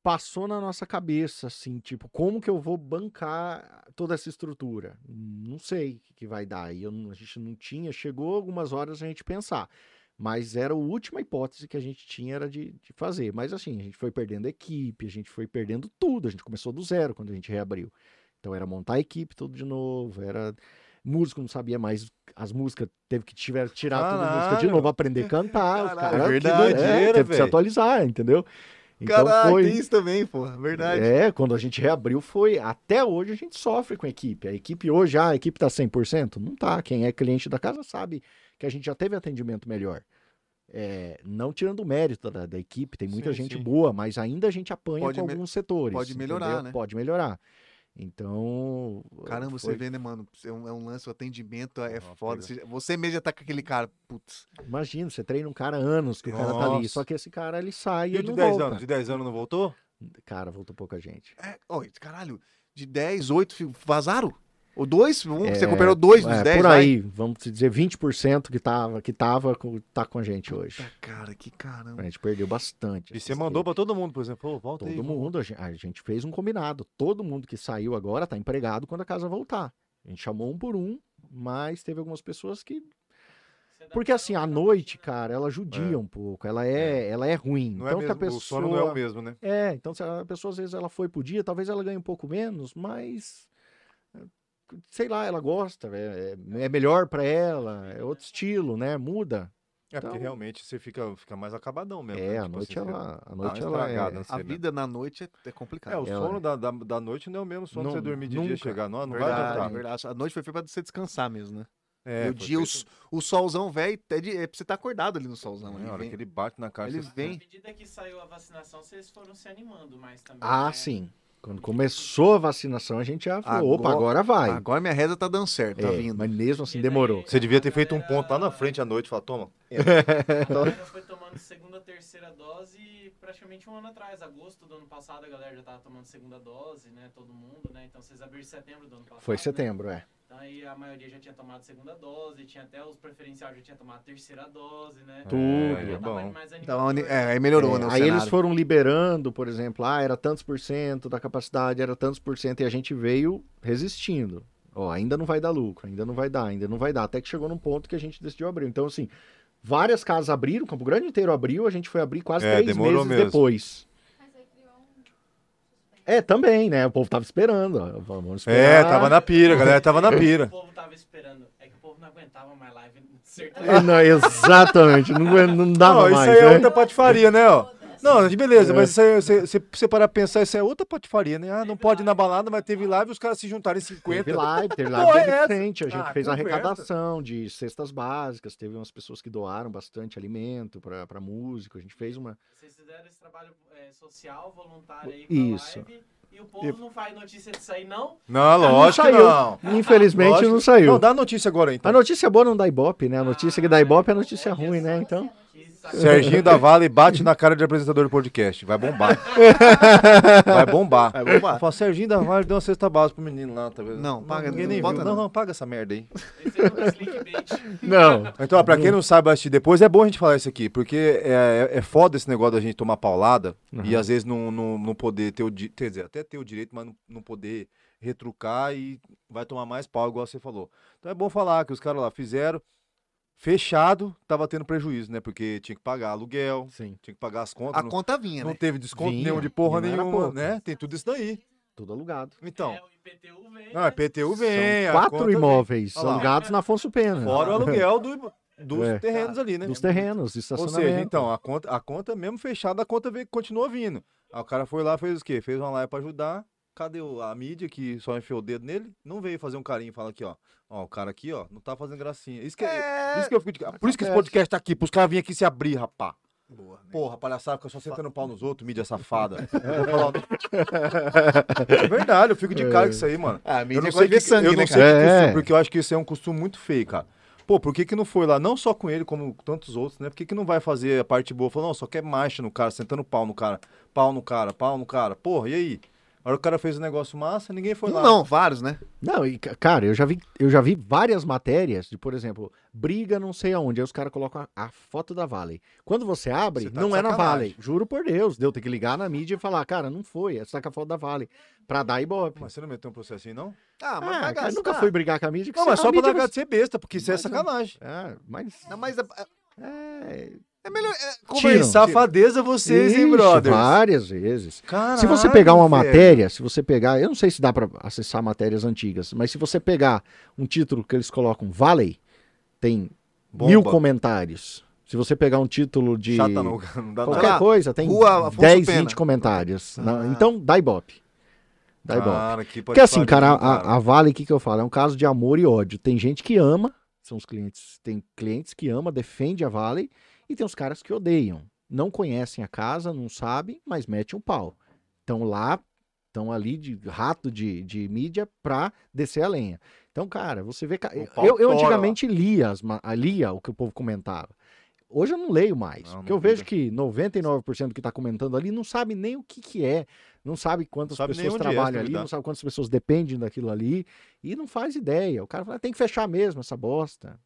Passou na nossa cabeça, assim, tipo, como que eu vou bancar toda essa estrutura? Não sei o que, que vai dar. E eu a gente não tinha, chegou algumas horas a gente pensar. Mas era a última hipótese que a gente tinha era de, de fazer. Mas assim, a gente foi perdendo equipe, a gente foi perdendo tudo. A gente começou do zero quando a gente reabriu. Então era montar a equipe tudo de novo, era músico não sabia mais as músicas, teve que tiver, tirar toda a música de Caralho. novo, aprender a cantar. Caralho, caras- verdade, é, era, teve que se atualizar, entendeu? Então Caralho, foi. tem isso também, pô. Verdade. É, quando a gente reabriu foi. Até hoje a gente sofre com a equipe. A equipe hoje, ah, a equipe tá 100%? Não tá. Quem é cliente da casa sabe que a gente já teve atendimento melhor. É, não tirando o mérito da, da equipe, tem muita Sim, gente sim. boa, mas ainda a gente apanha Pode com alguns setores. pode melhorar, entendeu? né? Pode melhorar. Então. Caramba, você foi- vê, né, mano? É um, é um lance, o atendimento é Uma foda. pega. Você, você mesmo já tá com aquele cara, putz. Imagina, você treina um cara há anos que o cara tá ali. Nossa. Só que esse cara ele sai e, E o ele de não 10 volta. anos? De 10 anos não voltou? Cara, voltou pouca gente. É, ó, caralho, de 10, 8 fi- vazaram? Ou dois? Um, você É, recuperou dois dos É, 10, por vai? aí, vamos dizer 20% que tava, que tava, com- tá com a gente hoje. Puta, cara, que caramba. A gente perdeu bastante. E essa você mandou equipe. pra todo mundo, por exemplo. Pô, volta todo aí. mundo. A gen- a gente fez um combinado. Todo mundo que saiu agora tá empregado quando a casa voltar. A gente chamou um por um, mas teve algumas pessoas que. Você Porque assim, uma noite, né? cara, ela judia um pouco. Ela é, ela é ruim. Não então, é se a mesmo, pessoa. O sono não é o mesmo, né? É, então se a pessoa às vezes ela foi pro dia, talvez ela ganhe um pouco menos, mas sei lá, ela gosta, é, é- é melhor pra ela, é outro estilo, né? Muda. É porque Então- realmente você fica, fica mais acabadão mesmo. É, né? a Tipo noite assim, ela, a noite ela estragada, é, né? A vida na noite é, é complicado. É, o sono da, da, da noite não é o mesmo sono Não- que você dormir de dia nunca. e chegar. Não, não vai verdade, adiantar. verdade. A noite foi feita pra você descansar mesmo, né? É, e o dia, o, feito- o solzão, velho, é, de- é pra você estar acordado ali no solzão. É, ali, a hora vem- que ele bate na cara, ele vem- À medida que saiu a vacinação, vocês foram se animando mais também. Ah, né? sim. Quando começou a vacinação, a gente já falou, opa, Agora- agora vai. Agora minha reza tá dando certo, tá É, vindo. Mas mesmo assim demorou. Você devia ter a feito um ponto lá na frente à noite e falar, toma. A galera foi tomando segunda, terceira dose praticamente um ano atrás. Agosto do ano passado a galera já tava tomando segunda dose, né? Todo mundo, né? Então vocês abriram em setembro do ano passado. Foi né? setembro, é. Então aí a maioria já tinha tomado segunda dose, tinha até os preferenciais já tinha tomado terceira dose, né? Tudo. É, tava bom. mais Então, é, aí melhorou, É, né? o aí eles cenário. foram liberando, por exemplo, ah, era tantos por cento da capacidade, era tantos por cento, e a gente veio resistindo. Ó, ainda não vai dar lucro, ainda não vai dar, ainda não vai dar. Até que chegou num ponto que a gente decidiu abrir. Então, assim, várias casas abriram, Campo Grande inteiro abriu, a gente foi abrir quase É, três meses mesmo. depois. Mas aí criou um suspense. É, também, né? O povo tava esperando. ó, Vamos É, esperar. tava na pira, a galera tava na O pira. povo tava esperando. É que o povo não aguentava mais live. Certeza. É, não, exatamente, não, não dava Não, isso mais. aí é né? outra patifaria, né, ó? Não, beleza, É. mas isso aí, você, você, você parar pra pensar, isso é outra patifaria, né? Ah, não pode ir na balada, mas teve live e os caras se juntaram em 50. Teve live, teve live é essa? frente. A gente Ah, fez a conversa. arrecadação de cestas básicas. Teve umas pessoas que doaram bastante alimento para pra músico. A gente fez uma. Fizeram esse trabalho é, social, voluntário aí com Isso. a live. E o povo não faz notícia disso aí, não? Não, lógico que saiu. não. Infelizmente Lógico. não saiu. Não, dá notícia agora, então. A notícia boa não dá ibope, né? A notícia que dá ibope é a notícia ruim, né? Então. Serginho da Vale bate na cara de apresentador do podcast. Vai bombar. Vai bombar. Vai bombar. Fala, Serginho da Vale deu uma cesta básica pro menino lá, tá vendo? Não, paga, ninguém não nem bota viu. não. Não, não, paga essa merda aí. Não. Então, ó, pra quem não sabe assistir depois, é bom a gente falar isso aqui, porque é, é, é foda esse negócio da gente tomar paulada e Uhum. às vezes não, não, não poder ter o direito, quer dizer, até ter o direito, mas não, não poder retrucar e vai tomar mais pau, igual você falou. Então é bom falar que os caras lá fizeram, fechado, tava tendo prejuízo, né? Porque tinha que pagar aluguel, Sim. tinha que pagar as contas, A não, conta vinha, não né? teve desconto Vinha, nenhum de porra era nenhuma, pouco. né? Tem tudo isso daí. Tudo alugado. Então, É, o IPTU vem. não, é PTU vem, São conta quatro vem. imóveis Olha lá. alugados na Afonso Pena. Fora o aluguel do- dos É. terrenos ali, né? Dos terrenos, de Ou estacionamento. seja, então, a conta, a conta mesmo fechada, a conta veio, continua vindo. Aí o cara foi lá, fez o quê? Fez uma live pra ajudar. Cadê o- a mídia que só enfiou o dedo nele? Não veio fazer um carinho e falar aqui, ó. Ó, o cara aqui, ó, não tá fazendo gracinha. Isso que, é... isso que eu fico de... Por isso que esse podcast tá aqui, pros caras virem aqui se abrir, rapá. Boa, né? Porra, palhaçada, fica só sentando pau nos outros, mídia safada. É verdade, eu fico de cara com isso aí, mano. Ah, a Eu mídia não sei que, sangue, eu né, não sei cara? que É. costume, porque eu acho que isso é um costume muito feio, cara. Pô, por que que não foi lá, não só com ele, como tantos outros, né? Por que que não vai fazer a parte boa? Falou, não, só quer marcha no cara, sentando pau no cara, pau no cara, pau no cara. Porra, e aí? A hora que o cara fez o negócio massa, ninguém foi Um lá. não, vários, né? Não, e, ca- cara, eu já vi, eu já vi várias matérias de, por exemplo, briga não sei aonde, aí os caras colocam a, a foto da Valley. Quando você abre, Você tá não é na. Valley. Juro por Deus, deu ter que ligar na mídia e falar, cara, não foi, essa tá com a foto da Valley. Pra dar ibope. Mas você não meteu um processinho, não? Ah, Ah, mas vai cara, nunca fui brigar com a mídia. que Não, mas a só pra largar de ser besta, porque isso é sacanagem. É, mas... Não, mas a- a- É, É melhor. É, Tiram. conversa. Safadeza vocês, hein, Ixi, brothers? Várias vezes. Caralho, Se você pegar uma velho. matéria, se você pegar, eu não sei se dá pra acessar matérias antigas, mas se você pegar um título que eles colocam Valley, tem Bomba. mil comentários. Se você pegar um título de Chata não, não dá qualquer nada. lá, coisa, tem Rua Afonso 10, Pena. 20 comentários. Na- Ah. Então, dá ibope. Dá ibope. Cara, que Porque assim, cara, a, a Vale, o que, que eu falo? É um caso de amor e ódio. Tem gente que ama, são os clientes, tem clientes que ama, defende a Vale, e tem os caras que odeiam. Não conhecem a casa, não sabem, mas metem um pau. Estão lá, estão ali de rato de, de mídia pra descer a lenha. Então, cara, você vê. Eu, eu antigamente lia, as lia o que o povo comentava. Hoje eu não leio mais. Não, porque não eu vejo que 99% que está comentando ali não sabe nem o que, que é. Não sabe quantas Sabe nem pessoas é, trabalham ali, duvidar. não sabe quantas pessoas dependem daquilo ali. E não faz ideia. O cara fala, tem que fechar mesmo essa bosta.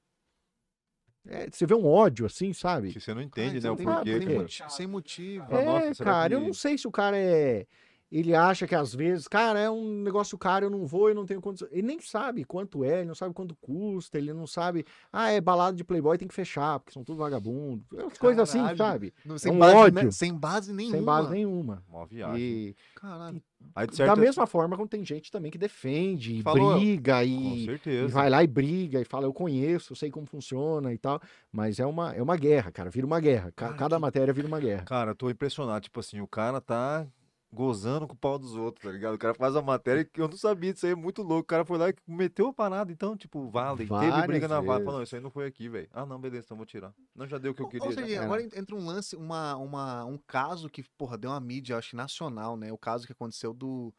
É, você vê um ódio assim, sabe? Que você não Ah, entende, então né, o porquê. Sem motivo. Ah, É, nossa, cara, eu que- não sei se o cara é. Ele acha que às vezes, cara, é um negócio caro, eu não vou, eu não tenho condição. Ele nem sabe quanto é, ele não sabe quanto custa, ele não sabe. Ah, é balada de Playboy, tem que fechar, porque são tudo vagabundo. Umas coisas assim, sabe? Não- sem, um base, ódio. né? sem base nenhuma. Sem base nenhuma. Mó viagem. E Caralho. Aí, de da mesma forma, como tem gente também que defende, e Falou- briga Com e, e vai lá e briga e fala, eu conheço, eu sei como funciona e tal. Mas é uma, é uma guerra, cara. Vira uma guerra. Cada que- matéria vira uma guerra. Cara, eu tô impressionado. Tipo assim, o cara tá gozando com o pau dos outros, tá ligado? O cara faz uma matéria que eu não sabia disso aí, é muito louco. O cara foi lá e meteu a parada. Então, tipo, vale. Teve Várias briga na vezes. Falou, não, isso aí não foi aqui, velho. Ah, não, beleza, então vou tirar. Não, já deu o que eu queria. Ou seja, É. agora entra um lance, uma, uma, um caso que, porra, deu uma mídia, acho que nacional, né? O caso que aconteceu do,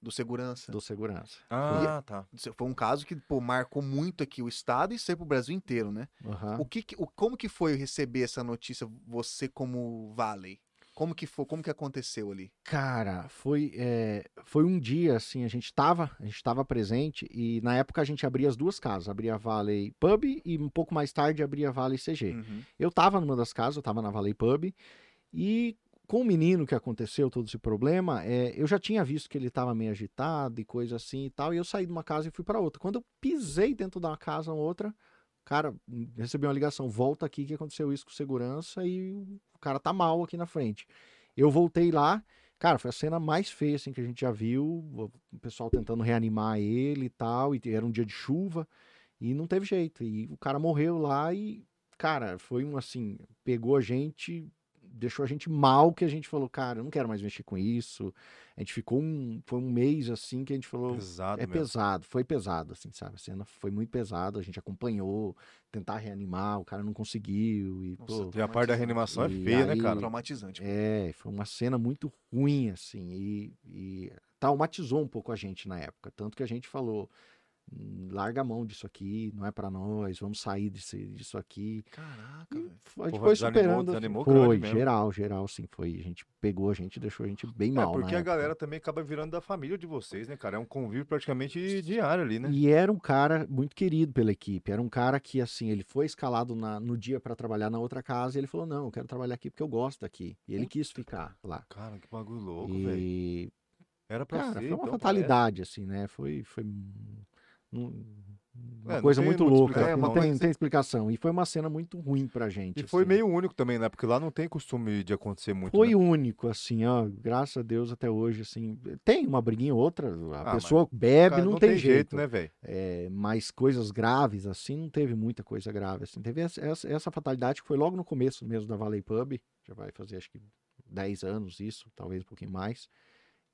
do segurança. Do segurança. Ah, tá. Foi um caso que, pô, marcou muito aqui o estado e saiu pro Brasil inteiro, né? Aham. O que, que- o, como que foi receber essa notícia, você como Valley? Como que foi, como que aconteceu ali? Cara, foi, é, foi um dia assim, a gente tava, a gente tava presente e na época a gente abria as duas casas, abria a Valley Pub e um pouco mais tarde abria a Valley CG. Uhum. Eu tava numa das casas, eu tava na Valley Pub e com o menino que aconteceu todo esse problema, é, eu já tinha visto que ele tava meio agitado e coisa assim e tal, e eu saí de uma casa e fui para outra. Quando eu pisei dentro de uma casa ou outra, cara, recebi uma ligação, volta aqui que aconteceu isso com segurança e o cara tá mal aqui na frente. Eu voltei lá, cara, foi a cena mais feia assim que a gente já viu, o pessoal tentando reanimar ele e tal, e era um dia de chuva e não teve jeito. E o cara morreu lá e, cara, foi um assim, pegou a gente, deixou a gente mal que a gente falou, cara, eu não quero mais mexer com isso. A gente ficou um, foi um mês assim que a gente falou, Pesado é mesmo. pesado, foi pesado, assim, sabe? A cena foi muito pesada, a gente acompanhou, tentar reanimar, o cara não conseguiu. E, Nossa, pô, E a parte da reanimação é feia, né, aí- cara? Traumatizante. é, foi uma cena muito ruim, assim, e, e traumatizou um pouco a gente na época. Tanto que a gente falou: "Hum, larga a mão disso aqui, não é pra nós, vamos sair desse, disso aqui. Caraca, E velho. a gente Porra, foi desanimou- superando. desanimou assim, grande foi, mesmo. geral, geral, sim, foi. A gente pegou a gente, deixou a gente bem É, mal. porque a época. galera também acaba virando da família de vocês, né, cara? É um convívio praticamente diário ali, né? E era um cara muito querido pela equipe. Era um cara que, assim, ele foi escalado na- no dia pra trabalhar na outra casa e ele falou: Não, eu quero trabalhar aqui porque eu gosto daqui. E ele quis ficar lá. Cara, que bagulho louco, velho. E, Era pra cara, ser, foi uma então, fatalidade, assim, né? Foi, foi um- um- uma É, não coisa tem muito louca. não não, tem, né? não tem explicação. E foi uma cena muito ruim pra gente. E foi assim. meio único também, né? Porque lá não tem costume de acontecer muito. Foi né? único, assim, ó. Graças a Deus até hoje, assim. Tem uma briguinha ou outra, a Ah, pessoa bebe, Cara, não, tem, jeito. né, velho? É, mas coisas graves, assim, não teve muita coisa grave, assim. Teve essa, essa, essa fatalidade que foi logo no começo mesmo da Valley Pub. Já vai fazer, acho que, 10 anos isso, talvez um pouquinho mais.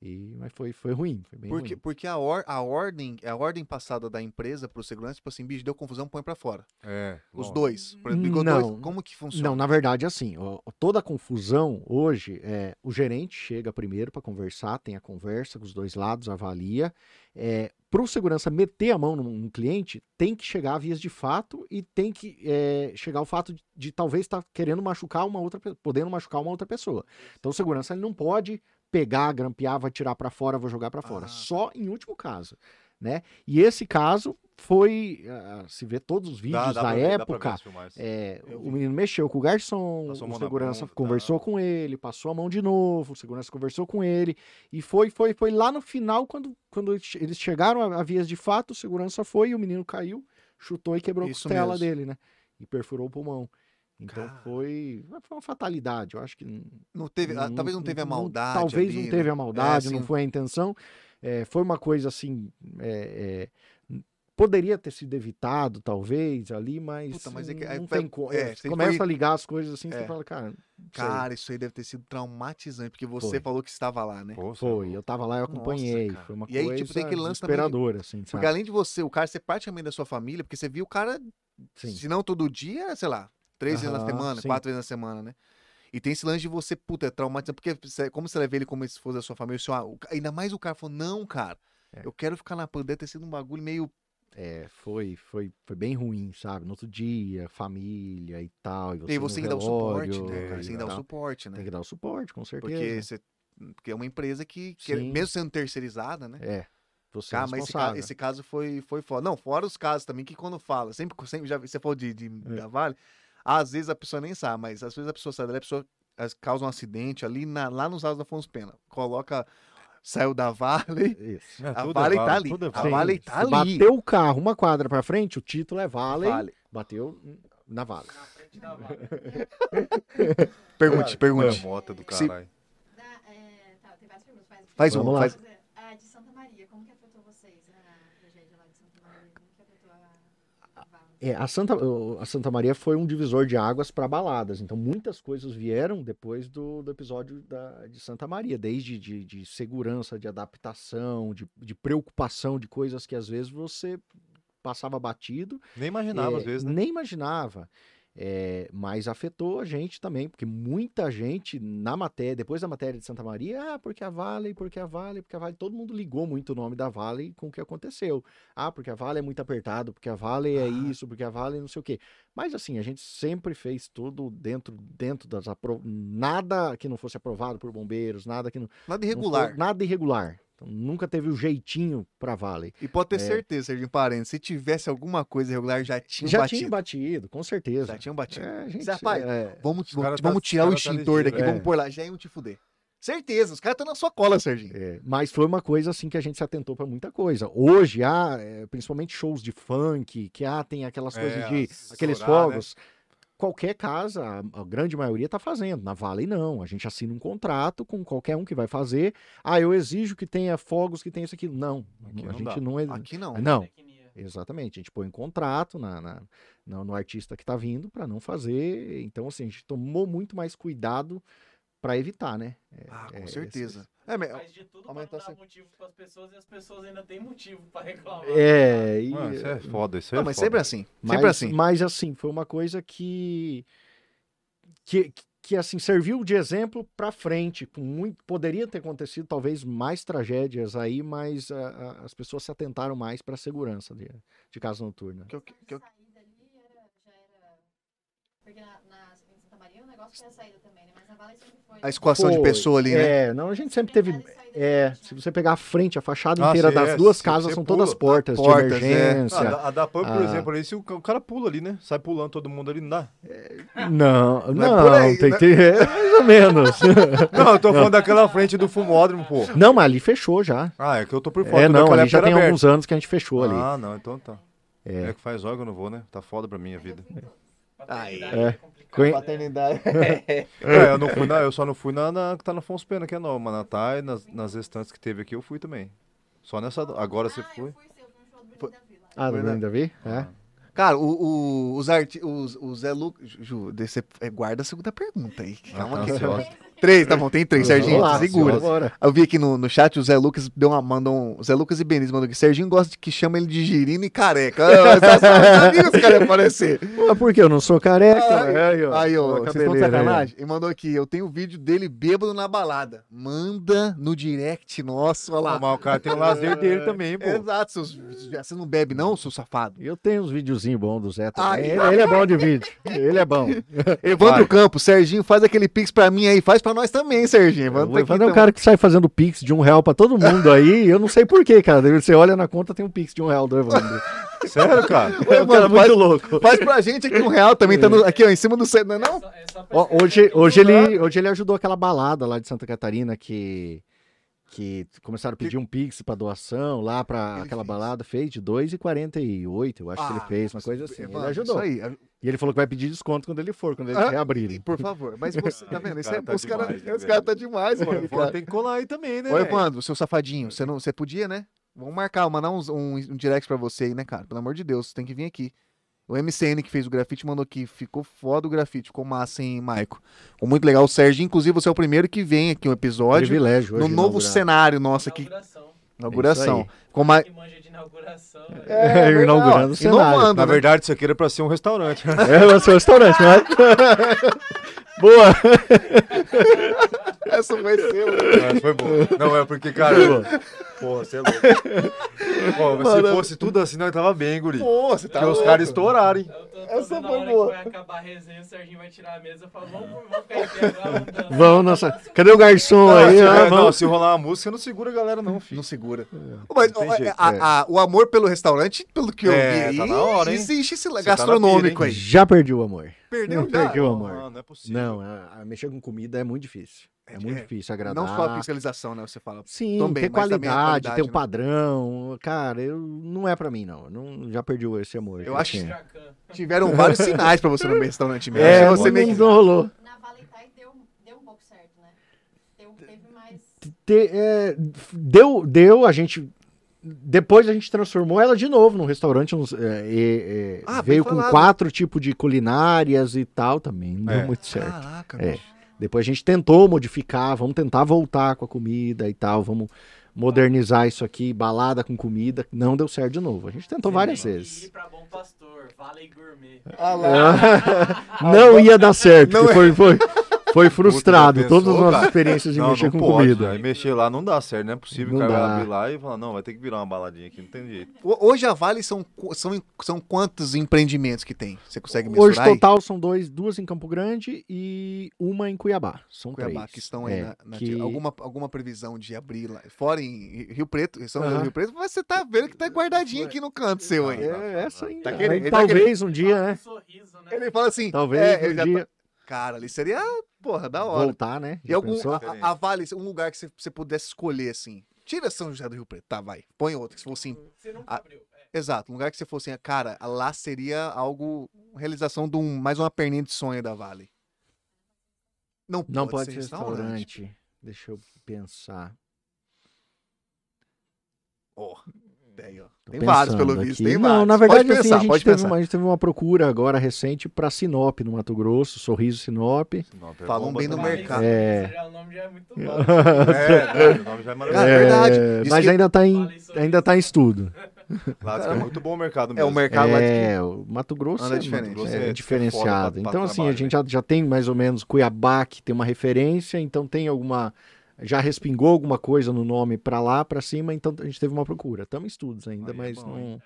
E, mas foi, foi ruim, foi bem Porque, ruim. porque a, or, a ordem, a ordem passada da empresa pro segurança, tipo assim, bicho, deu confusão, põe pra fora. É. Os lógico. dois. Por exemplo, Não. dois, como que funciona? Não, na verdade, assim, ó, toda a confusão hoje, é, o gerente chega primeiro para conversar, tem a conversa com os dois lados, avalia. É, para o segurança meter a mão num, num cliente, tem que chegar a vias de fato e tem que é, chegar ao fato de, de talvez estar querendo machucar uma outra, podendo machucar uma outra pessoa. Então, o segurança ele não pode pegar, grampear, vai tirar para fora, vou jogar para fora. Ah. Só em último caso, né? E esse caso foi, ah, se vê todos os vídeos Dá- dá da ver, época, é, o menino mexeu com o garçom, Passou o mão segurança bunda, conversou tá. com ele, passou a mão de novo, o segurança conversou com ele, e foi, foi, foi lá no final, quando, quando eles chegaram a, a vias de fato, o segurança foi e o menino caiu, chutou e quebrou Isso a costela mesmo. dele, né? E perfurou o pulmão. Então Cara. foi, foi uma fatalidade. Eu acho que Não teve, ah, talvez não teve a maldade. talvez ali, não né? teve a maldade, não assim. foi a intenção. É, foi uma coisa assim. é, é, poderia ter sido evitado, talvez, ali, mas, Puta, mas é que- não aí tem como. é, começa foi- a ligar as coisas assim, É. você fala, cara. não. Cara, isso aí deve ter sido traumatizante, porque você Foi. falou que estava lá, né? Pô, Foi, eu tava lá, eu Nossa, acompanhei. cara. foi uma E aí, coisa tipo, tem aquele lance também assim, Porque sabe? além de você, o cara ser praticamente da sua família, porque você viu o cara, Sim. se não todo dia, sei lá, três vezes na semana, sim. quatro vezes na semana, né? E tem esse lance de você, puta, é traumatizante, porque você- como você leva ele como se fosse da sua família, o seu- ah, ainda mais o cara falou, não, cara, É. eu quero ficar na pan, deve ter sido um bagulho meio É, foi, foi, foi bem ruim, sabe? No outro dia, família e tal. E você, E você tem que dar o suporte, né, cara? e Você tem que dar o suporte, né? Tem que dar o suporte, com certeza. Porque, você, porque é uma empresa que, que Sim. mesmo sendo terceirizada, né? É, você Cara, é mas esse, esse caso foi, foi foda. Não, fora os casos também que quando fala, sempre, sempre já você falou de, de É. da Vale, às vezes a pessoa nem sabe, mas às vezes a pessoa sai dali, a pessoa causa um acidente ali na- lá nos lados da Afonso Pena. Coloca, saiu da Vale, Isso. É, a tudo é Vale tá vale, ali. tudo é A vale. Vale tá se ali. Bateu o carro uma quadra pra frente, o título é Vale. Vale. Bateu na Vale. Na frente da vaga. Pergunte, pergunte. É moto do Se- caralho. Da, é, tá, tem várias perguntas, mas... Faz Vamos uma, lá. faz. A de Santa Maria, como que afetou vocês? A tragédia lá de Santa Maria, como que afetou a, a Vala? É, a Santa, a Santa Maria foi um divisor de águas para baladas. Então, muitas coisas vieram depois do, do episódio da, de Santa Maria, desde de, de segurança, de adaptação, de, de preocupação de coisas que às vezes você passava batido Nem imaginava, É, às vezes, né? Nem imaginava. É, mas afetou a gente também, porque muita gente na matéria, depois da matéria de Santa Maria, ah, porque a Vale, porque a Vale, porque a Vale, todo mundo ligou muito o nome da Vale com o que aconteceu. Ah, porque a Vale é muito apertado, porque a Vale é Ah. isso, porque a Vale não sei o quê. Mas assim, a gente sempre fez tudo dentro, dentro das apro... nada que não fosse aprovado por bombeiros, nada que não, Nada não irregular. for- nada irregular. Então, nunca teve o jeitinho pra Vale. E pode ter É. certeza, Serginho Parente, se tivesse alguma coisa irregular, já tinha Já batido. tinha batido, com certeza. Já tinham batido. É, gente, Zé, rapaz, é, Vamos, Os vamos, cara tá- vamos tirar o tá extintor ligeiro, daqui, é. vamos pôr lá, já iam te fuder. Certeza, os caras estão na sua cola, Serginho. É, mas foi uma coisa assim que a gente se atentou para muita coisa. Hoje há, é, principalmente shows de funk, que há, tem aquelas coisas É, de aqueles estourar, né? Qualquer casa, a, grande maioria está fazendo. Na Vale não. A gente assina um contrato com qualquer um que vai fazer. Ah, eu exijo que tenha fogos, que tenha isso aqui. Não, Aqui a não gente dá. não, ex- Aqui não. não. Exatamente, a gente põe um contrato na, na- no, no artista que está vindo para não fazer. Então, assim, a gente tomou muito mais cuidado para evitar, né? É, Ah, com é, certeza. É, mas- Faz de tudo pra aumentar não dar essa- motivo pras pessoas e as pessoas ainda têm motivo pra reclamar. É, e, Ah, isso é foda, isso é não, mas foda. sempre assim. mas, Sempre assim. mas assim, foi uma coisa que que, que assim serviu de exemplo para frente, muito poderia ter acontecido talvez mais tragédias aí, mas a- a- as pessoas se atentaram mais para a segurança de, de casa noturna. Que que. Porque foi... A escoação de pessoa ali, né? É, não, a gente sempre teve. É, se né? você pegar a frente, a fachada Ah, inteira sim, das é, duas casas são pula. todas portas, Portas, de é. emergência. Ah, da, a da PAN, por Ah. exemplo, ali, se o, o cara pula ali, né? Sai pulando todo mundo ali, não dá? Não, Não é não, aí, tem né? que ter é mais ou menos. Não, eu tô falando daquela frente do fumódromo, pô. não, mas ali fechou já. Ah, é que eu tô por fora. É, não, ali já tem era alguns anos que a gente fechou ali. Ah, não, então tá. É. É. que faz hora que eu não vou, né? Tá foda pra mim a vida. Paternidade É. Conhe- né? Paternidade. É, eu não fui na, eu só não fui na, na que tá na Afonso Pena, que é nova, mas na Thay, nas, nas restantes que teve aqui, eu fui também. Só nessa, agora você ah, foi? eu fui, sim, eu vi um show do Bruno da Vila. Ah, do. Davi? É. Cara, o, o- os arti... os, o Zé Lucas. Ju, você é, guarda a segunda pergunta aí. Calma tá aqui. ansioso. Três, tá bom, tem três, Serginho. Segura. Bora. Eu vi aqui no, no chat o Zé Lucas deu uma, mandou um. O Zé Lucas e Benício mandou aqui. Serginho gosta de que chama ele de girino e careca. Ah, Só sabia que esse cara ia aparecer. Ah, por que eu não sou careca? Ai, aí, ó. Aí, ó, Ó, vocês estão de cabeleira aí, ó. sacanagem? Ele mandou aqui. Eu tenho um vídeo dele bêbado na balada. Manda no direct nosso, olha Ah, lá. mas o cara tem o lazer dele também, pô. Exato, seus, você não bebe, não, seu safado? Eu tenho uns videozinhos bons do Zé também. Ai. Ele, ele é bom de vídeo. Ele é bom. Evandro. Campos, Serginho, faz aquele pix pra mim aí. Faz pra nós também, Serginho. Evandro é um também. cara que sai fazendo pix de um real pra todo mundo aí. Eu não sei porquê, cara. Você olha na conta, tem um pix de um real do Evandro. Sério, cara? Ô, É um cara Evandro, muito faz, louco. faz pra gente aqui um real também. Tá no- aqui, ó, em cima do centro, não é É não? só- é só pra Ó, hoje, hoje, ele, hoje ele ajudou aquela balada lá de Santa Catarina que, que começaram a pedir um pix pra doação lá pra Ele aquela fez. balada, fez de 2,48, eu acho que ele Ah, fez, uma coisa assim. Ele Evandro, ajudou. Isso aí. E ele falou que vai pedir desconto quando ele for, quando eles Ah, reabrirem. Por favor. Mas você tá vendo? Isso cara é- tá os caras demais, né, caras tá demais, mano. Pô, tem que colar aí também, né? Ô, velho? Evandro, seu safadinho, você, não, você podia, né? Vamos marcar, mandar uns- um, um direct pra você aí, né, cara? Pelo amor de Deus, você tem que vir aqui. O MCN que fez o grafite mandou aqui. Ficou foda o grafite, ficou massa, hein, Maico? Ficou muito legal. O Sérgio, inclusive, você é o primeiro que vem aqui um episódio Privilégio no novo inaugurar. cenário nosso aqui. Inauguração. Inauguração. Que manja de inauguração. velho. É, legal. inaugurando o cenário. Inovando, Na né? verdade, isso aqui era pra ser um restaurante. É, vai ser um restaurante, mas... Boa! Essa vai ser. mano. Mas foi bom. Não, é porque, cara. Porra, você é louco. Pô, mas se Mano. fosse tudo assim, nós tava bem, guri. Pô, você tá Porque os caras estouraram, hein? Essa foi hora boa. que vai acabar a resenha, o Serginho vai tirar a mesa e fala, vamos, vamos agora, vamos nossa... Cadê o garçom Não, aí? se, Ah, não, se rolar uma música, não segura a galera, não, filho. Não segura. Mas Não tem ó, jeito, a- a- o amor pelo restaurante, pelo que eu É, vi tá aí, na hora, hein? existe esse tá na gastronômico pira, aí. Já perdi o amor. Perdeu Não, já? perdi o amor. Não, não é possível. Não, a, a mexer com comida é muito difícil. É, É, muito é. difícil agradar. Não só a fiscalização, né? Você fala. Sim, também, ter mas qualidade, qualidade, ter um né? padrão. Cara, eu, não é pra mim, não. Não já perdi esse amor. Eu que acho-. Jacan. Tiveram vários sinais pra você no restaurante mesmo. É, você não, meio que- não rolou. Na Valentine deu, deu um pouco certo, né? Deu, teve mais. Te- é, deu, deu, a gente. Depois a gente transformou ela de novo num restaurante. uns, é, Ah, veio com quatro tipos de culinárias e tal também. Não deu É. muito certo. Caraca, É. Depois a gente tentou modificar, vamos tentar voltar com a comida e tal, vamos modernizar isso aqui, balada com comida. Não deu certo de novo. A gente tentou várias vezes. ir pra Bom Pastor, Vale Gourmet. Ah. Não ia dar certo, Não foi, foi, foi frustrado. Todas as nossas experiências de Não, mexer não com pode, comida. Aí mexer lá não dá certo, não é possível. Não o cara dá. vai lá e falar, não, vai ter que virar uma baladinha aqui, não tem jeito. Ho- Hoje a Vale são, são, são quantos empreendimentos que tem? Você consegue mensurar Hoje aí? total são dois, duas em Campo Grande e uma em Cuiabá. São Cuiabá, três. que estão aí É, na, na- que- alguma, alguma previsão de abrir lá? Fora em Rio Preto, São Rio Preto, você tá vendo que tá guardadinho aqui no canto seu aí. É, essa aí. Tá Aí querendo- ele tá talvez um dia, né? né? Ele fala assim, Talvez é, um dia tá- cara, ali seria, porra, da hora. voltar, né? E algum, pensou? a, a- Vale, um lugar que você, você pudesse escolher assim, tira São José do Rio Preto, tá, vai, põe outro, que se fosse assim, Você nunca abriu. É. exato, um lugar que você fosse assim, cara, lá seria algo, realização de um, mais uma perninha de sonho da Vale. Não, Não pode, pode ser ser restaurante. restaurante. Deixa eu pensar. Ó, tem, ó. Tô Tem vários, pelo pensando visto, aqui. tem Não, vários. na Pode verdade, assim, pensar, a, gente pode teve pensar. uma, a gente teve uma procura agora recente para Sinop, no Mato Grosso, Sorriso Sinop. Não, é Falam bem no também. mercado. É. Já, o nome já é muito bom. É, não, o nome já é Cara, maravilhoso. é verdade. É, Diz mas que- ainda tá em, ainda tá em estudo. Lá é muito bom o mercado É mesmo. o mercado lá de É, o Mato Grosso Anda é, diferente. Mato Grosso é é- é diferenciado. pra- pra então, assim, a trabalho, gente já, já tem mais ou menos Cuiabá, que tem uma referência, então tem alguma. Já respingou alguma coisa no nome pra lá, pra cima, então a gente teve uma procura. Estamos em estudos ainda, Aí é mas bom, não.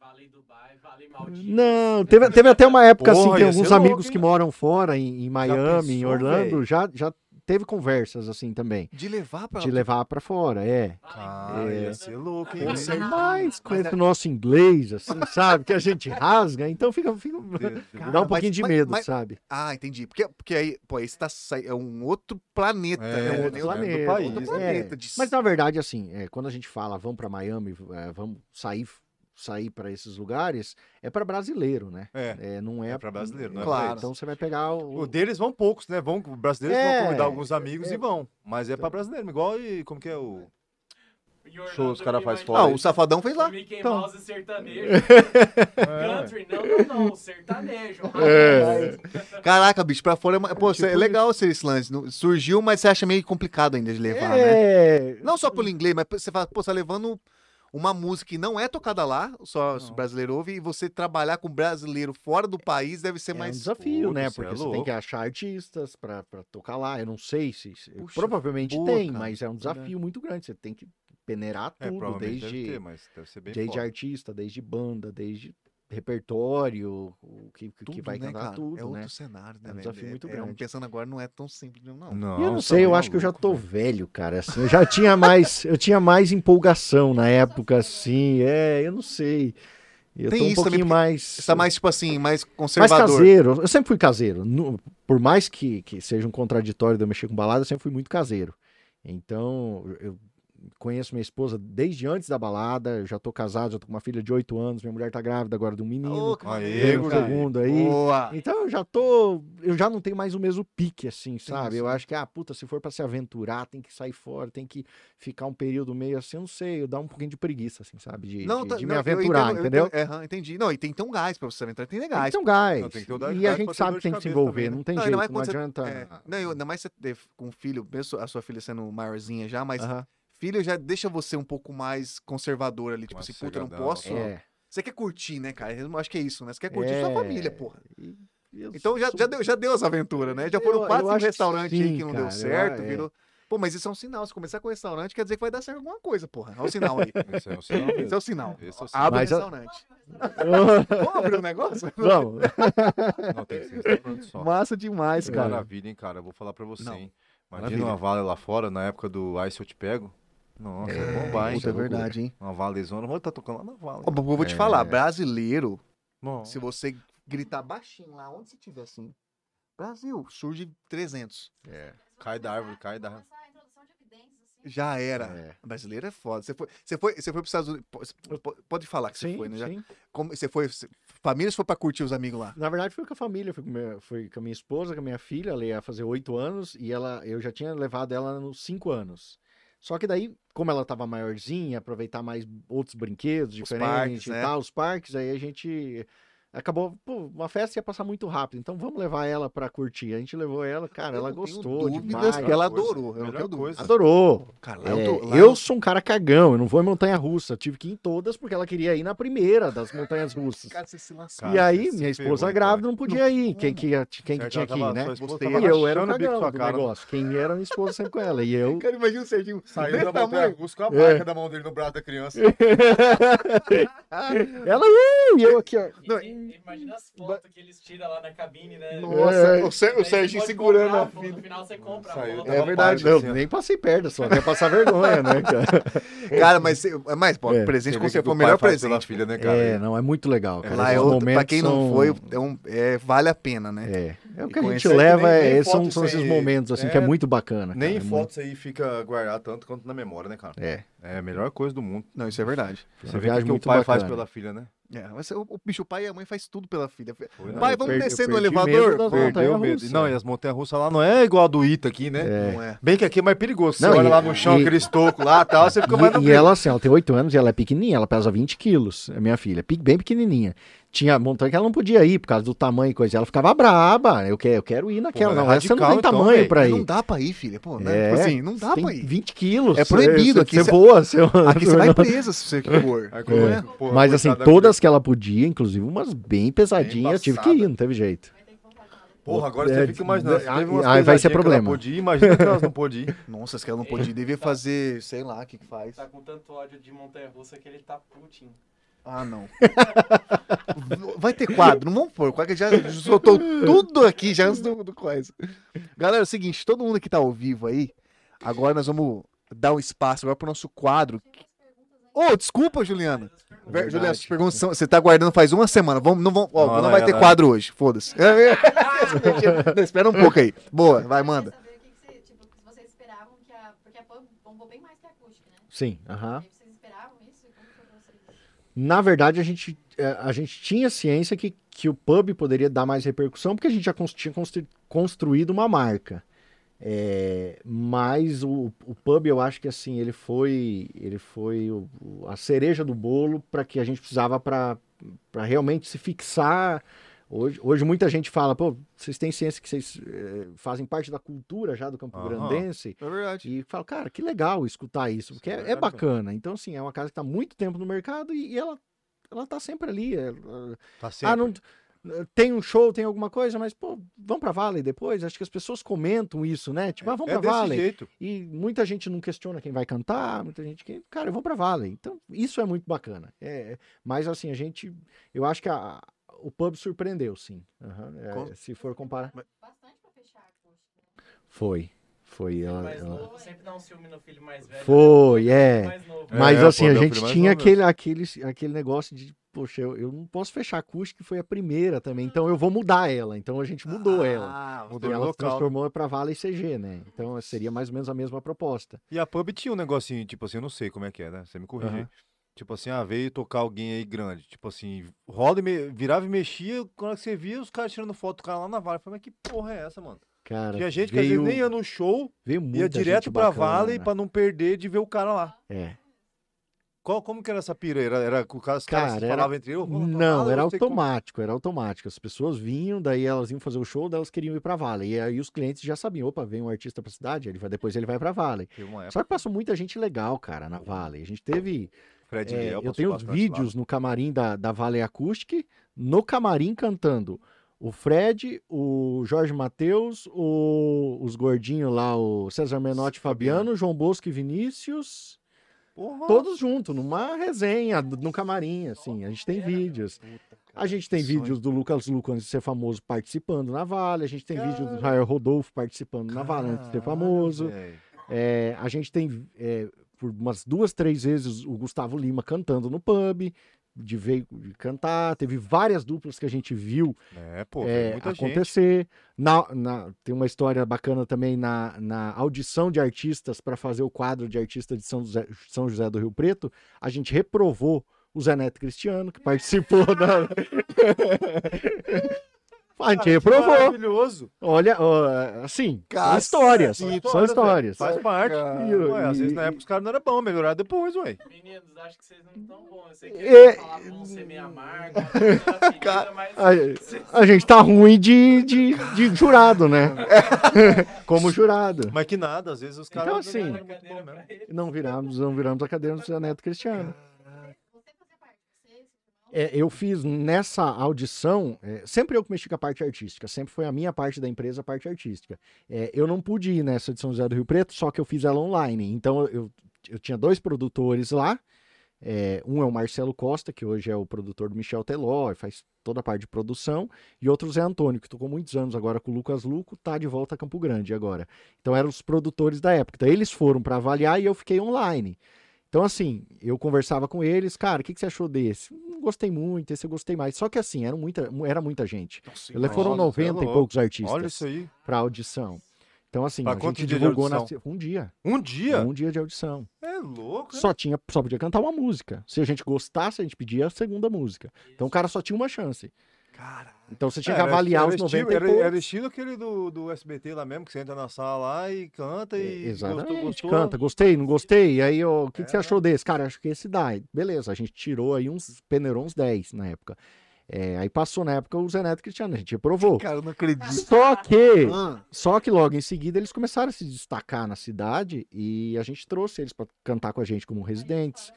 Vale Dubai, Vale. Não, teve, teve até uma época assim, Porra, tem ia ser alguns louco, amigos hein? que moram fora, em, em Miami, em pensou, Orlando, já, já teve conversas assim também. de levar pra De levar pra fora, é. Cara, É. ia ser louco, hein? Mas com esse nosso inglês, assim, sabe? Que a gente rasga, então fica. fica Cara, dá um mas- pouquinho de mas- medo, mas- sabe? Ah, entendi. Porque, porque aí, pô, aí você tá sai- é um outro planeta. É, né? É um Nem outro o- planeta. do país, outro né? planeta É. de- Mas na verdade, assim, é, quando a gente fala vamos pra Miami, é, vamos sair sair para esses lugares, é pra brasileiro, né? É. É, não é, É pra brasileiro, não é Claro. Então você vai pegar o. O deles vão poucos, né? Vão, os brasileiros É. vão convidar alguns amigos É. e vão. Mas é pra brasileiro, igual e como que é o. Show, os cara eu faz imagino fora Ah, o Safadão fez lá. Mickey Então. Mouse sertanejo. É. Country, não, não, não, sertanejo. É. Caraca, bicho, pra fora é. Pô, cê- é legal ser esse lance. Surgiu, mas você acha meio complicado ainda de levar, né? é. Não só pelo inglês, mas você fala, pô, você tá levando uma música que não é tocada lá, só se o Não. brasileiro ouve, e você trabalhar com brasileiro fora do país deve ser É um mais. desafio, Puta, né? cê Porque é você tem que achar artistas pra, pra tocar lá. Eu não sei se. Puxa, provavelmente boa, tem, cara. mas é um desafio muito grande. Você tem que peneirar É, tudo, desde, ter, mas deve ser bem desde foda. artista, desde banda, desde repertório, o que, que Tudo, vai né, cantar cara? tudo, é né? outro cenário, né? É um desafio muito um- grande. pensando agora, não é tão simples, não. Não, eu não tá sei, eu bem acho que eu já tô velho. velho, cara. assim, eu já tinha mais, eu tinha mais empolgação na época, assim. É, eu não sei. Eu Tem tô um isso também, pouquinho mais. Você tá mais, tipo assim, mais mais conservador. caseiro. Eu sempre fui caseiro. Por mais que, que seja um contraditório de eu mexer com balada, eu sempre fui muito caseiro. Então, eu conheço minha esposa desde antes da balada, eu já tô casado, já tô com uma filha de 8 anos, minha mulher tá grávida agora de um menino. Ô, que Aê, maneiro, Vem o guri. segundo aí. Boa. Então eu já tô. Eu já não tenho mais o mesmo pique, assim, sabe? Eu acho que, ah, puta, se for pra se aventurar, tem que sair fora, tem que ficar um período meio assim, eu não sei, eu dá um pouquinho de preguiça, assim, sabe? De, de, tá- de me não, eu aventurar, entendo, eu entendeu? é, aham, entendi. Não, e tem que ter um gás pra você aventurar. Tem que ter gás. Tem que ter um gás. Não, tem que ter o da- e a gente sabe que tem que se envolver, também, né? não tem Não, jeito, não você- adianta. É, não, eu- ainda mais você ter com um filho, mesmo a sua filha sendo maiorzinha já, mas Aham, filho já deixa você um pouco mais conservador ali. Tipo Mais assim, puta, não posso. É. Você quer curtir, né, cara? Eu acho que é isso, né? Você quer curtir É. sua família, porra. E- eu Então já, sou- já, deu, já deu essa aventura, né? Já foram Eu- quatro eu acho que restaurantes aí que não cara, deu eu- certo, é. virou. Pô, mas isso é um sinal. Se começar com restaurante, quer dizer que vai dar certo alguma coisa, porra. Olha o sinal aí. Esse é o sinal mesmo. Esse é o sinal. Esse é o sinal. Abre o Mas a- restaurante. Vamos abrir um negócio? Vamos. Não, tem que ser restaurante só. Massa demais, cara. Maravilha, hein, cara? Eu vou falar pra você, Não. hein? Maravilha. Imagina uma vale lá fora, na época do Ice Eu Te Pego. Nossa, é, bombar, hein? Puta, é verdade, hein? Uma valezona. Vou estar tocando lá na vale. Ó, vou te É. falar, brasileiro, Bom, se você gritar baixinho lá, onde você estiver assim, Brasil, surge 300. Cai da árvore, cai da árvore. Assim. Já era. É. Brasileiro é foda. Você foi, você foi, você foi pros Estados Unidos. po- po- Pode falar que você Sim, foi, né? Já, sim. como, você foi. você- família, você foi pra curtir os amigos lá. Na verdade, fui com a família, fui com, minha, fui com a minha esposa, com a minha filha, ela ia fazer oito anos, e ela, eu já tinha levado ela nos cinco anos. Só que daí, como ela tava maiorzinha, aproveitar mais outros brinquedos diferentes parques, e né? tal, os parques, aí a gente acabou, pô, uma festa ia passar muito rápido, então vamos levar ela pra curtir. A gente levou ela, cara, Eu ela não tenho gostou dúvidas demais. que ela Coisa, adorou. Eu não tenho dúvida. Adorou. Cara, É, eu, tô, eu sou um cara cagão, eu não vou em montanha russa. Tive que ir em todas porque ela queria ir na primeira das montanhas russas. Cara, você se lascou. Cara, e aí, minha esposa então. grávida não podia ir. Quem que, quem que tinha que ir, né? E eu era o cagão do cara. negócio. Quem era a minha esposa sempre com ela. E eu. Cara, imagina o Serginho Saiu da montanha com a É. marca da mão dele no braço da criança. ela, e eu aqui, ó. Não, imagina as fotos que eles tiram lá na cabine, né? Nossa, É. o, Ser- o Serginho segurando comprar, a pô, filha. No final você compra Saiu, a foto. É verdade, eu assim, nem passei perto, só quer passar vergonha, né, cara? Cara, mas, você- mas pô, É. presente com você foi o melhor presente. filha, né, cara? É, não, é muito legal. Cara. Lá é outro, pra quem não são- foi, é um, é, vale a pena, né? É, é o E que a gente leva, nem- é, nem esses são, são esses momentos, assim, que é é, muito bacana. Nem é fotos aí fica guardado tanto quanto na memória, né, cara? É, É a melhor coisa do mundo. Não, isso é verdade. é Você vê o que o pai faz bacana. pela filha, né? É, mas o, o bicho, o pai e a mãe faz tudo pela filha. Foi, Pai, vamos perdi- descer no elevador? Perdeu medo. Não, e as montanhas russas lá não é igual a do Ita aqui, né? É. Não é. Bem que aqui é mais perigoso. Você Não, olha e- lá no chão, e- aquele estoco lá e tal, você fica mais no E, e ela, assim, ela tem 8 anos e ela é pequenininha, ela pesa 20 quilos, a minha filha, bem pequenininha. Tinha montanha que ela não podia ir por causa do tamanho e coisa. Ela ficava braba. Eu quero, eu quero ir naquela. Pô, é não, essa não tem radical, então, tamanho velho. pra ir. Não dá pra ir, filha. Pô, né? É, Tipo assim, não dá pra ir. 20 quilos. É proibido Você- aqui, Você cê- voa. Você... Aqui você vai presa se você for. Como É. é? Porra, Mas assim, todas que ela podia, inclusive umas bem pesadinhas, eu tive que ir, não teve jeito. Porra, agora É, você fica imaginando. umas aí vai ser que ela problema. Podia imagina que elas não podiam ir. Nossa, se ela não podia, devia fazer, sei lá, o que que faz. Tá com tanto ódio de montanha-russa que ele tá Putin. Ah, não. Vai ter quadro, não vamos pôr. quadro que Já soltou tudo aqui já antes do, do coisa. Galera, é o seguinte, todo mundo que tá ao vivo aí, agora nós vamos dar um espaço agora pro nosso quadro. Ô, desculpa, Juliana. Verdade. Juliana, essas perguntas são, você tá guardando faz uma semana. Vamos, não, vamos, ó, Não, não, vai é, ter quadro hoje, foda-se. Não, espera um pouco aí. Boa, vai, manda. saber o que que você, tipo, se vocês esperavam que a... Porque a pub bombou bem mais que a acústica, né? Sim, aham. E vocês esperavam isso? Como foi pra vocês? Na verdade, a gente, eh, a gente tinha ciência que, que o pub poderia dar mais repercussão, porque a gente já tinha constru- construído uma marca. É, mas o, o pub, eu acho que assim, ele foi, ele foi o- a cereja do bolo para que a gente precisava para realmente se fixar. Hoje, hoje muita gente fala, pô, vocês têm ciência que vocês eh, fazem parte da cultura já do Campo Aham. Grandense. É verdade. E fala, cara, que legal escutar isso, porque é é, é verdade bacana. Então, assim, é uma casa que está muito tempo no mercado e, e ela, ela tá sempre ali. é, ela- Tá sempre. ah, não. Tem um show, tem alguma coisa, mas, pô, vamos pra Valley depois? Acho que as pessoas comentam isso, né? Tipo, ah, vamos é pra desse Valley. jeito. E muita gente não questiona quem vai cantar, muita gente que, cara, eu vou pra Valley. Então, isso é muito bacana. É, mas, assim, a gente, eu acho que a- o pub surpreendeu, sim. Aham, é, se for comparar. Bastante pra fechar? Foi. Foi. Ela, ela- novo sempre dá um ciúme no filho mais velho. Foi, né? é. Mais novo. É, Mas pô, assim, a meu gente tinha novo aquele, aquele, aquele negócio de, poxa, eu, eu não posso fechar a acústica, que foi a primeira também, então eu vou mudar ela. Então a gente mudou ela. Ah, E Mudou de ela local. transformou para Vale CG, né? Então seria mais ou menos a mesma proposta. E a pub tinha um negocinho, tipo assim, eu não sei como é que é, né? Você me corrige. aí. Aham. Tipo assim, ah, veio tocar alguém aí grande. Tipo assim, roda e me- virava e mexia. Quando você via os caras tirando foto do cara lá na Vale. Eu falei, mas que porra é essa, mano? Cara, Tinha gente que às veio, vezes nem ia no show, veio ia direto pra bacana, Vale né? pra não perder de ver o cara lá. É. Qual, como que era essa pira? Era, era o cara, os caras era- falavam entre eles? "Eu vou lá pra Não, Vale, era sei como." automático, era automático. As pessoas vinham, daí elas iam fazer o show, daí elas queriam ir pra Vale. E aí os clientes já sabiam, opa, vem um artista pra cidade, ele vai, depois ele vai pra Vale. Só que passou muita gente legal, cara, na Vale. A gente teve Fred É, Liel eu tenho os vídeos no camarim da, da Vale Acoustic, no camarim cantando o Fred, o Jorge Matheus, o- os gordinhos lá, o César Menotti e Fabiano, João Bosco e Vinícius. Porra. todos juntos, numa resenha, no camarim, assim, a gente tem vídeos. A gente tem vídeos do Lucas Luco antes de ser famoso participando na Vale, a gente tem vídeos do Rael Rodolfo participando na Vale antes de ser famoso. É, a gente tem é, por umas duas, três vezes o Gustavo Lima cantando no pub, de veio de cantar. Teve várias duplas que a gente viu É, pô, é, acontecer. Na, na- tem uma história bacana também na, na audição de artistas para fazer o quadro de artista de São José, São José do Rio Preto. A gente reprovou o Zé Neto Cristiano, que participou da. a gente Cara, reprovou. Maravilhoso. Olha, ó, assim, Cacete. histórias. São São histórias, histórias. Faz parte. Cara. Ué, às vezes E- na época os caras não eram bons, melhoraram depois, ué. Meninos, acho que vocês não estão bons. Eu sei que É. falar vão ser meio amargo, ferida, mas A, a gente tá ruim de, de, de jurado, né? Como jurado. Mas que nada, às vezes os caras. Então, não assim. Não viramos, não viramos a cadeira do Neto Cristiano. Você fazia parte, você, seu irmão. É, eu fiz nessa audição, é, sempre eu que mexi com a parte artística, sempre foi a minha parte da empresa, a parte artística. É, eu não pude ir nessa de São José do Rio Preto, só que eu fiz ela online. Então eu, eu tinha dois produtores lá. É, um é o Marcelo Costa, que hoje é o produtor do Michel Teló, e faz toda a parte de produção, e outro o Zé Antônio, que tocou muitos anos agora com o Lucas Luco, tá de volta a Campo Grande agora. Então eram os produtores da época. Então eles foram para avaliar e eu fiquei online. Então, assim, eu conversava com eles, cara, o que, que você achou desse? Não gostei muito, esse eu gostei mais. Só que assim, era muita, era muita gente. Eles foram Nossa, você é 90 e poucos artistas Olha isso aí. para audição. Então, assim, Pra a gente divulgou na, um dia. Um dia? Um dia de audição. É louco? Só tinha, só podia cantar uma música. Se a gente gostasse, a gente pedia a segunda música. Então o cara só tinha uma chance. Cara, Então você tinha que era- avaliar era os 90 estilo, e era, era estilo aquele do, do SBT lá mesmo, que você entra na sala lá e canta e. Exatamente, gostou, gostou. canta, gostei, não gostei. E aí, o que, que você É. achou desse? Cara, acho que esse dá. Beleza, a gente tirou aí uns, peneirou uns 10 na época. É, aí passou na época o Zé Neto Cristiano, a gente reprovou. cara, eu não acredito. Só que, Ah, só que logo em seguida eles começaram a se destacar na cidade e a gente trouxe eles para cantar com a gente como residentes.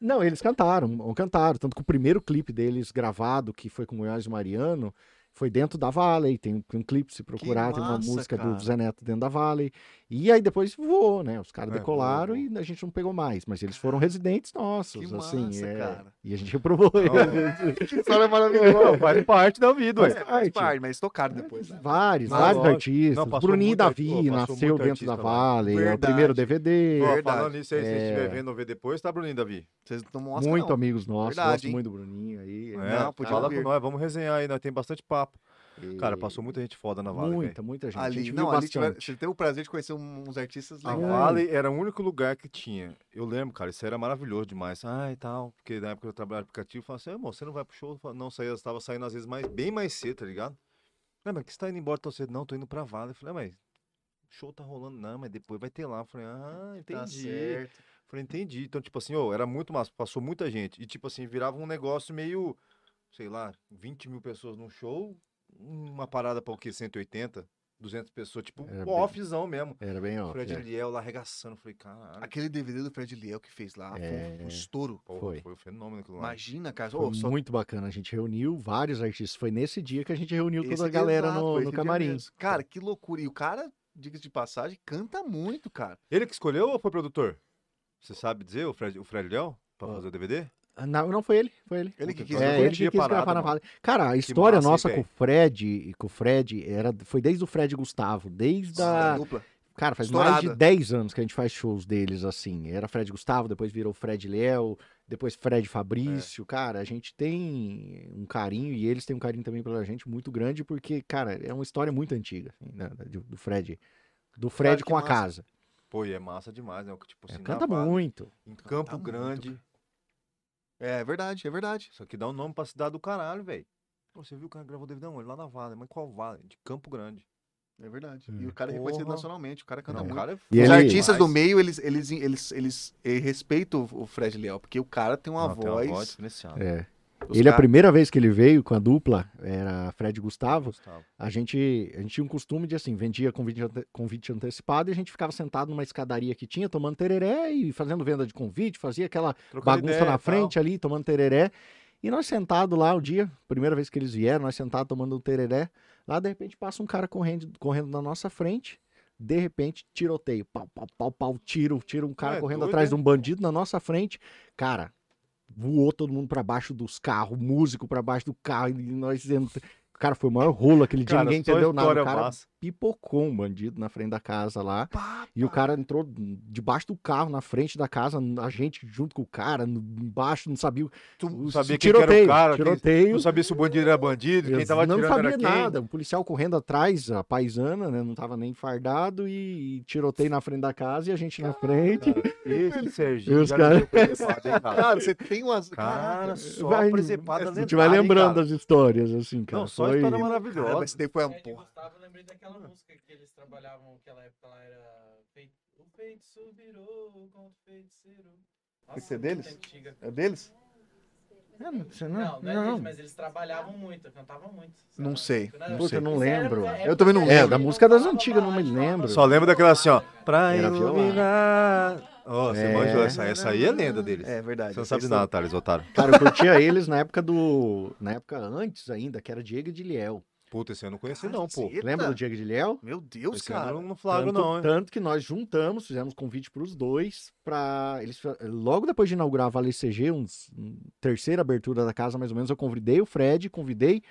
Não, eles cantaram, cantaram. Tanto que o primeiro clipe deles gravado, que foi com o Goiás Mariano, foi dentro da Valley. Tem um, um clipe, se procurar, tem uma massa, música cara. do Zé Neto dentro da Valley. E aí depois voou, né? Os caras É, decolaram voou, e a gente não pegou mais. Mas eles foram residentes nossos, Que assim. massa, é. cara. E a gente reprovou eles. que história maravilhosa. Faz parte da vida, Faz ué. Faz parte. mas tocaram depois. né? Vários, Não, vários lógico. artistas. Não, Bruninho Davi pô, nasceu dentro da. Valley, é o primeiro DVD. Verdade. falando nisso aí, se você É. estiver vendo, ver depois, tá, Bruninho Davi? Vocês não mostram, muito não. amigos nossos, Verdade, gosto hein? muito do Bruninho aí. É, Não, podia fala com nós, vamos resenhar aí, nós tem bastante papo. E- Cara, passou muita gente foda na Vale. muita, muita gente. a Ali, gente não, ali tiver, você teve o prazer de conhecer uns artistas A legais. Vale era o único lugar que tinha. Eu lembro, cara, isso era maravilhoso demais. Ah, e tal. Porque na época eu trabalhava no aplicativo, eu falava assim, amor, você não vai pro show? Eu falava, não, saía, estava saindo às vezes mais, bem mais cedo, tá ligado? Não, mas que você tá indo embora tão cedo? Não, tô indo pra Vale. Eu falei, ah, mas o show tá rolando, não, mas depois vai ter lá. Eu falei, ah, entendi. Tá certo. Falei, entendi. Então, tipo assim, ô, era muito massa, passou muita gente. E, tipo assim, virava um negócio meio, sei lá, 20 mil pessoas num show, uma parada pra o quê? 180, 200 pessoas, tipo, Era um bem- offzão mesmo. Era bem óbvio. Fred é. Liel lá arregaçando. Falei, caralho. Aquele DVD do Fred Liel que fez lá foi um- É. estouro. Pô, Foi. Foi um fenômeno aquilo lá. Imagina, cara. Foi só muito bacana. A gente reuniu vários artistas. Foi nesse dia que a gente reuniu toda esse a galera exato, no, no camarim. Cara, que loucura. E o cara, diga-se de passagem, canta muito, cara. Ele que escolheu ou foi produtor? Você sabe dizer, o Fred, o Fred Liel, pra fazer o DVD? Não, não foi ele, foi ele. Ele que quis. É, ele que quis parado, gravar na. Vale. Cara, a história massa, hein, nossa com o Fred e com o Fred era, foi desde o Fred e Gustavo, desde a... dupla. Cara, faz mais de Estourada. 10 anos que a gente faz shows deles, assim. Era Fred Gustavo, depois virou Fred Léo, depois Fred Fabrício. Cara, a gente tem um carinho, e eles têm um carinho também pela gente muito grande, porque, cara, é uma história muito antiga, assim, né, do, Fred. Do Fred que com a massa. casa. Pô, e é massa demais, né? Tipo É, assim, canta na Vale, muito. Em Campo muito, Grande. É verdade, é verdade. Isso aqui dá um nome pra cidade do caralho, velho. Pô, Você viu que o cara gravou DVD? Não, ele lá na Vale. Mas qual Vale? De Campo Grande. É verdade. E o cara é reconhecido Porra. nacionalmente, o cara canta Não, muito. cara é Os artistas do meio, eles, eles, eles, eles, eh, respeitam o Fred Leal, porque o cara tem uma Não, tem voz. diferenciada. É. os Ele, a primeira vez que ele veio com a dupla, era Fred e Gustavo, Gustavo. a gente, a gente tinha um costume de, assim, vendia convite, ante- convite antecipado e a gente ficava sentado numa escadaria que tinha, tomando tereré e fazendo venda de convite, fazia aquela Trocando bagunça ideia na e tal. frente ali, tomando tereré. E nós sentados lá o dia, primeira vez que eles vieram, nós sentados tomando um tereré. Lá, de repente, passa um cara correndo, correndo na nossa frente. De repente, tiroteio. Pau, pau, pau, pau, tiro, tira um cara É correndo doido, atrás né? de um bandido na nossa frente. Cara, voou todo mundo pra baixo dos carros, músico pra baixo do carro. E nós dizendo. Cara, foi o maior rolo aquele dia, Cara, ninguém entendeu nada. cara massa. Pipocou um bandido na frente da casa lá. Pá, E o cara entrou debaixo do carro, na frente da casa, a gente junto com o cara, no- embaixo, não sabia. Tu o- sabia quem que era o cara, quem- tiroteio. Não sabia se o bandido era bandido, quem tava não tirando sabia era quem. nada. O policial correndo atrás, a paisana, né? Não tava nem fardado e, e tiroteio na frente da casa e a gente na frente. Esse Serginho E os cara- cara. Cara, você tem umas. Cara, só Vai- a gente vai hein, lembrando cara. as histórias, assim, cara. Não, só Foi- história Cara, maravilhosa. mas esse daí foi uma Fred e porra. Lembrei daquela música que eles trabalhavam naquela época lá, era feito, O Feitiço Virou contra o Feiticeiro. Nossa, Esse é muito deles? antiga. É deles? É, não, você Não, não, não, é não. deles, mas eles trabalhavam muito, cantavam muito. Não sei, Não, não Puta, sei. eu não Isso era lembro. Eu também não lembro. É, da música das antigas, não me lembro. Só lembro daquela assim, ó. Pra iluminar. Ó, você É. manjou essa, essa aí é lenda deles. É verdade. Você não sabe nada, Thales, otário. Cara, eu curtia eles na época do. Na época antes ainda, que era Diego e Diliel. Puta, esse eu não conheci não, pô. Caceta. Lembra do Diego e Diliel? Meu Deus, Esse cara. eu não flagro tanto, não, hein. tanto que nós juntamos, fizemos convite para os dois, para eles logo depois de inaugurar a Vale CG, uns um, terceira abertura da casa mais ou menos, eu convidei o Fred, convidei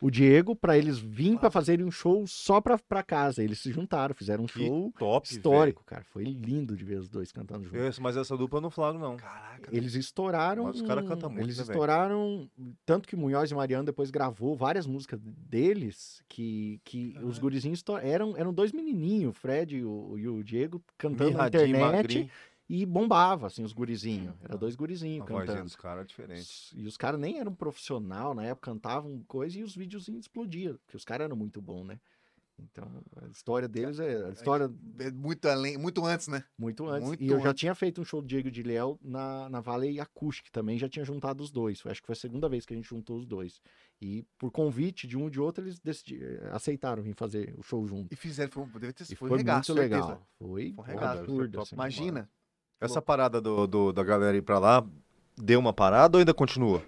o Diego para eles virem para fazerem um show só para para casa. Eles se juntaram, fizeram um Que show top, histórico, cara. Foi lindo de ver os dois cantando juntos. Mas essa dupla eu não flagro não. Caraca. Eles estouraram. Mas os cara cantam muito, Eles né, estouraram. Tanto que Munhoz e Mariano depois gravou várias músicas deles que, que os gurizinhos eram, eram dois menininhos, o Fred e o, e o Diego, cantando na Mirradinho, internet magrinho. E bombava, assim, os gurizinhos. Era dois gurizinhos A cantando. dos caras é diferente. E os caras nem eram profissional, na época cantavam coisa e os videozinhos explodiam, porque os caras eram muito bons, né? Então, a história deles é a história É muito além, muito antes, né? muito antes. Muito e eu já antes. tinha feito um show do Diego de Léo na, na Valley Acoustic também, já tinha juntado os dois. Acho que foi a segunda vez que a gente juntou os dois. E por convite de um e de outro, eles decidi- eh, aceitaram vir fazer o show junto. E fizeram, foi, um- deve ter E sido foi, foi um regaço, muito certeza. legal. Foi, Foi um regaço, absurdo. assim. Imagina. Essa parada do, do- da galera ir pra lá, deu uma parada ou ainda continua?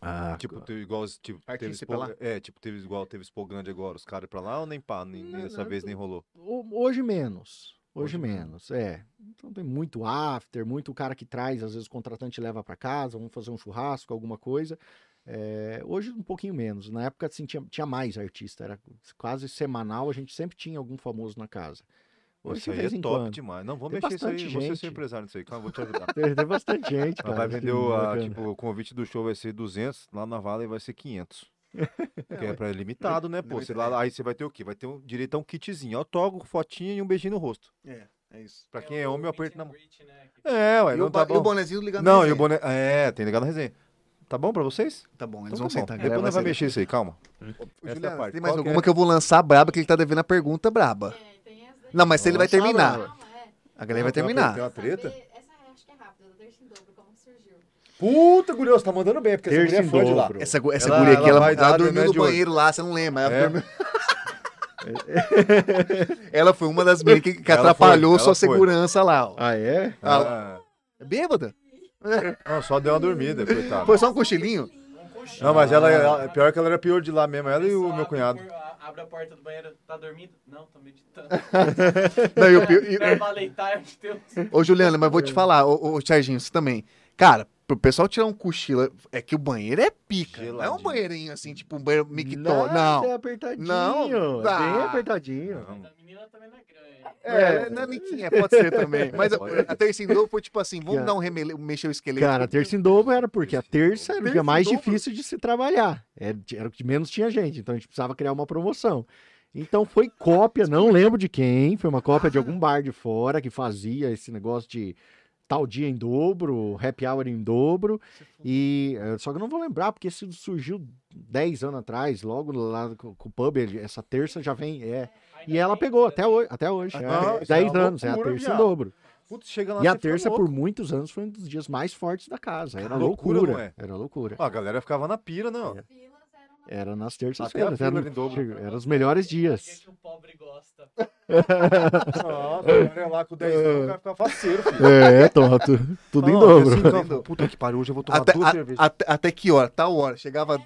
Ah, Tipo, teve igual, tipo, teve Expo, pra lá? é, tipo, teve igual, teve Expo Grande agora, os caras ir pra lá ou nem pá, nem, nem Não, dessa não, vez nem rolou? ho- hoje menos. Hoje, Hoje menos, é. Então tem muito after, muito cara que traz, às vezes o contratante leva pra casa, vamos fazer um churrasco, alguma coisa. É, hoje um pouquinho menos. Na época assim, tinha, tinha mais artista, era quase semanal, a gente sempre tinha algum famoso na casa. Hoje Isso aí é top quando. demais. Não, Tem mexer isso aí. bastante Você é gente. seu empresário nisso aí, calma, vou te ajudar. Tem, tem bastante gente, Ela cara. vai que vender o, a, tipo, o convite do show vai ser 200, lá na Vale vai ser 500. Que é pra limitado, né, pô? Você lá, aí você vai ter o quê? Vai ter um, direito a um kitzinho, autógrafo, fotinha e um beijinho no rosto. É, é isso. Pra quem é homem, eu aperto na mão. Né, É, ué, E, não o, tá ba- e o bom. bonezinho ligando Não, na e o boné... É, tem ligado na resenha. Tá bom pra vocês? Tá bom, eles Então vão tá bom. sentar. Depois nós vai vamos mexer isso aí, calma. Ô, é a Juliana, parte. tem mais Qual que alguma é? que eu vou lançar braba, que ele tá devendo a pergunta braba. É. Não, mas se ele vai terminar. A galera vai terminar. Tem uma treta? Essa eu acho que é rápida, do Terço em Dobro, como que surgiu. Puta, Gurioso, tá mandando bem, porque essa mulher é fã de lá. Essa, essa Ela- guria aqui, ela ela, ela dormiu né, no banheiro lá, você não lembra. Ela, É. dormiu- ela foi uma das meninas que, que atrapalhou foi, sua foi. segurança lá. ó. Ah, é? Ah, É Bêbada? não, só deu uma dormida, coitado. Foi só um cochilinho? Não, mas ela, ela- pior que ela era pior de lá mesmo, ela e o meu cunhado. Abre a porta do banheiro, tá dormindo? Não, tô meditando. Não, e o pior- e- Herbalife Time, Deus. Ô, Juliana, mas vou te falar, ô, ô Serginho, você também. Cara, pro pessoal tirar um cochilo, é que o banheiro é pica. Não é um Geladinho. banheirinho assim, tipo um banheiro mictó. Não, Não. é apertadinho. Não, é bem apertadinho. Não. A menina também não é grande. É, não é nem é, pode ser também. Mas a, a terça em dobro foi tipo assim, vamos dar um remele, mexer o esqueleto. Cara, a terça em dobro era porque a terça era o dia mais difícil de se trabalhar. Era, era o que menos tinha gente, então a gente precisava criar uma promoção. Então foi cópia, não lembro de quem, foi uma cópia de algum bar de fora que fazia esse negócio de tal dia em dobro, happy hour em dobro. E eh, só que eu não vou lembrar, porque isso surgiu 10 anos atrás, logo lá com, o pub, essa terça já vem. É. E ela pegou né? até hoje. Até hoje é. Não, isso é 10 uma anos, é a loucura, terça em dobro. Putz, chega lá E a terça, por muitos anos, foi um dos dias mais fortes da casa. Era Loucura, loucura. não é? Era loucura. Ah, a galera ficava na pira, não. Eram na Era nas terças-feiras. era chega- eram os melhores É o dias. que o pobre gosta. Nossa, ia lá com 10 anos, o cara ficava faceiro, filho. É, toma, tu- tudo em dobro. assim, puta que pariu, hoje eu vou tomar Até, duas a- cervejas. até, até que hora? Tal hora. Chegava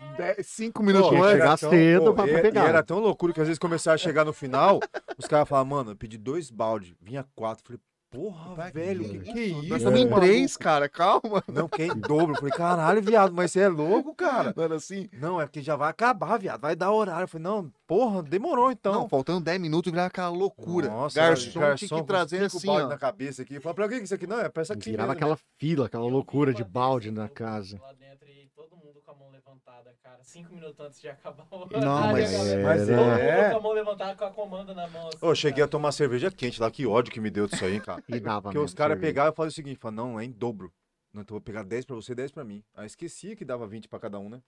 5 minutos antes. chegar cedo pra e- pegar. E era tão loucura que às vezes começava a chegar no final, os caras falavam, mano, eu pedi dois balde, vinha quatro. Falei, porra, velho, que, que isso? Nós estamos em maluco? três, cara, calma. Não, quem dobro? Eu falei, caralho, viado, mas você é louco, cara. Mano, assim. Não, é porque já vai acabar, viado, vai dar horário. Eu falei, não, porra, demorou então. Não, faltando 10 minutos virava aquela loucura. Nossa, garçom, tinha que trazer assim, balde ó. na cabeça aqui. Falei, pra que que isso aqui não é? Peça aqui Virava mesmo, aquela fila, aquela loucura de balde na casa. Lá dentro e todo mundo com a mão levantada, cara. Cinco minutos antes de acabar o Não, mas- a galera- Mas Era- Todo mundo é. com a mão levantada com a comanda na mão. assim, eu cheguei a cara. tomar cerveja quente lá, que ódio que me deu disso aí, cara. E dava Porque mesmo os caras pegavam e falavam o seguinte, falavam, não, é em dobro. Não, então eu vou pegar 10 pra você e 10 pra mim. Aí esquecia que dava 20 pra cada um, né?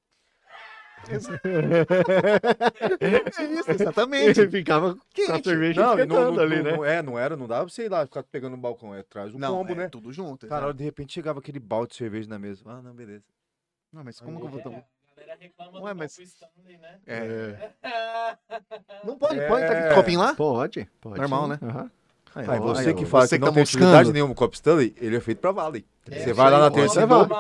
É isso, exatamente. Ele ficava com a Quente. cerveja Não, não, não, ali, não, né? não- é, não era, não dava pra você ir lá ficar pegando no balcão, é atrás do Não, combo, é né? tudo junto. Cara, de repente chegava aquele balde de cerveja na mesa. Ah, não, beleza. Não, mas como que eu vou É, tomar? a galera reclama Ué, do mas- copo Stanley, né? É. Não pode, É. pode tá com copinho lá? Pode, pode. Normal, né? Aham. Aí, você aí, que fala você que não tá tem utilidade moscando. nenhuma o Cop Stanley, ele é feito pra Vale. É, Você vai lá na terça e dobro.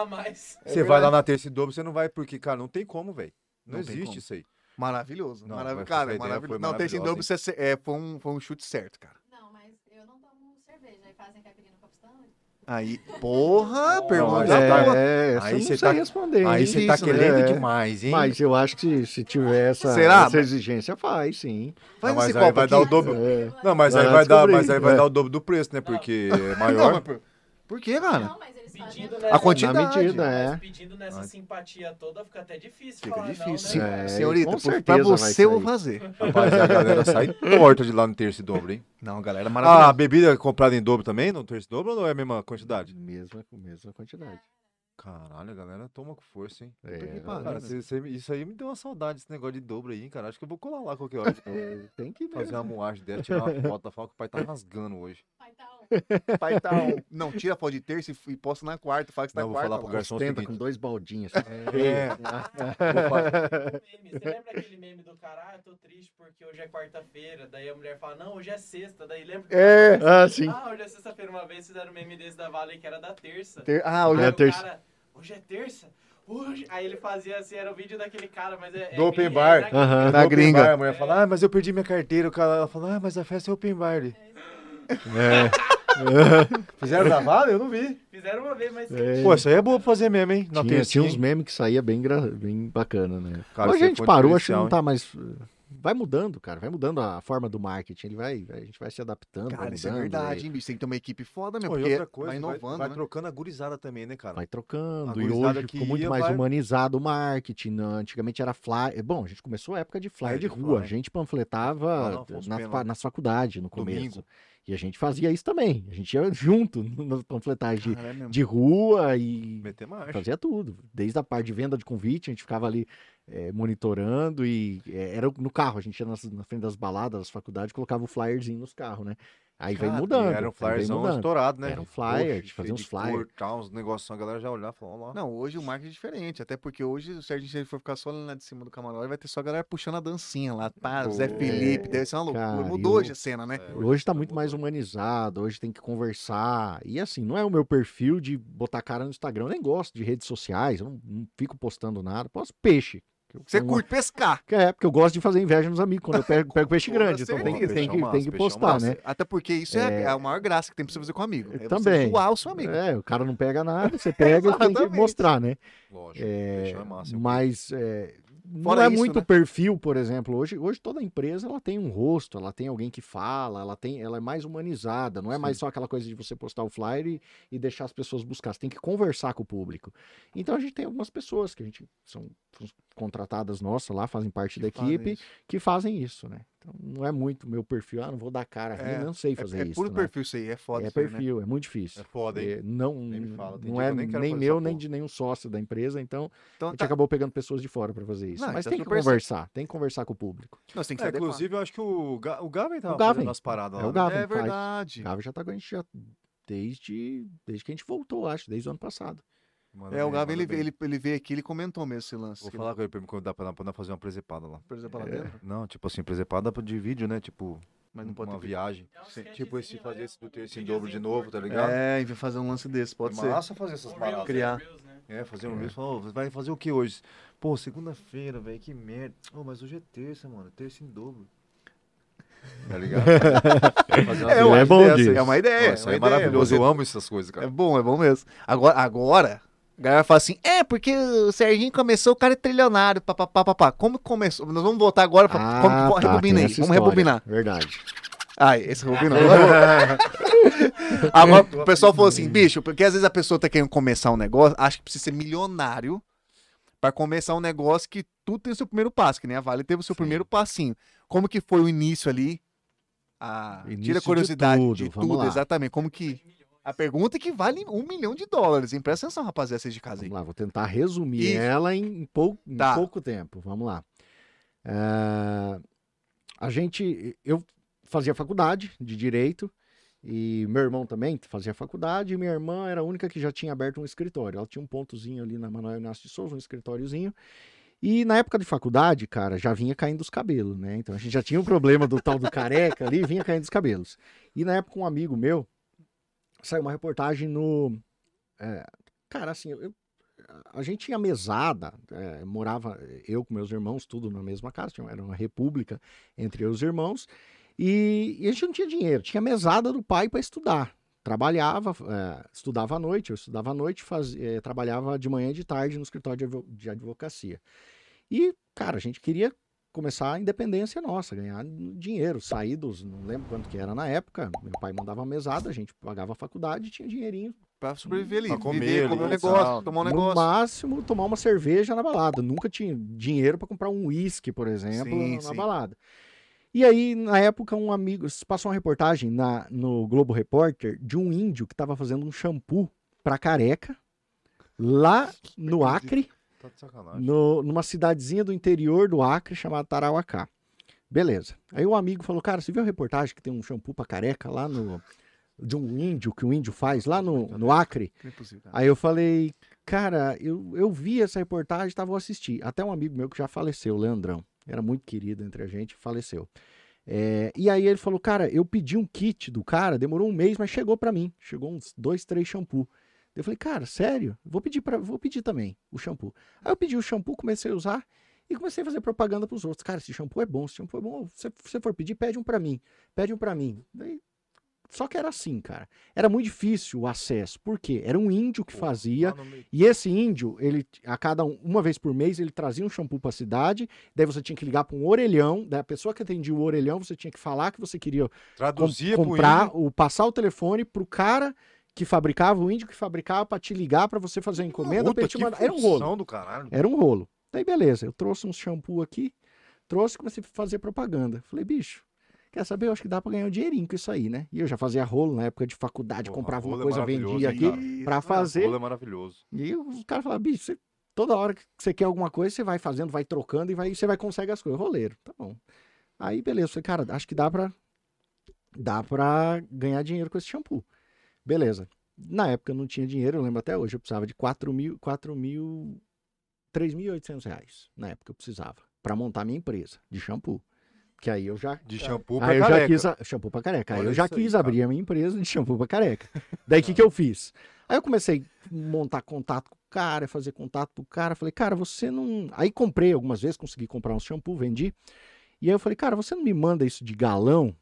Você vai lá na terça e dobro, você não vai, porque, cara, não tem como, velho. Não, Não tem existe como. isso aí. Maravilhoso. Não, marav- mas Cara, ideia maravilhoso. foi Não, terça em dobro você- é, foi, um, foi um chute certo, cara. Não, mas eu não tomo cerveja. Aí fazem caipirinha no copo Stanley. Aí, porra, Não, pergunta tá- É, essa Aí não você tá- responder. Aí você tá querendo né? demais, hein? Mas eu acho que se, tiver essa, Será? essa exigência, faz, sim. Faz Não, mas esse aí copo vai aqui. dar o dobro. É. Não, mas Vai aí vai dar, descobrir. mas aí vai É. dar o dobro do preço, né? Porque é Não, maior. mas por, por quê, cara? Não, mas Pedindo a- nessa, A quantidade. Na medida, é. Mas pedindo nessa simpatia toda, fica até difícil Fica falar difícil. não, né? É, Senhorita, com pra certeza vai você eu vou fazer. Rapaz, a galera sai torta de lá no terço e dobro, hein? Não, galera, Ah, a bebida comprada em dobro também, no terço e dobro, ou não é a mesma quantidade? Mesma, mesma quantidade. Caralho, a galera toma com força, hein? É, que Cara, né? cê- cê- isso aí me deu uma saudade, esse negócio de dobro aí, hein, cara. Acho que eu vou colar lá qualquer hora. é, tem que Fazer mesmo. uma moagem dessa, tirar uma foto da foto que o pai tá rasgando hoje. Pai tá. Pai tá um- Não, tira a foto de terça e, posta na quarta. Fala que você tá Não, na vou quarta. falar pro garçom o Tenta com dois baldinhos. É. meme. Você lembra aquele meme do cara? Ah, eu tô triste porque hoje é quarta-feira. Daí a mulher fala, não, hoje é sexta. Daí lembra que É, ah, sim. Ah, hoje é sexta-feira. Uma vez fizeram um meme desse da Vale que era da terça. Ter- Ah, olha. é o terça. cara, hoje é terça? Hoje. Aí ele fazia assim, era o vídeo daquele cara, mas é. é Do open é bar. na-. Na gringa. bar, a mulher fala, ah, mas eu perdi minha carteira. O cara ela fala, ah, mas a festa é open bar. Ele, É. Fizeram da Vale? Eu não vi. Fizeram uma vez, mas. É. Pô, isso aí é boa pra fazer mesmo, hein? Na Tinha, tinha uns memes que saía bem, gra- bem bacana, né? Cara, Hoje isso a gente parou, acho que não tá mais. Vai mudando, cara. Vai mudando a forma do marketing. Ele vai, a gente vai se adaptando. vai Cara, isso é mudando, verdade, aí hein, bicho? Tem que ter uma equipe foda, meu. Pô, e Porque outra coisa, vai vai, inovando, vai né? trocando a gurizada também, né, cara? Vai trocando. E hoje ficou muito ia, mais vai- humanizado o marketing. né? Antigamente era flyer. Bom, a gente começou a época de flyer É, de de rua. A gente panfletava na Afonso nas, Pena. fa- nas faculdades no começo. Domingo. E a gente fazia isso também. A gente ia junto nas panfletagens de, é de rua e. Fazia tudo. Desde a parte de venda de convite, a gente ficava ali eh, monitorando e eh, era no carro. A gente ia nas- na frente das baladas, das faculdades, colocava o flyerzinho nos carros, né? Aí vem Cara, mudando. Era um vem flyerzão estourado, né? Era um flyer, Poxa, cheio uns de flyer. cor, tal, uns negócios, a galera já olhava e falava, lá. Não, hoje o marketing é diferente. Até porque hoje, se a gente for ficar só lá de cima do camarote, vai ter só a galera puxando a dancinha lá. Pá, Zé Pô, Felipe, deve ser uma loucura. cara, Mudou eu- hoje a cena, né? É, Hoje tá já muito mais humanizado, hoje tem que conversar. E assim, não é o meu perfil de botar cara no Instagram. Eu nem gosto de redes sociais, eu não, não fico postando nada. Posto peixe. Que eu Você como- curte pescar. É, porque eu gosto de fazer inveja nos amigos quando eu pego, pego peixe grande. Então tem que, certeza. tem que, Peixão tem que massa, postar, peixão né? Até porque isso é, É. a maior graça que tem pra você fazer com amigo. É Também. Zoar o seu amigo. É, o cara não pega nada, você pega e tem que mostrar, né? Lógico, É, é massa. eu mas é, não Fora é isso, muito né? perfil, por exemplo. Hoje, hoje toda empresa ela tem um rosto, ela tem alguém que fala, ela tem, ela é mais humanizada. Não é mais só aquela coisa de você postar o flyer e, e deixar as pessoas buscar. Você tem que conversar com o público. Então a gente tem algumas pessoas que a gente são contratadas nossas lá, fazem parte da Fazem equipe, isso. que fazem isso, né? Então não é muito meu perfil. Ah, não vou dar cara, É, eu não sei É, fazer é isso. puro né? perfil isso aí, é foda É isso aí, né? perfil, é muito difícil. É foda, hein? É, não Nem me fala, tem não é que nem nem meu, nem de nenhum sócio da empresa, então Então a gente tá. acabou pegando pessoas de fora para fazer isso. Não, Mas tá tem que certo. conversar, tem que conversar com o público. Nós tem que É, adequar. inclusive, eu acho que o, Ga o Gavin tava O Gavin. fazendo as paradas É lá. o né? Gavin. É faz. verdade. Gava já tá com a gente já desde, desde que a gente voltou, acho, desde o ano passado. Manda É, o Gabi, ele, ele, ele veio aqui, ele comentou mesmo esse lance. Vou falar com ele pra me convidar pra, pra fazer uma presepada lá. ele- lá É. dentro. Não, tipo assim, presepada de vídeo, né? Tipo, Mas não pode uma ter... viagem. É um Sim. Tipo esse sketchzinho, fazer né? esse do terço em dobro de novo, tá ligado? É, e fazer um lance desse, pode é ser. massa fazer essas paradas. Criar. Reels, né? É, fazer um vídeo. Falou, vai fazer o que hoje? Pô, segunda-feira, velho, que merda. Ô, mas hoje é terça, mano. Terça em dobro. Tá ligado? É, uma é bom dessa, disso. é uma ideia. Nossa, uma é ideia. maravilhoso. Você- Eu amo essas coisas, É cara. bom, é bom mesmo. Agora, agora, a galera fala assim, é, porque o Serginho começou, o cara é trilionário, papapá, papá. Como que começou? Nós vamos voltar agora pra... Ah, como, tá, rebobina aí, vamos rebobinar. Verdade. Ai, esse rebobinou. Agora, o pessoal falou assim, bicho, porque às vezes a pessoa tá querendo começar um negócio, acha que precisa ser milionário pra começar um negócio que tudo tem o seu primeiro passo, que nem a Vale teve o seu Sim. primeiro passinho. Como que foi o início ali? Ah, Início tira a de curiosidade tudo, de tudo, exatamente. Como que... A pergunta é que vale um milhão de dólares, hein? Presta atenção, rapaziada, vocês de casa aí. Vamos lá, vou tentar resumir ela em, pou- em Tá. pouco tempo. Vamos lá. É, a gente, eu fazia faculdade de direito e meu irmão também fazia faculdade e minha irmã era a única que já tinha aberto um escritório. Ela tinha um pontozinho ali na Manuel Inácio de Souza, um escritóriozinho. E na época de faculdade, cara, já vinha caindo os cabelos, né? Então a gente já tinha o problema do tal do careca ali, vinha caindo os cabelos. E na época um amigo meu saiu uma reportagem no é, cara, assim, eu, a gente tinha mesada, é, morava eu com meus irmãos, tudo na mesma casa, tinha, era uma república entre os irmãos, e, e a gente não tinha dinheiro, tinha mesada do pai para estudar. Trabalhava, é, estudava à noite, eu estudava à noite, fazia, trabalhava de manhã e de tarde no escritório de, de advocacia. E, cara, a gente queria começar a independência nossa, ganhar dinheiro, sair dos, não lembro quanto que era na época, meu pai mandava a mesada, a gente pagava a faculdade, tinha dinheirinho Pra sobreviver ali. Pra comer viver, ali, comer um e negócio, tal. tomar um no negócio. máximo tomar uma cerveja na balada. Nunca tinha dinheiro para comprar um uísque, por exemplo, Sim, na sim. balada. E aí, na época, um amigo passou uma reportagem na, no Globo Repórter de um índio que estava fazendo um shampoo para careca lá no Acre, Tá de sacanagem. no- numa cidadezinha do interior do Acre chamada Tarauacá. Beleza. Aí o amigo falou: Cara, você viu a reportagem que tem um shampoo para careca lá no. De um índio, que o índio faz lá no, no Acre? É possível. Aí eu falei, cara, eu, eu vi essa reportagem, tava vou assistir. Até um amigo meu que já faleceu, Leandrão, era muito querido entre a gente, faleceu. É, e aí ele falou, cara, eu pedi um kit do cara, demorou um mês, mas chegou pra mim. Chegou uns dois, três shampoo. Eu falei, cara, sério? Vou pedir para, vou pedir também o shampoo. Aí eu pedi o shampoo, comecei a usar e comecei a fazer propaganda pros outros. Cara, esse shampoo é bom, esse shampoo é bom. Se você for pedir, pede um pra mim, pede um pra mim. Daí, só que era assim, cara. Era muito difícil o acesso. Por quê? Era um índio que fazia. E esse índio, ele a cada um- uma vez por mês, ele trazia um shampoo para a cidade. Daí você tinha que ligar para um orelhão. Daí a pessoa que atendia o orelhão, você tinha que falar que você queria com- Traduzia pro comprar, o, passar o telefone pro cara que fabricava, o índio que fabricava, para te ligar para você fazer a encomenda. Puta, te mandar. Era um rolo. do caralho. Era um rolo. Daí beleza, eu trouxe um shampoo aqui, trouxe e comecei a fazer propaganda. Falei, bicho, quer saber? Eu acho que dá pra ganhar um dinheirinho com isso aí, né? E eu já fazia rolo na época de faculdade, Porra, comprava uma é coisa, maravilhoso, vendia aqui pra O fazer. rolo é maravilhoso. E os caras falavam, bicho, você- toda hora que você quer alguma coisa, você vai fazendo, vai trocando e vai, você vai consegue as coisas. Roleiro, tá bom. Aí, beleza, eu falei, cara, acho que dá pra, dá pra ganhar dinheiro com esse shampoo. Beleza. Na época eu não tinha dinheiro, eu lembro até hoje, eu precisava de 4 mil, 4 mil, 3.800 reais. Na época eu precisava, pra montar minha empresa de shampoo. Que aí eu já De shampoo pra Aí eu já careca. quis. A... Shampoo pra careca. Aí Olha eu já aí, quis cara. abrir a minha empresa de shampoo pra careca. Daí o que, que eu fiz? Aí eu comecei a montar contato com o cara, fazer contato com o cara. Falei, cara, você não. Aí comprei algumas vezes, consegui comprar um shampoo, vendi. E aí eu falei, cara, você não me manda isso de galão?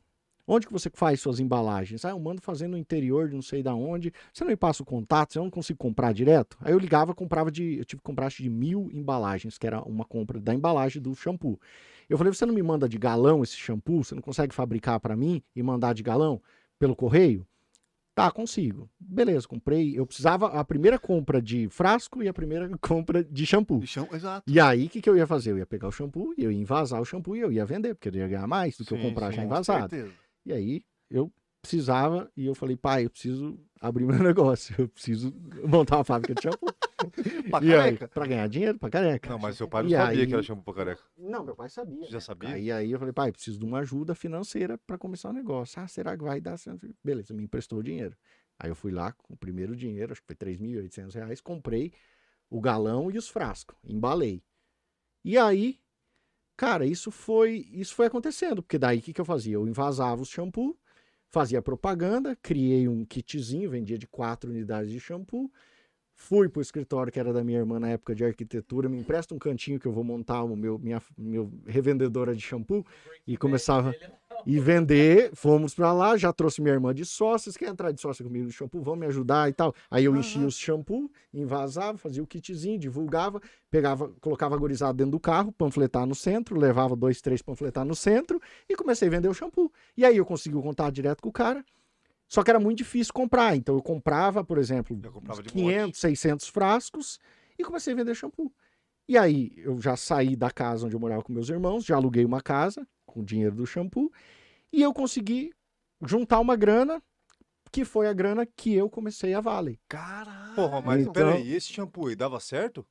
Onde que você faz suas embalagens? Ah, eu mando fazer no interior de não sei da onde. Você não me passa o contato? Eu não consigo comprar direto? Aí eu ligava, comprava de. Eu tive que comprar acho, de mil embalagens, que era uma compra da embalagem do shampoo. Eu falei, você não me manda de galão esse shampoo? Você não consegue fabricar para mim e mandar de galão pelo correio? Tá, consigo. Beleza, comprei. Eu precisava a primeira compra de frasco e a primeira compra de shampoo. Bichão, exato. E aí, o que, que eu ia fazer? Eu ia pegar o shampoo, eu ia envasar o shampoo e eu ia vender, porque eu ia ganhar mais do que eu Sim, comprar sim, já com envasado. Certeza. E aí, eu precisava, e eu falei, pai, eu preciso abrir meu negócio, eu preciso montar uma fábrica de shampoo. Pra e aí, careca. pra ganhar dinheiro, pra careca. Não, mas seu pai não E sabia aí- que era shampoo pra careca. Não, meu pai sabia. Já né? sabia? E aí eu falei, pai, preciso de uma ajuda financeira para começar o negócio. Ah, será que vai dar? certo? Beleza, me emprestou o dinheiro. Aí eu fui lá com o primeiro dinheiro, acho que foi 3.800 reais, comprei o galão e os frascos, embalei. E aí, cara, isso foi isso foi acontecendo, porque daí o que, que eu fazia? Eu envasava o shampoo, fazia propaganda, criei um kitzinho, vendia de quatro unidades de shampoo, fui pro escritório que era da minha irmã na época de arquitetura, me empresta um cantinho que eu vou montar o meu minha meu revendedora de shampoo e começava e vender. Fomos pra lá, já trouxe minha irmã de sócios, quer entrar de sócio comigo no shampoo, vão me ajudar e tal. Aí eu enchia os shampoo, envasava, fazia o kitzinho, divulgava, pegava, colocava a gurizada dentro do carro, panfletar no centro, levava dois, três panfletar no centro e comecei a vender o shampoo. E aí eu consegui o contato direto com o cara. Só que era muito difícil comprar, então eu comprava, por exemplo, Eu comprava uns de 500, 600 frascos e comecei a vender shampoo. E aí eu já saí da casa onde eu morava com meus irmãos, já aluguei uma casa com o dinheiro do shampoo e eu consegui juntar uma grana que foi a grana que eu comecei a Vale. Caralho. Porra, mas Então- peraí, esse shampoo aí dava certo?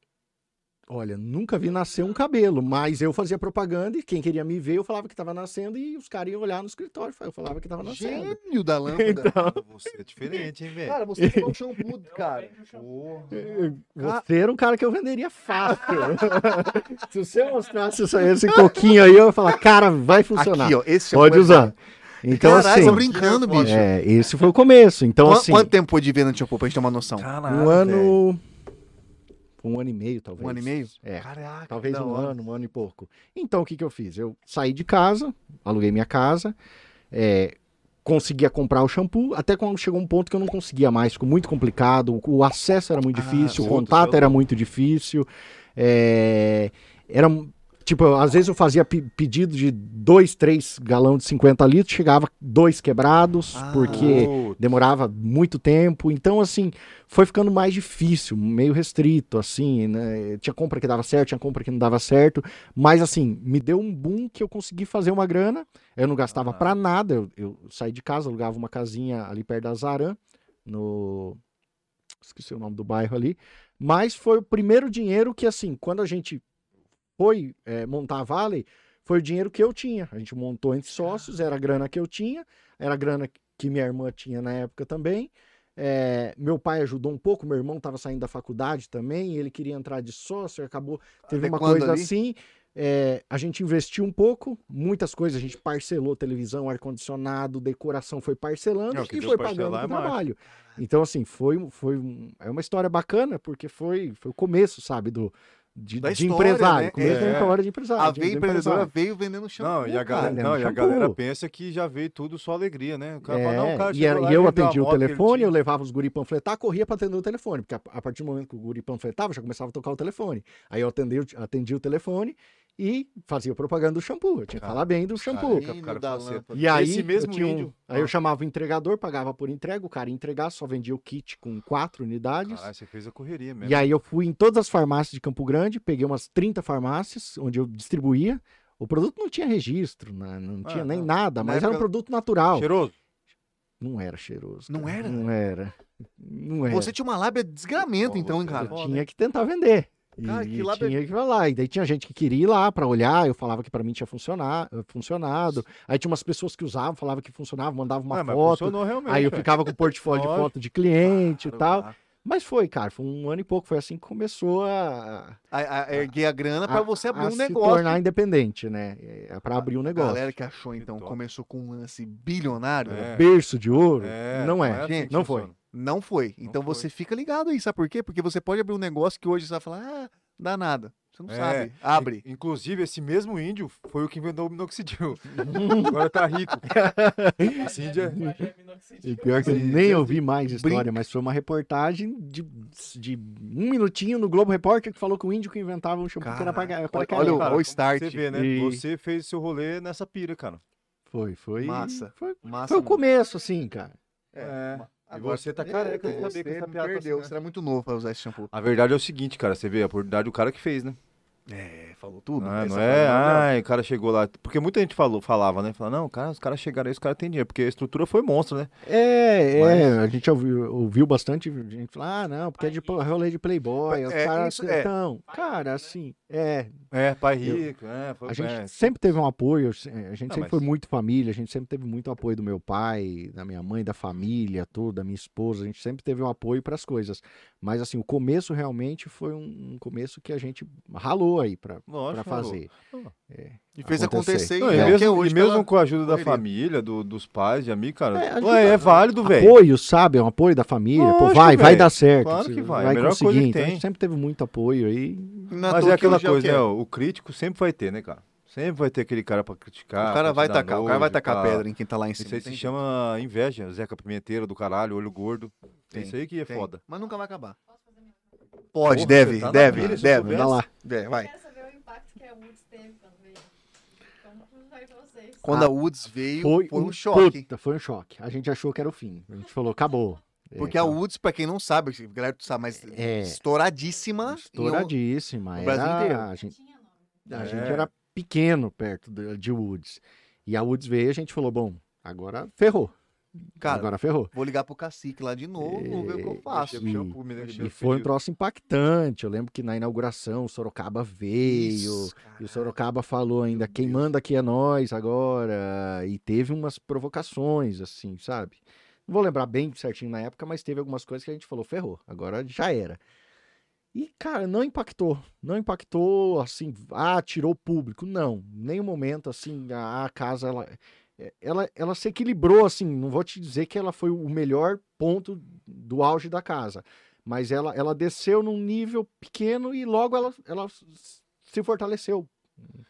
Olha, nunca vi nascer um cabelo, mas eu fazia propaganda e quem queria me ver eu falava que estava nascendo e os caras iam olhar no escritório, eu falava que estava nascendo. Gênio da lâmpada. Então, Você é diferente, hein, velho? Cara, você tem um shampoo, cara. Porra. Você era um cara que eu venderia fácil. Se você mostrasse esse, esse coquinho aí, eu ia falar, cara, vai funcionar. Aqui, ó. Esse Pode shampoo é usar. bom. Então, Caralho, assim, tô brincando, bicho. é, esse foi o começo. Então, Quan- assim, Quanto tempo foi de venda de shampoo pra gente ter uma noção? Caralho, um ano. Um ano e meio, talvez. Um ano e meio? É. Caraca, Talvez um hora. ano, um ano e pouco. Então, o que, que eu fiz? Eu saí de casa, aluguei minha casa, é, conseguia comprar o shampoo, até quando chegou um ponto que eu não conseguia mais, ficou muito complicado, o, o acesso era muito Ah, difícil, o puta, contato era muito difícil, é, era... Tipo, às vezes eu fazia pe- pedido de dois, três galão de 50 litros, chegava dois quebrados, Ah. porque demorava muito tempo. Então, assim, foi ficando mais difícil, meio restrito, assim, né? Tinha compra que dava certo, tinha compra que não dava certo. Mas, assim, me deu um boom que eu consegui fazer uma grana. Eu não gastava Ah. pra nada. Eu, eu saí de casa, alugava uma casinha ali perto da Zaran, no. Esqueci o nome do bairro ali. Mas foi o primeiro dinheiro que, assim, quando a gente foi eh, montar a Valley, foi o dinheiro que eu tinha. A gente montou entre sócios, era a grana que eu tinha, era a grana que minha irmã tinha na época também. É, meu pai ajudou um pouco, meu irmão estava saindo da faculdade também, ele queria entrar de sócio, acabou, teve uma Adequando coisa ali. assim. é, a gente investiu um pouco, muitas coisas, a gente parcelou televisão, ar-condicionado, decoração, foi parcelando É, e foi pagando é o trabalho. Então, assim, foi, foi é uma história bacana, porque foi, foi o começo, sabe, do, de, Da de história, empresário. né? Começo da É. história de empresário. A veia do empreendedora empresário. veio vendendo shampoo. Não, e a, cara. galera, não, e a galera pensa que já veio tudo só alegria, né? O cara fala, não, o cara É, e, era- lá e eu atendia o telefone, eu levava os guri panfletar, corria para atender o telefone, porque a, a partir do momento que o guri panfletava, já começava a tocar o telefone. Aí eu atendia, o- atendia o telefone e fazia propaganda do shampoo. Eu tinha que Cara, falar bem do shampoo. Cara, cara lâmpada. E aí, Esse mesmo eu tinha um- aí eu Ah. chamava o entregador, pagava por entrega, o cara ia entregar, só vendia o kit com quatro unidades. Caralho, você fez a correria mesmo. E aí eu fui em todas as farmácias de Campo Grande, peguei umas 30 farmácias onde eu distribuía. O produto não tinha registro, não Ah, tinha nem não. nada, Na mas era um produto natural. Cheiroso? Não era cheiroso. Não cara. era? Não era. Não era. Você tinha uma lábia de desgramento, Pô, então, hein, você- cara? Eu tinha que tentar vender. E, Cara, que e tinha que falar. E daí tinha gente que queria ir lá pra olhar, eu falava que pra mim tinha funcionar, funcionado. Aí tinha umas pessoas que usavam, falavam que funcionava, mandavam uma Ah, foto. funcionou realmente. Aí eu ficava com o portfólio de foto de cliente e tal. Claro. Mas foi, cara, foi um ano e pouco. Foi assim que começou a, A, a erguer a grana pra a- você abrir a um se negócio. tornar independente, né? É, pra abrir um A negócio. galera que achou, então, Que começou com um lance bilionário. É. Berço de ouro? É, não é. assim Gente, que não foi. funciona. Não foi. Não Então foi. você fica ligado aí, sabe por quê? Porque você pode abrir um negócio que hoje você vai falar, ah, Dá nada. Você não É, sabe. Abre. In- Inclusive, esse mesmo índio foi o que inventou o minoxidil. Agora tá rico. Esse índio é... E pior que eu nem sim, ouvi mais história, mas foi uma reportagem de, de um minutinho no Globo Repórter que falou que o índio que inventava um shampoo que era pra, Caraca, pra olha- olha o- start. Você vê, né? E- Você fez seu rolê nessa pira, cara. Foi, foi. Massa. Foi, Massa. foi o começo, assim, cara. É. E Agora- você tá careca de Você saber que essa piada tá perdeu. Você né? era muito novo pra usar esse shampoo. A verdade é o seguinte, cara. Você vê a oportunidade do cara que fez, né? É, falou tudo. Ah, Essa não é, ai, o cara chegou lá. Porque muita gente falou, falava, né? Falava, não, cara, os caras chegaram aí, os caras têm dinheiro. Porque a estrutura foi monstro, né? É, é, Mas- a gente ouviu, ouviu bastante gente falar, ah, não, porque é de pô- rolê de playboy, os É, caras... isso, é. Então, cara, assim, é, É, pai rico, é. Foi, a gente é. sempre teve um apoio, a gente Não, sempre mas- foi muito família, a gente sempre teve muito apoio do meu pai, da minha mãe, da família, tudo, da minha esposa, a gente sempre teve um apoio para as coisas. Mas assim, o começo realmente foi um, um começo que a gente ralou aí para fazer. E fez acontecer. acontecer. Não, e é mesmo, é hoje e mesmo com a ajuda da família, do- dos pais, de amigo, cara. É, É, ajuda- é válido, velho. Apoio, sabe? É um apoio da família. Pô, Lógico, vai, vai velho. dar certo. Claro que vai, é a Vai melhor conseguir. coisa que Então, a tem. gente sempre teve muito apoio aí. Não à Mas é que aquela o coisa, né? é. O crítico sempre vai ter, né, cara? Sempre vai ter aquele cara pra criticar. O cara vai tacar, o cara vai nojo, tacar pra- pedra em quem tá lá em cima. Isso aí se chama inveja, Zeca Pimenteiro do caralho, olho gordo. Tem, isso aí que é Tem. foda. Mas nunca vai acabar. Posso fazer minha pergunta? Pode, Porra, deve, tá deve, deve. soubesse. Dá lá. É, vai. Eu quero saber o impacto que a Woods teve quando veio. Como foi pra vocês? Quando Ah, a Woods veio, foi, um choque. Puta, foi um choque. A gente achou que era o fim. A gente falou, acabou. É, Porque a acabou. Woods, pra quem não sabe, a galera tu sabe, mas É. estouradíssima. em um- Estouradíssima. no Brasil era- inteiro. A gente, Tinha nome. a É. gente era pequeno perto de, de Woods. E a Woods veio e a gente falou, bom, agora ferrou. Cara, agora ferrou. vou ligar pro cacique lá de novo, vou ver o que eu faço. Shampoo, E deixa foi um troço impactante. Eu lembro que na inauguração o Sorocaba veio. Isso, E o Sorocaba falou ainda, quem manda aqui é nós agora. E teve umas provocações, assim, sabe? Não vou lembrar bem certinho na época, mas teve algumas coisas que a gente falou, ferrou, agora já era. E, cara, não impactou. Não impactou, assim, ah, tirou o público. Não, em nenhum momento, assim, a, a casa, ela, ela, ela se equilibrou, assim, não vou te dizer que ela foi o melhor ponto do auge da casa. Mas ela, ela desceu num nível pequeno e logo ela, ela se fortaleceu.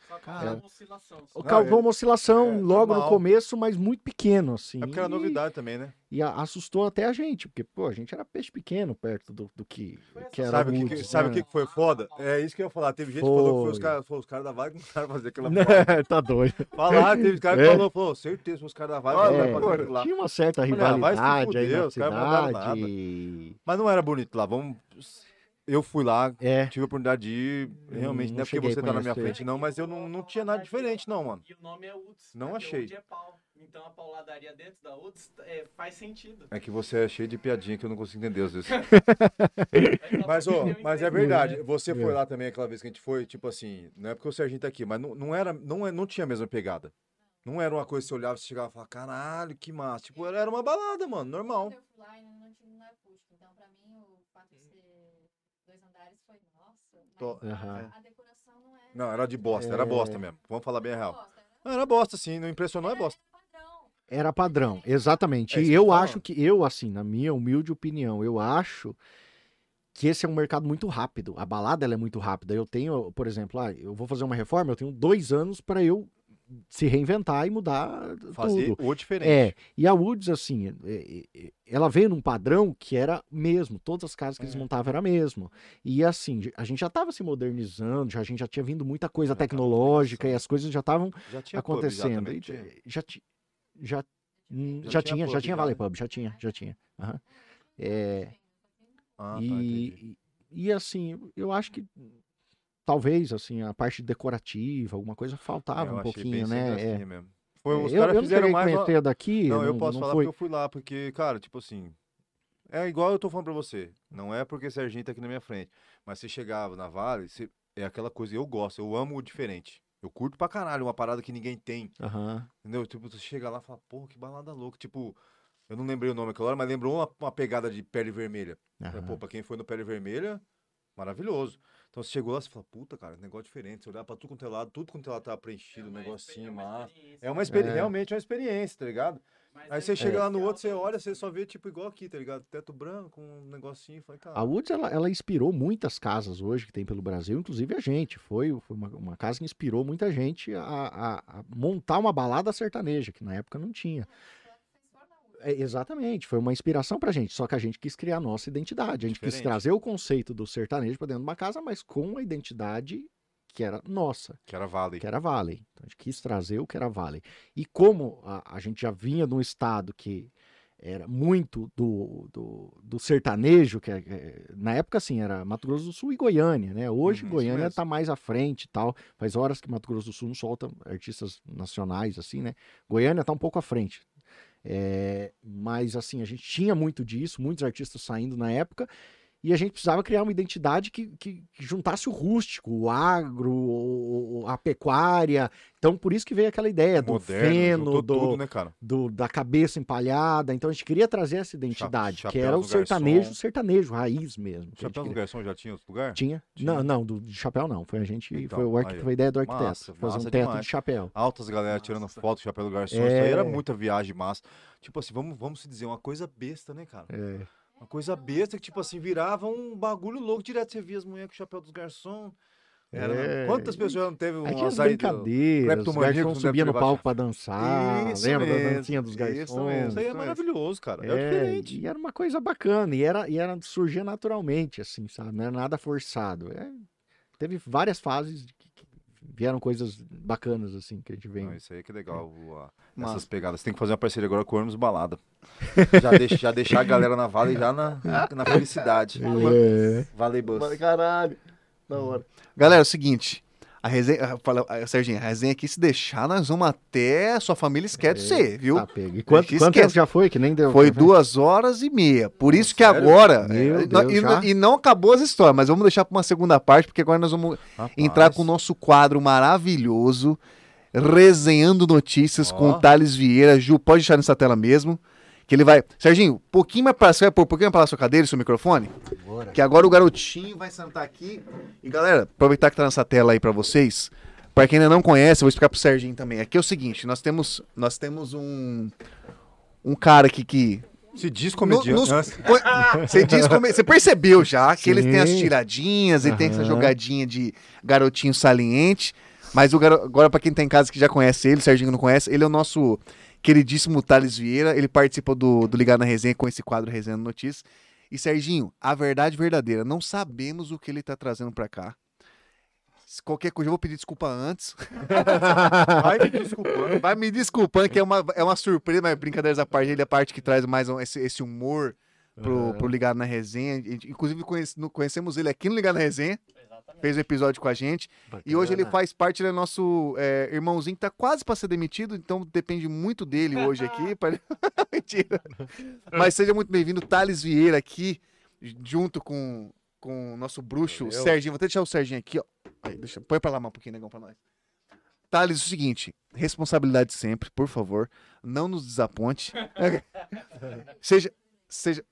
Só É. causou uma oscilação. só. Não, Causou é- uma oscilação é logo no normal. começo, mas muito pequeno, assim. É porque era e- novidade também, né? E a- assustou até a gente, porque, pô, a gente era peixe pequeno perto do, do que, Foi que era Sabe o que, que- sabe o né? que que foi foda? É isso que eu ia falar. Teve gente que falou que foi os Foi. caras os caras da Vale que não estavam fazer aquela porra. tá doido. Falar, teve cara que É. falou, falou, certeza, foi os caras da Vale que Olha, não É, aquilo lá. tinha uma certa ah, rivalidade aí fuder, na os caras não cidade. Mas não era bonito lá, vamos... Eu fui lá, É, tive a oportunidade de ir, realmente, não não é porque cheguei você tá na minha frente não, mas eu não, não tinha nada diferente não, mano. E o nome é Woods. Não porque achei. É pau. Então a pauladaria dentro da Woods é, faz sentido. É que você é cheio de piadinha que eu não consigo entender às vezes. Mas, eu mas é verdade. Você foi É. lá também aquela vez que a gente foi, tipo assim, não é porque o Serginho tá aqui, mas não, não era, não, é- não tinha a mesma pegada. Não era uma coisa que você olhava, você chegava e falava, caralho, que massa. Tipo, era uma balada, mano, normal. Quando eu fui lá, ainda não tinha não era acústico. Então, pra mim, o fato de ser dois andares foi, a decoração não é... Não, era de bosta, era É. bosta mesmo. Vamos falar bem a real. Bosta, era- Não, era bosta, sim, não impressionou, é bosta. padrão. era padrão, exatamente. É e eu acho que, eu, assim, na minha humilde opinião, eu acho que esse é um mercado muito rápido. A balada ela é muito rápida. Eu tenho, por exemplo, ah, eu vou fazer uma reforma, eu tenho dois anos para eu se reinventar e mudar Fazer tudo. o diferente. É, e a Woods, assim, é, é, é, ela veio num padrão que era mesmo, todas as casas que eles É. montavam era mesmo. E assim, a gente já estava se modernizando, já, a gente já tinha vindo muita coisa Já tecnológica e as coisas já estavam pub, acontecendo. também E tinha. já, já, hum, Já já, tinha tinha, pub já tinha Vale né? Pub, já tinha, já tinha. aham. É, Ah, tá, e, e, e, assim, eu acho que talvez assim a parte decorativa, alguma coisa É, faltava eu um pouquinho, né? gracinha É. mesmo. Foi, os eu, caras não fizeram a mais. conhecer daqui, Não, eu posso não falar foi... porque eu fui lá, porque, cara, tipo assim. É igual eu tô falando pra você. Não é porque Serginho tá aqui na minha frente. Mas você chegava na Vale, você- é aquela coisa, eu gosto, eu amo o diferente. Eu curto pra caralho uma parada que ninguém tem. Aham. Entendeu? Tipo, você chega lá e fala, porra, que balada louca. Tipo, eu não lembrei o nome aquela hora, mas lembrou uma, uma pegada de pele vermelha. aham. Pô, pra quem foi no pele vermelha, maravilhoso. Então você chegou lá e fala, puta, cara, negócio diferente. Você olhava pra tudo quanto é lado, tudo quanto é lado tava preenchido, um uma negocinho, massa. experiência, É uma né? experi É. realmente é uma experiência, tá ligado? Mas Aí ele você chega é lá no outro, você olha, né? você só vê tipo igual aqui, tá ligado? Teto branco, um negocinho, fala, cara. A Woods, ela, ela inspirou muitas casas hoje que tem pelo Brasil, inclusive a gente. Foi, foi uma, uma casa que inspirou muita gente a, a- a montar uma balada sertaneja, que na época não tinha. É, exatamente, foi uma inspiração pra gente, só que a gente quis criar a nossa identidade. A gente quis Diferente. trazer o conceito do sertanejo pra dentro de uma casa, mas com a identidade que era nossa Que era Vale. que era Valley. Então a gente quis trazer o que era Valley. E como a, a gente já vinha de um estado que era muito do, do, do sertanejo, que é- é- na época assim, era Mato Grosso do Sul e Goiânia, né? Hoje Uhum, Goiânia está mais à frente e tal. Faz horas que Mato Grosso do Sul não solta artistas nacionais, assim, né? Goiânia está um pouco à frente. É, mas assim, a gente tinha muito disso, muitos artistas saindo na época, e a gente precisava criar uma identidade que, que- que juntasse o rústico, o agro, o- o- a pecuária. Então, por isso que veio aquela ideia do Moderno, feno, do, tudo, né, cara? do- da cabeça empalhada. Então, a gente queria trazer essa identidade, que chapéus era o sertanejo, garçom. sertanejo, raiz mesmo. que gente Chapéu do garçom já tinha outro lugar? Tinha? Tinha. Não, não, do, de chapéu não. Foi a gente, Então, foi, o ó. foi a ideia do arquiteto. Massa, fazer um massa teto demais. de chapéu. Altas galera tirando Nossa. foto do chapéu do garçom. Isso aí era É. muita viagem massa. Tipo assim, vamos, vamos se dizer, uma coisa besta, né, cara? É. Uma coisa besta que, tipo assim, virava um bagulho louco direto. Você via as mulheres com o chapéu dos garçom. Era, É. Quantas pessoas não teve Aí tinha as brincadeiras, os cleptomaníaco garçons subiam no palco pra dançar, Isso lembra da mesmo, dancinha dos isso garçons? mesmo. Isso aí é Isso maravilhoso, cara. É, É, diferente. e era uma coisa bacana, e era, e era surgia naturalmente, assim, sabe? Não era nada forçado. É, teve várias fases vieram coisas bacanas, assim, que a gente vem. Não, isso aí que é legal. o- a- Massa. essas pegadas. Tem que fazer uma parceria agora com o Hermes Balada. já, deixa, já deixar a galera na Vale já na, na felicidade. É. Vale Bus. Caralho. Da hora. Galera, é o seguinte. A resenha, fala, Serginho, a resenha aqui, se deixar, nós vamos até. Sua família esquece de você, viu? Tá pego. E quanto, quanto tempo já foi? Que nem deu. Foi duas horas e meia. Por isso que sério? agora. Meu é, Deus, e, já? e não acabou as histórias, mas vamos deixar para uma segunda parte, porque agora nós vamos Rapaz. entrar com o nosso quadro maravilhoso, Resenhando Notícias com Ó. o Thales Vieira. Ju, pode deixar nessa tela mesmo. Que ele vai. Serginho, um pouquinho mais pra. Você vai pôr um pouquinho mais pra lá sua cadeira e seu microfone? Bora. Que agora o garotinho vai sentar aqui. E galera, aproveitar que tá nessa tela aí pra vocês. Pra quem ainda não conhece, eu vou explicar pro Serginho também. Aqui é o seguinte: nós temos, nós temos um. Um cara aqui que. Se diz no- comediante. nos- Nossa, co- Você diz como- você percebeu já que eles têm as Sim. tiradinhas e tem essa jogadinha de garotinho saliente. Mas o garo- agora, pra quem tá em casa que já conhece ele, o Serginho não conhece, ele é o nosso queridíssimo Thales Vieira. Ele participa do, do Ligado na Resenha com esse quadro Resenhando Notícias. E Serginho, a verdade verdadeira, não sabemos o que ele tá trazendo pra cá. Se qualquer coisa, eu vou pedir desculpa antes. vai me desculpando. Vai me desculpando que é uma, é uma surpresa, mas brincadeiras à parte, ele é a parte que traz mais esse, esse humor pro, pro Ligado na Resenha. Inclusive, conhece- conhecemos ele aqui no Ligado na Resenha, Exatamente. fez um episódio com a gente. E hoje ele faz parte, ele é nosso é, irmãozinho que tá quase pra ser demitido, então depende muito dele hoje aqui. pra- Mentira. Mas seja muito bem-vindo, Thales Vieira aqui, junto com, com o nosso bruxo, o Valeu. Serginho. Vou até deixar o Serginho aqui, ó. Aí, deixa, põe pra lá mais um pouquinho, negão, pra nós. Thales, é o seguinte, responsabilidade sempre, por favor. Não nos desaponte. seja, seja...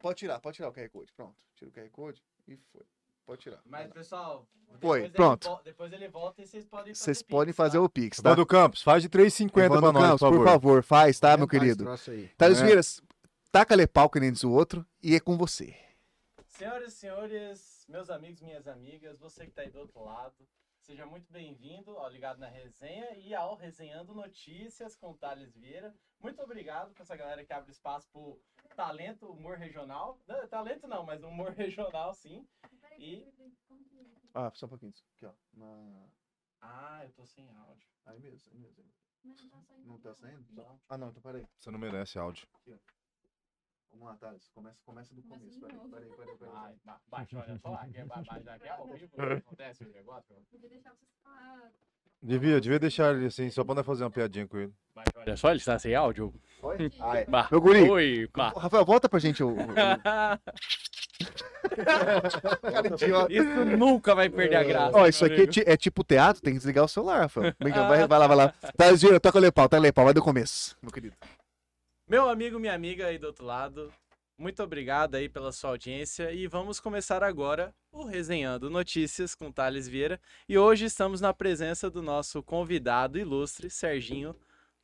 Pode tirar, pode tirar o QR Code. Pronto, tira o QR Code e foi. Pode tirar. Mas, pessoal, Foi, depois ele pronto. vo- depois ele volta e vocês podem fazer Vocês Pix, podem tá? fazer o Pix, tá? Evandro Campos, faz de 3,50 Evandro pra nós, Campos, por favor. faz, tá, Vamos meu querido? Thales É. Vieira, taca-lhe pau que nem diz o outro e é com você. Senhoras e senhores, meus amigos, minhas amigas, você que tá aí do outro lado, seja muito bem-vindo ao Ligado na Resenha e ao Resenhando Notícias com o Thales Vieira. Muito obrigado pra essa galera que abre espaço pro talento, humor regional. Não, talento não, mas humor regional sim. E- Ah, só um pouquinho. Aqui, ó. Ah, eu tô sem áudio. Aí mesmo, aí mesmo. Não tá saindo? Não. Ah, não, então peraí. Você não merece áudio. Vamos lá, Thales. Começa, começa do começo. Peraí, peraí, peraí. peraí. Ai, ba- baixa, olha só, aqui é ba- baixa aqui é ao vivo, acontece o negócio. Podia deixar vocês falar. Devia, devia deixar ele assim, só pra nós fazer uma piadinha com ele. Olha só, ele está sem áudio. Foi? Ah, é. Bah. Meu guri. Oi, bah. Rafael, volta pra gente o... o- o- Cara idiota. Isso nunca vai perder a graça. Ó, isso aqui é, é tipo teatro, tem que desligar o celular. Brinca, vai, vai lá, vai lá. Thales Vieira, toca o pau, toca o pau, vai do começo, meu querido. Meu amigo, minha amiga aí do outro lado, muito obrigado aí pela sua audiência e vamos começar agora o Resenhando Notícias com Thales Vieira. E hoje estamos na presença do nosso convidado ilustre, Serginho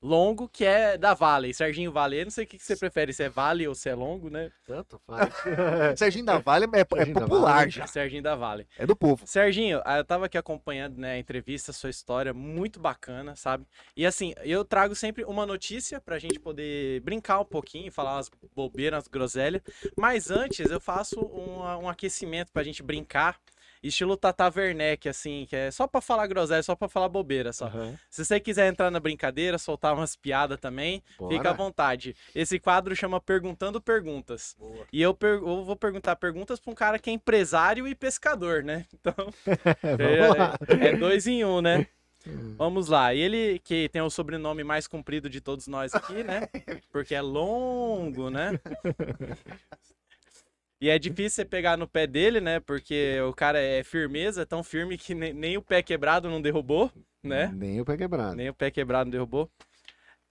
longo, que é da Vale. Serginho Vale. Eu não sei o que, que você prefere, se é Vale ou se é longo, né? Tanto faz. Serginho da Vale é, é Serginho popular Vale. já. Serginho da Vale. É do povo. Serginho, ah, eu tava aqui acompanhando né, a entrevista, sua história, muito bacana, sabe? E assim, eu trago sempre uma notícia pra gente poder brincar um pouquinho, falar umas bobeiras, umas groselhas. Mas antes eu faço um, um aquecimento pra gente brincar, estilo Tata Werneck, assim, que é só pra falar groselha, só pra falar bobeira, só. Aham. Se você quiser entrar na brincadeira, soltar umas piadas também, Bora. fica à vontade. Esse quadro chama Perguntando Perguntas. E eu, per- eu vou perguntar perguntas pra um cara que é empresário e pescador, né? Então, é, é dois em um, né? Vamos lá. E ele, que tem o sobrenome mais comprido de todos nós aqui, né? Porque é longo, né? E é difícil você pegar no pé dele, né? Porque o cara é firmeza, tão firme que nem, nem o pé quebrado não derrubou, né? Nem o pé quebrado. Nem o pé quebrado não derrubou.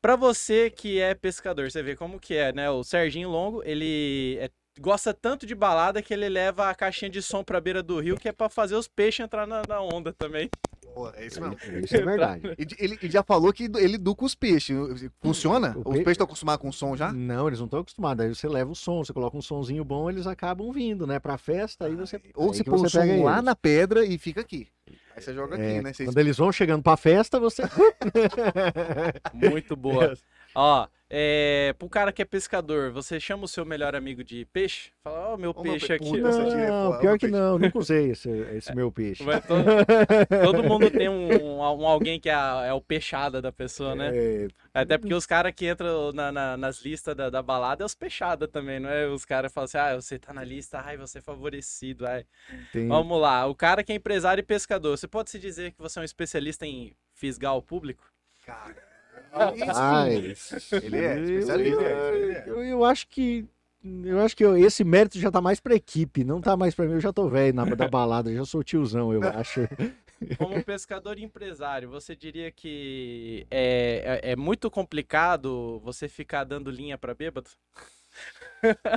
Pra você que é pescador, você vê como que é, né? O Serginho Longo, ele é- gosta tanto de balada que ele leva a caixinha de som pra beira do rio, que é pra fazer os peixes entrar na, na onda também. Pô, é isso mesmo. Isso é verdade. E de- ele ele já falou que ele educa os peixes. Funciona? O Os pe- peixes estão acostumados com o som já? Não, eles não estão acostumados. Aí você leva o som, você coloca um sonzinho bom, eles acabam vindo, né? Pra festa, aí você. Ou aí se que põe o você pega som lá eles. na pedra e fica aqui. Aí você joga aqui, É, né? Você Quando eles vão chegando pra festa, você. Muito boa. Ó, é, pro cara que é pescador, você chama o seu melhor amigo de peixe? Fala, ó, meu Ô, meu peixe pe- aqui. puta, essa tira é Não, foda, pior meu que peixe. não, nunca usei esse, esse meu peixe. Vai todo, todo mundo tem um, um- um alguém que é, é o peixada da pessoa, né? É, Até porque os caras que entram na- na- nas listas da, da balada é os peixada também, não é? Os caras falam assim, ah, você tá na lista, ai, você é favorecido, ai. tem- Vamos lá, o cara que é empresário e pescador, você pode se dizer que você é um especialista em fisgar o público? Ah, Ele é especialista. Eu, eu acho que. Eu acho que eu- esse mérito já tá mais pra equipe, não tá mais pra mim. Eu já tô velho na da balada, já sou tiozão, eu acho. Como pescador e empresário, você diria que é, é, é muito complicado você ficar dando linha pra bêbado?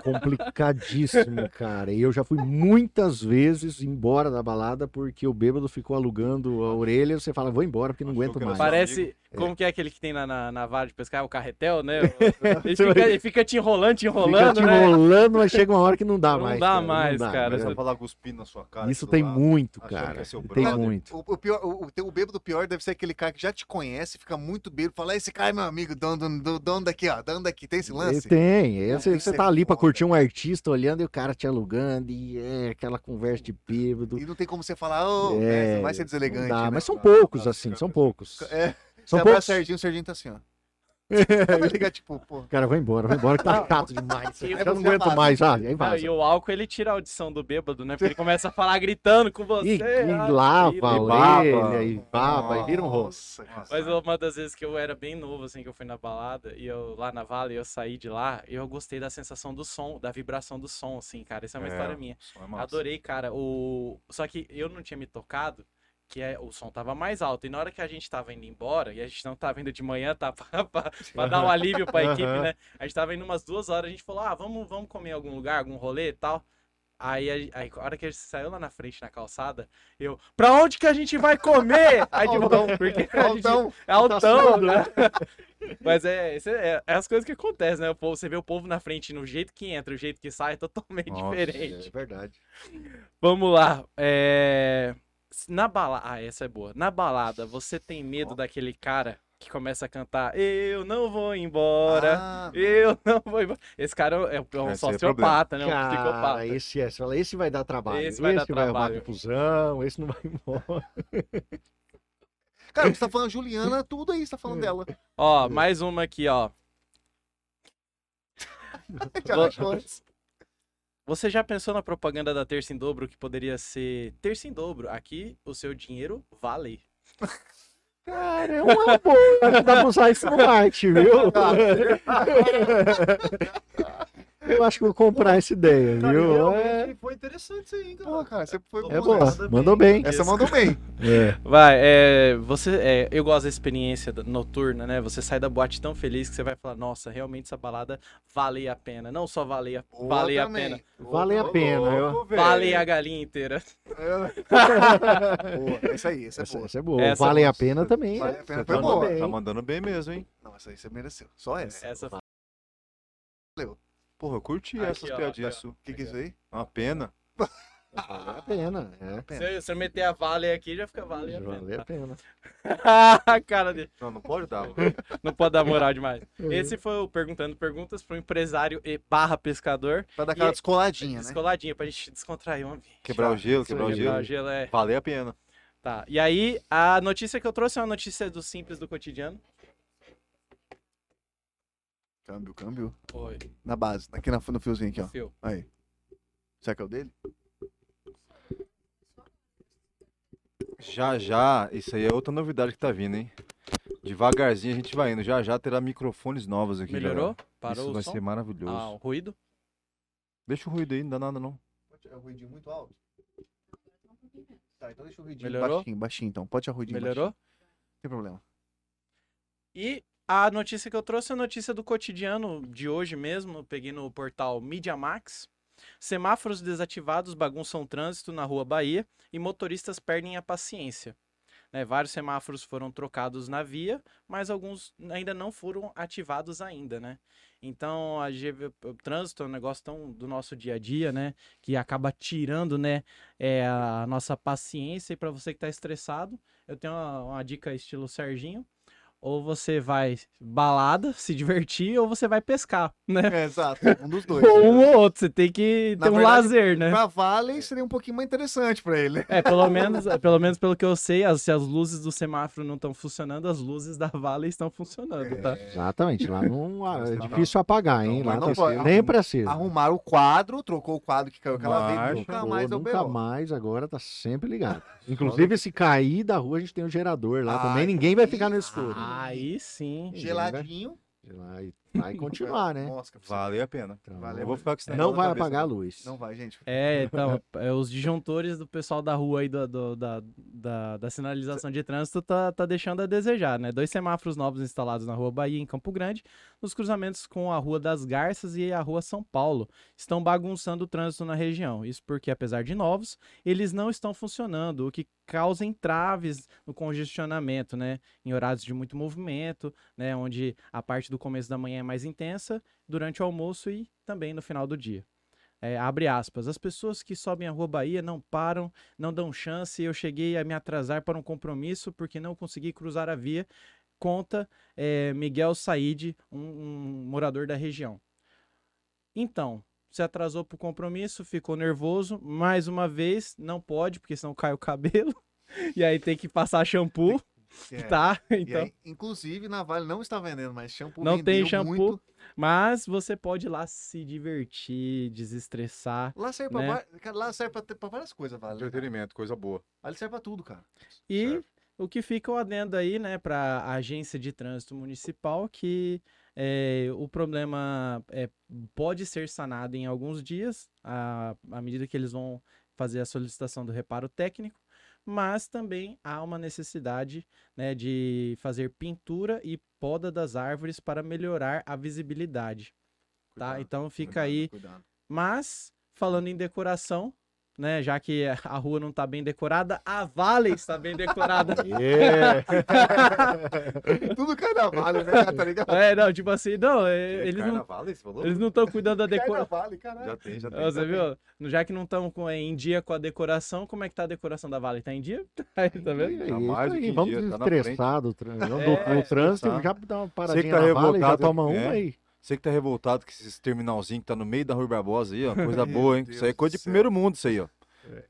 Complicadíssimo, cara. E eu já fui muitas vezes embora da balada porque o bêbado ficou alugando a orelha e você fala, vou embora porque não aguento mais. Parece, como que é aquele que tem na, na, na vara de pescar, o carretel, né? Ele fica, ele fica te enrolando, te Fica enrolando, te né? enrolando, mas chega uma hora que não dá Não mais. dá cara, mais, dá, cara. mas Vai falar cuspindo na sua cara. Isso tem lado. muito, achando cara. é Tem brother. muito. O, o pior, o, o, bêbado pior deve ser aquele cara que já te conhece, fica muito bêbado, fala, esse cara é meu amigo, dono, dono, dono daqui, ó, dono daqui, tem esse lance? Tem, é, você, você é tá ali pra foda. curtir um artista olhando e o cara te alugando e é aquela conversa de bêbado. E não tem como você falar, ô, É, né, não vai ser não deselegante, dá, né? mas são poucos dá, assim, fica- são poucos. É, São você abraça o poucos. Serginho, o Serginho tá assim, ó. Vai ligar, tipo, pô. Cara, vai embora, vai embora que tá chato demais. E Eu não você aguento vaza. mais, ah, aí Não, vaza. e o álcool ele tira a audição do bêbado, né? Porque ele começa a falar gritando com você. E, e ah, lava vira. a E baba. orelha, e baba, e vira um rosto. Mas uma das vezes que eu era bem novo, assim, que eu fui na balada, e eu lá na Vale, eu saí de lá, e eu gostei da sensação do som, da vibração do som, assim, cara. Essa é uma É, história minha. é. Adorei, cara. O... Só que eu não tinha me tocado, que é... o som tava mais alto. E na hora que a gente tava indo embora, e a gente não tava indo de manhã, tá? pra, pra- pra dar um alívio pra equipe, né? A gente tava indo umas duas horas, a gente falou, ah, vamos, vamos comer em algum lugar, algum rolê e tal. Aí, aí, a hora que a gente saiu lá na frente, na calçada, eu, pra onde que a gente vai comer? Aí, tipo, Altão. porque a gente, Altão. é altão, né? Mas é, é, é as coisas que acontecem, né? O povo, você vê o povo na frente, no jeito que entra, o jeito que sai, é totalmente Nossa, diferente. É verdade. Vamos lá. É... Na balada. Ah, essa é boa. Na balada, você tem medo daquele cara que começa a cantar Eu não vou embora. Ah, Eu não vou embora. Esse cara é um- é Esse é sociopata, né? Um Cara, psicopata. esse é, fala, esse vai dar trabalho. Esse vai dar arrumar trabalho. confusão, esse não vai embora. Cara, você tá falando Juliana, tudo aí, você tá falando dela. Ó, mais uma aqui, ó. Já achou. Você já pensou na propaganda da Terça em Dobro que poderia ser Terça em Dobro? Aqui o seu dinheiro vale. Cara, é uma boa. Dá pra usar isso no marketing, viu? Eu acho que vou comprar essa ideia, Cara, viu? É, foi interessante isso aí, cara. Pô, cara, você foi é bom boa. Mandou bem. Essa mandou bem. É. Vai, é, você, é, eu gosto da experiência noturna, né? Você sai da boate tão feliz que você vai falar, nossa, realmente essa balada vale a pena. Não só vale a, Boa vale a pena, Vale a pena, eu- vale a galinha inteira. Boa, essa aí, essa é Essa, boa. essa é boa. Essa vale é a pena também. Vale é. a pena, Você foi tá boa. bem. Tá mandando bem mesmo, hein? Não, essa Essa aí você mereceu. Só essa. Essa foi. Porra, eu curti Aqui, essas ó, piadinhas suas. O que, que é isso aí? Uma pena. Vale a pena. É. Pena. Se, se eu meter a Vale aqui, já fica Vale. a Vale a pena. pena. A cara dele. Não, não pode dar. Não pode dar moral demais. É. Esse foi o Perguntando Perguntas para o empresário e barra pescador. Pra dar aquela E- descoladinha, né? Descoladinha, pra gente descontrair o ambiente. Quebrar o gelo, quebrar o Quebrar gelo. o gelo é. Valeu a pena. Tá. E aí, a notícia que eu trouxe é uma notícia do Simples do Cotidiano. Câmbio, câmbio. Oi, Na base, aqui na, no fiozinho aqui, ó. Fio. Aí. Será que é o dele? Já já, isso aí é outra novidade que tá vindo, hein? Devagarzinho a gente vai indo. Já já terá microfones novos aqui. Melhorou? galera. Parou Isso o vai som? ser maravilhoso. Ah, o ruído? Deixa o ruído aí, não dá nada não. É o ruidinho muito alto? Tá, então deixa o ruidinho Melhorou? baixinho, baixinho então. Pode tirar o ruidinho Melhorou? baixinho. Não tem problema. E a notícia que eu trouxe é a notícia do cotidiano de hoje mesmo. Peguei no portal Media Max. Semáforos desativados bagunçam o trânsito na rua Bahia e motoristas perdem a paciência. Né, vários semáforos foram trocados na via, mas alguns ainda não foram ativados ainda, né? Então, a GV o trânsito é um negócio tão do nosso dia a dia, né? Que acaba tirando, né, é, a nossa paciência. E para você que está estressado, eu tenho uma, uma dica estilo Serginho ou você vai balada, se divertir, ou você vai pescar, né? É, exato, um dos dois. Ou um ou outro, você tem que Na ter um verdade, lazer, né? Pra Vale seria um pouquinho mais interessante pra ele. É, pelo menos, pelo menos pelo que eu sei, as- se as luzes do semáforo não estão funcionando, as luzes da Vale estão funcionando, tá? Exatamente. Lá não ah, é Não, difícil apagar, hein? Não, Lá não pode. sempre aceso. Arrumaram o quadro, trocou o quadro que caiu aquela vez, nunca mais nunca mais, agora tá sempre ligado. Inclusive, se cair da rua, a gente tem um gerador lá Ah, também. Ninguém vai ficar no escuro. Aí sim. Geladinho. Vai, vai continuar, né? Nossa, Valeu a pena. Então, Valeu. Eu vou ficar com esse Não vai cabeça, apagar a luz. Não vai, gente. É, então, é, os disjuntores do pessoal da rua aí do, do- da, da, da sinalização de trânsito tá, tá deixando a desejar, né? Dois semáforos novos instalados na rua Bahia, em Campo Grande, nos cruzamentos com a Rua das Garças e a Rua São Paulo, estão bagunçando o trânsito na região. Isso porque, apesar de novos, eles não estão funcionando, o que causa entraves no congestionamento, né? Em horários de muito movimento, né? Onde a parte do começo da manhã é mais intensa, durante o almoço e também no final do dia. É, abre aspas, as pessoas que sobem a Rua Bahia não param, não dão chance. Eu cheguei a me atrasar para um compromisso porque não consegui cruzar a via. Conta é, Miguel Said, um, um morador da região. Então, se atrasou para o compromisso, ficou nervoso. Mais uma vez, não pode, porque senão cai o cabelo. E aí tem que passar shampoo, É. tá? Então, aí, inclusive, na Vale não está vendendo mais shampoo. Não tem shampoo. muito. mas você pode ir lá se divertir, desestressar. Lá serve pra, Né? cara, lá serve pra, ter- pra várias coisas, Vale. Entretenimento, coisa boa. Vale serve pra tudo, cara. E Certo. o que fica o adendo aí, né, para a agência de trânsito municipal, que é, o problema é, pode ser sanado em alguns dias, à, à medida que eles vão fazer a solicitação do reparo técnico, mas também há uma necessidade né, de fazer pintura e poda das árvores para melhorar a visibilidade. Tá? Cuidado, Então fica cuidado, aí cuidado. mas, falando em decoração, né? Já que a rua não tá bem decorada, a Vale está bem decorada. É. Tudo cai na Vale, né? Tá ligado? é, não, tipo assim, não, é, eles não Carnaval, você falou? eles não estão cuidando da decoração. Caralho. Já tem, já tem. Você viu? Já que não estão em dia com a decoração, como é que tá a decoração da Vale? Tá em dia? Aí, tá vendo? É Tá mais aí, que Vamos dia, tá na desestressar do, trânsito, do- É, do trânsito, já dá uma paradinha tá na Vale, já toma é. uma aí. Você que tá revoltado com esses terminalzinhos que tá no meio da Rua Barbosa aí, ó. Coisa boa, hein? Deus Isso aí é coisa de céu. primeiro mundo, isso aí, ó.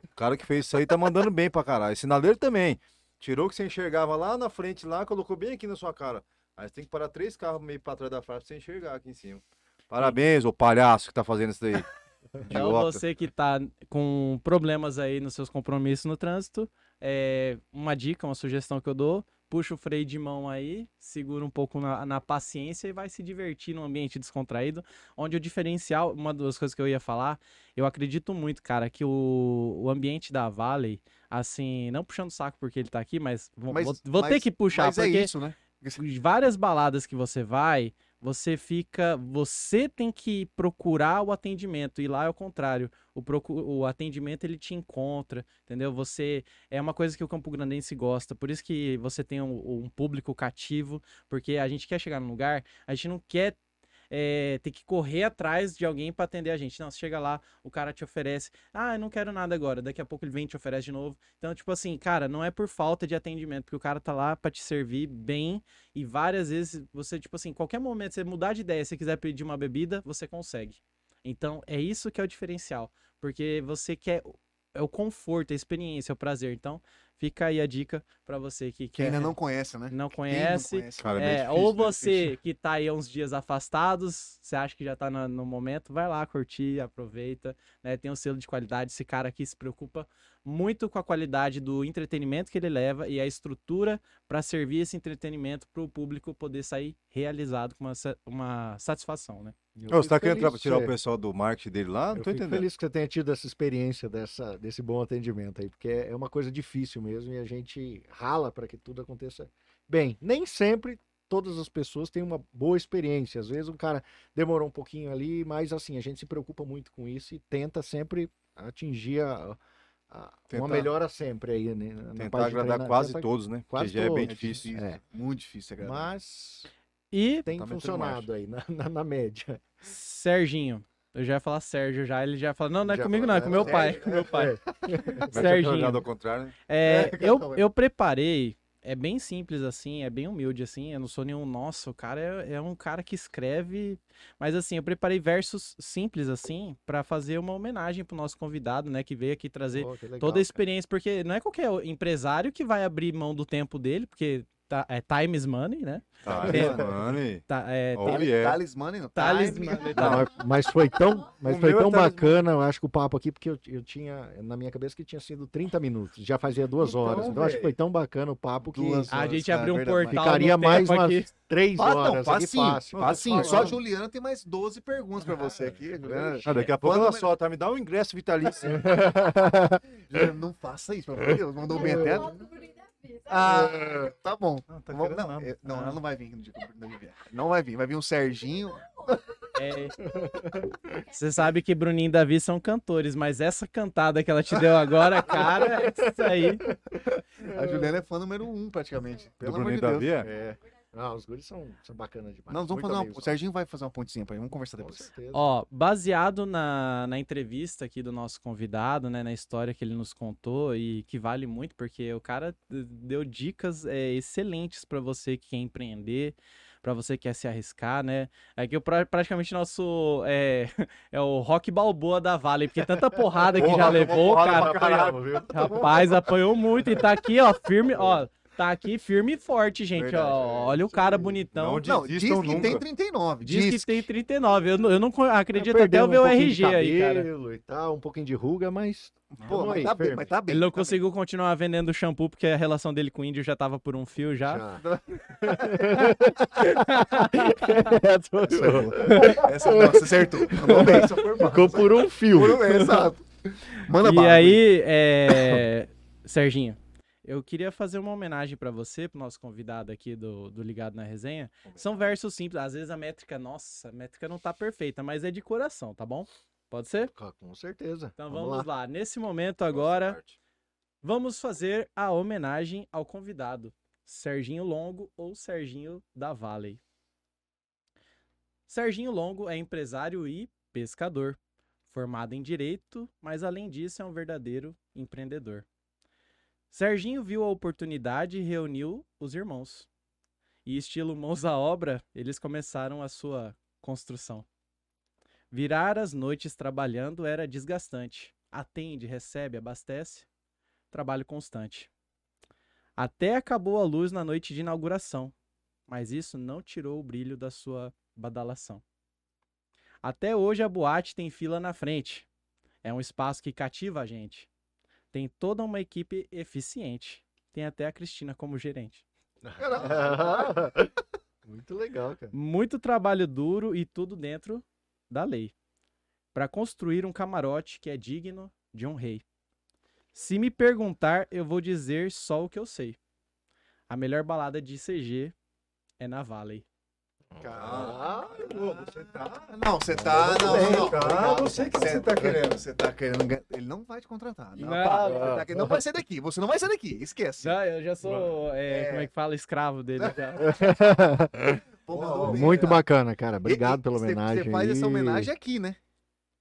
O cara que fez isso aí tá mandando bem pra caralho. Sinaleiro também. Tirou o que você enxergava lá na frente, lá, colocou bem aqui na sua cara. Aí você tem que parar três carros meio pra trás da frente pra você enxergar aqui em cima. Parabéns, ô palhaço que tá fazendo isso daí. Então Idiota. você que tá com problemas aí nos seus compromissos no trânsito, é uma dica, uma sugestão que eu dou, puxa o freio de mão aí, segura um pouco na, na paciência e vai se divertir num ambiente descontraído, onde o diferencial, uma das coisas que eu ia falar, eu acredito muito, cara, que o, o ambiente da Valley, assim, não puxando o saco porque ele tá aqui, mas vou, Mas- vou- vou ter mas- que puxar, Mas porque é isso, né? várias baladas que você vai, você fica. Você tem que procurar o atendimento. E lá é o contrário. O, o atendimento ele te encontra, entendeu? Você. É uma coisa que o Campo Grandense gosta. Por isso que você tem um, um público cativo. Porque a gente quer chegar num lugar, a gente não quer. É, ter que correr atrás de alguém para atender a gente. Não, você chega lá, o cara te oferece. Ah, eu não quero nada agora. Daqui a pouco ele vem e te oferece de novo. Então, tipo assim, cara, não é por falta de atendimento, porque o cara tá lá para te servir bem e várias vezes você, tipo assim, qualquer momento você mudar de ideia, se quiser pedir uma bebida, você consegue. Então, é isso que é o diferencial, porque você quer é o conforto, a experiência, o prazer. Então, fica aí a dica para você que Que quer, ainda não conhece, né? não Quem conhece. conhece? Cara, é, É, difícil, ou né? você que tá aí há uns dias afastados, você acha que já tá na- no, momento, vai lá curtir, aproveita, né? Tem um selo de qualidade. Esse cara aqui se preocupa muito com a qualidade do entretenimento que ele leva e a estrutura para servir esse entretenimento para o público poder sair realizado com uma, uma satisfação, né? Eu você tá fico querendo feliz tirar que o pessoal do marketing dele lá? Não Eu tô entendendo. feliz que você tenha tido essa experiência dessa, desse bom atendimento aí, porque é uma coisa difícil mesmo e a gente rala para que tudo aconteça bem. Nem sempre todas as pessoas têm uma boa experiência. Às vezes o cara demorou um pouquinho ali, mas assim, a gente se preocupa muito com isso e tenta sempre atingir a, a- uma Tentar- melhora sempre aí, né? na Tentar agradar quase tenta- todos, né? quase Porque já é bem todos. difícil. É. Muito difícil agradar. Mas E tem Tá funcionado aí na, na, na média. Serginho, eu já ia falar Sérgio já, ele já fala, não, não é Já comigo fala, não, é com meu é, pai, é, com meu pai. Serginho. ao contrário, né? É, É, eu, eu preparei, é bem simples assim, é bem humilde assim, eu não sou nenhum, nossa, o cara é, é um cara que escreve, mas assim, eu preparei versos simples assim, pra fazer uma homenagem pro nosso convidado, né, que veio aqui trazer que legal, toda a cara. experiência, porque não é qualquer empresário que vai abrir mão do tempo dele, porque tá, é time is money, né? Tá, É. mano. Tá, é, Oh, tem- Tali- yeah. Talismã, não. Né? Não, mas- mas foi tão, mas O foi é tão bacana, eu acho que o papo aqui, porque eu, eu tinha na minha cabeça que tinha sido 30 minutos, já fazia duas Então, horas. Então acho que foi tão bacana o papo que Duas a horas, gente cara, abriu um verdade. portal ficaria no mais umas aqui. três Ah, horas não, facinho, fácil. facinho. Só a. Juliana tem mais 12 perguntas pra você aqui. Juliana, Ah, daqui a pouco Quando ela me- solta, me dá um ingresso vitalício. Juliana, não faça isso, pelo amor de Deus. Mandou bem até. Sabe? Ah, tá bom. Não, tá Vamos- querendo não, nada. é- não, Ah. ela não vai vir no dia que o Bruno vier. Não vai vir. Vai vir um Serginho. É. Você sabe que Bruninho e Davi são cantores, mas essa cantada que ela te deu agora, cara, isso aí. A Juliana é fã número um, praticamente. Pelo Do amor de Bruninho Deus. Davi, é? Ah, os guris são, são bacanas demais. Nós vamos Muito fazer uma. O Serginho vai fazer uma pontezinha pra ele. Vamos conversar Com depois. certeza. Ó, baseado na, na entrevista aqui do nosso convidado, né, na história que ele nos contou e que vale muito, porque o cara deu dicas é, excelentes pra você que quer empreender, pra você que quer se arriscar, né? Aqui o pra- praticamente nosso é, é o rock balboa da Vale, porque tanta porrada que já levou, cara. Rapaz, apanhou muito e tá aqui, ó, firme, ó, tá aqui firme e forte, gente, Verdade, ó. é, Olha o cara bonitão. Não Não, diz que nunca. tem 39. Diz, que tem 39. Eu não, eu não acredito até eu ver um o RG de aí, cara. E tal, um pouquinho de ruga, mas. Pô, mas aí, tá bem, firme. mas tá bem. Ele não tá bem. conseguiu continuar vendendo shampoo porque a relação dele com o índio já tava por um fio já. Já. Essa você acertou. Bem. Ficou por um fio. Por- é, Exato. Manda e bala. aí, é... Serginho, eu queria fazer uma homenagem pra você, pro nosso convidado aqui do, do Ligado na Resenha. São versos simples. Às vezes a métrica, nossa, a métrica não tá perfeita, mas é de coração, tá bom? Pode ser? Com com certeza. Então vamos, lá. Nesse momento agora, vamos fazer a homenagem ao convidado, Serginho Longo ou Serginho da Valley. Serginho Longo é empresário e pescador, formado em direito, mas além disso é um verdadeiro empreendedor. Serginho viu a oportunidade e reuniu os irmãos. E estilo mãos à obra, eles começaram a sua construção. Virar as noites trabalhando era desgastante. Atende, recebe, abastece. Trabalho constante. Até acabou a luz na noite de inauguração, mas isso não tirou o brilho da sua badalação. Até hoje a boate tem fila na frente. É um espaço que cativa a gente. Tem toda uma equipe eficiente. Tem até a Cristina como gerente. Muito legal, cara. Muito trabalho duro e tudo dentro da lei. Para construir um camarote que é digno de um rei. Se me perguntar, eu vou dizer só o que eu sei. A melhor balada de CG é na Valley. Cara, você tá. Não, você tá. Não, não, não. Tá, eu não sei o que você tá querendo. Você tá querendo. Ele não vai te contratar. Não, Não, para. não. Tá querendo- não vai sair daqui. Você não vai sair daqui. Esquece. Já, eu já sou, é, É. como é que fala, escravo dele. Pô, Pô, Muito cara. bacana, cara. Obrigado E- pela homenagem. Você faz essa homenagem aqui, né?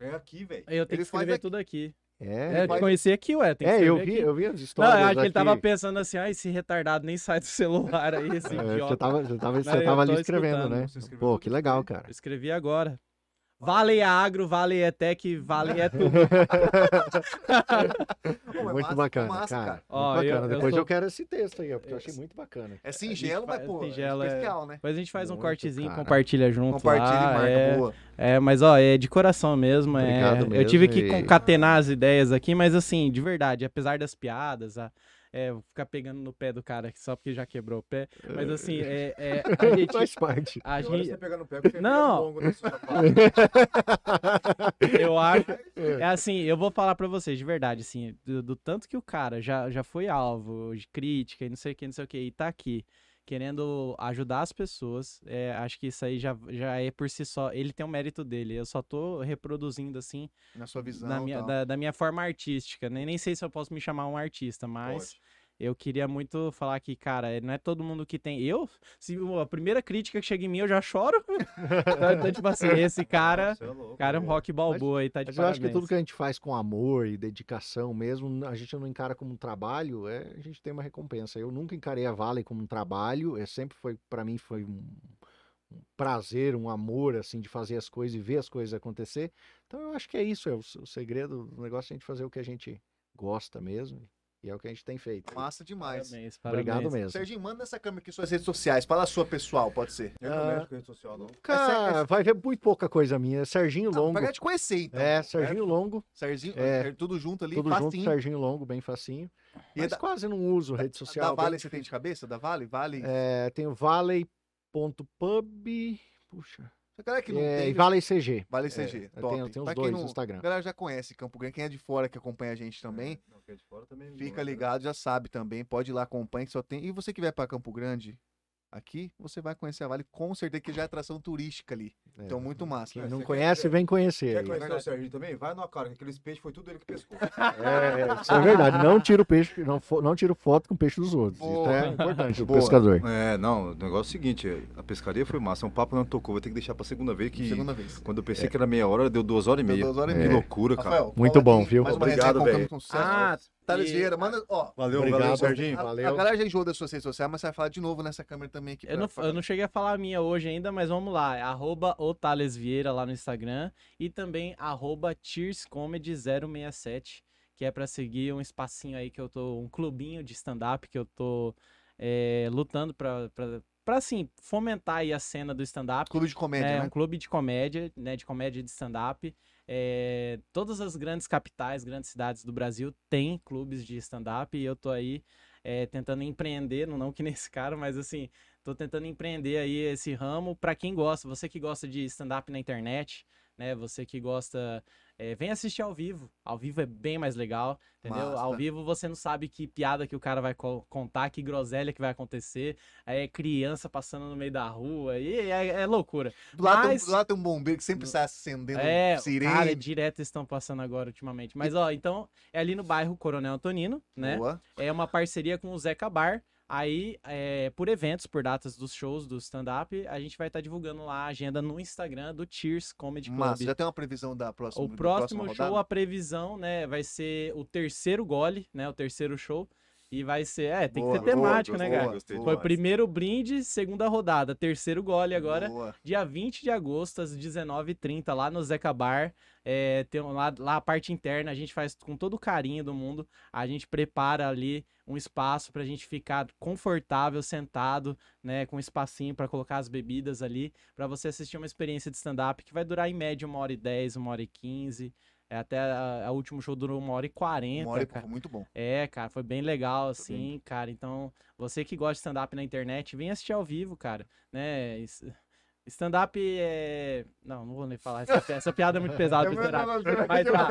É aqui, velho. Eu tenho Ele que faz escrever aqui. tudo aqui. É, É, eu te conheci aqui, ué. É eu vi, aqui. eu vi as Não, histórias. eu acho que ele tava pensando assim, ah, esse retardado nem sai do celular aí, esse É, idiota. você tava, você tava, você tava ali escrevendo, escutando. né? Pô, que legal, cara. Eu escrevi agora. Vale é agro, vale é tech, vale é tudo. Muito bacana, massa, cara. cara. Ó, muito eu- bacana. eu Depois sou- eu quero esse texto aí, ó, porque eu achei muito bacana. É singelo, mas, pô, singelo é é- especial, né? Depois a gente faz um Muito, cortezinho, cara. compartilha junto Compartilha e lá. marca, é, boa. é, mas ó, é de coração mesmo. é, Obrigado eu tive mesmo que e- concatenar as ideias aqui, mas assim, de verdade, apesar das piadas, a, é, vou ficar pegando no pé do cara aqui só porque já quebrou o pé. Mas assim, é, é, a gente. Faz parte. A gente você pegar no pé porque Não. é longo, né, seu rapaz? eu acho. É assim, eu vou falar pra vocês, de verdade, assim, do, do tanto que o cara já, já foi alvo de crítica e não sei o que, não sei o que, e tá aqui querendo ajudar as pessoas, é, acho que isso aí já, já é por si só, ele tem o mérito dele, eu só tô reproduzindo, assim, Na sua visão. na minha, da, da minha forma artística, né? nem sei se eu posso me chamar um artista, mas... Pode. Eu queria muito falar que, cara, não é todo mundo que tem. Eu, se a primeira crítica que chega em mim, eu já choro. então, então, tipo assim, esse cara, Você é louco, cara é um rock balboa aí, tá de Mas eu acho que tudo que a gente faz com amor e dedicação mesmo, a gente não encara como um trabalho, é, a gente tem uma recompensa. Eu nunca encarei a Vale como um trabalho, é sempre foi para mim foi um, um prazer, um amor assim de fazer as coisas e ver as coisas acontecer. Então eu acho que é isso, é o, o segredo do negócio é a gente fazer o que a gente gosta mesmo e é o que a gente tem feito. Massa demais. Parabéns, parabéns. Obrigado mesmo. Serginho, manda essa câmera aqui suas redes sociais. Fala a sua pessoal, pode ser. Eu não mexo com rede social, não. Cara, vai ver muito pouca coisa minha. Serginho Não, Longo. pra te conhecer, então. É, Serginho Longo, Serginho, É. é, tudo junto ali, tudo junto, facinho. Serginho Longo, bem facinho. E Mas da- quase não uso rede Da social. Vale bem você tem de cabeça? Da Vale? Vale? É, tem o valley.pub. Puxa. A galera que não É, tem. e Valley CG. Vale CG. É, top. tem- tem os Pra dois não- no Instagram. A galera já conhece Campo Grande. Quem é de fora que acompanha a gente também, Não, quem é de fora também fica gosta. ligado, já sabe também. Pode ir lá, acompanha que só tem. E você que vier pra Campo Grande aqui, você vai conhecer a Vale com certeza que já é atração turística ali. É. Então, muito massa. Quem É, não você conhece, quer- vem conhecer. Quer aí. conhecer o Serginho também? Vai no cara, que aqueles peixes foi tudo ele que pescou. É, isso é verdade. Não tira o peixe, não, fo- não tira foto com o peixe dos outros. Isso Boa. é importante, o pescador. É, não, o negócio é o seguinte, a pescaria foi massa, um papo não tocou, vou ter que deixar pra segunda vez que Segunda vez. quando eu pensei que era meia hora, deu duas horas e meia. duas horas e Que meia. loucura, cara. Rafael, Muito bom, aqui, viu? Obrigado, velho. Ah, Thales e- Vieira, manda, ó. Valeu, Obrigado. valeu, Serginho. A, Valeu. a galera já enjoou das suas redes sociais, mas você vai falar de novo nessa câmera também aqui. Eu não, eu não cheguei a falar a minha hoje ainda, mas vamos lá. É arroba o Thales Vieira lá no Instagram e também arroba cheerscomedy067, que é pra seguir um espacinho aí que eu tô, um clubinho de stand-up que eu tô é, lutando pra, pra, pra, assim, fomentar aí a cena do stand-up. Clube de comédia, É né? um clube de comédia, né? De comédia de stand-up. É, todas as grandes capitais, grandes cidades do Brasil têm clubes de stand-up e eu tô aí é, tentando empreender, não, não que nesse cara, mas assim, tô tentando empreender aí esse ramo para quem gosta. Você que gosta de stand-up na internet, né? Você que gosta, é, vem assistir ao vivo. Ao vivo é bem mais legal, entendeu? Massa. Ao vivo você não sabe que piada que o cara vai co- contar, que groselha que vai acontecer. Aí é criança passando no meio da rua e é, é loucura. Do lado, Mas- tem, do lado tem um bombeiro que sempre sai acendendo É, sirene. cara, direto estão passando agora ultimamente. Mas, ó, então, é ali no bairro Coronel Antonino, né? Boa. É uma parceria com o Zeca Bar. Aí, é, por eventos, por datas dos shows do stand-up, a gente vai estar divulgando lá a agenda no Instagram do Cheers Comedy Club. Massa, já tem uma previsão da próxima O próximo próxima show, rodada? a previsão, né, vai ser o terceiro gole, né? O terceiro show. E vai ser. É, tem Boa, que ter boa, temática, né, gostei, cara? gostei Foi primeiro brinde, segunda rodada, terceiro gole agora. Boa. Dia 20 de agosto, às 19h30, lá no Zeca Bar. É, tem lá, lá a parte interna, a gente faz com todo o carinho do mundo. A gente prepara ali um espaço pra gente ficar confortável, sentado, né? Com um espacinho pra colocar as bebidas ali. Pra você assistir uma experiência de stand-up que vai durar em média uma hora e dez, uma hora e quinze. É, até a último show durou uma hora e quarenta. Uma hora e- cara. muito bom. É, cara, foi bem legal, assim, cara. Então, você que gosta de stand-up na internet, vem assistir ao vivo, cara. Né? Stand-up é. Não, não vou nem falar. Essa, essa piada é muito pesada stand-up. Mas tá.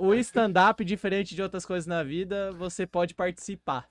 O, o stand-up, diferente de outras coisas na vida, você pode participar.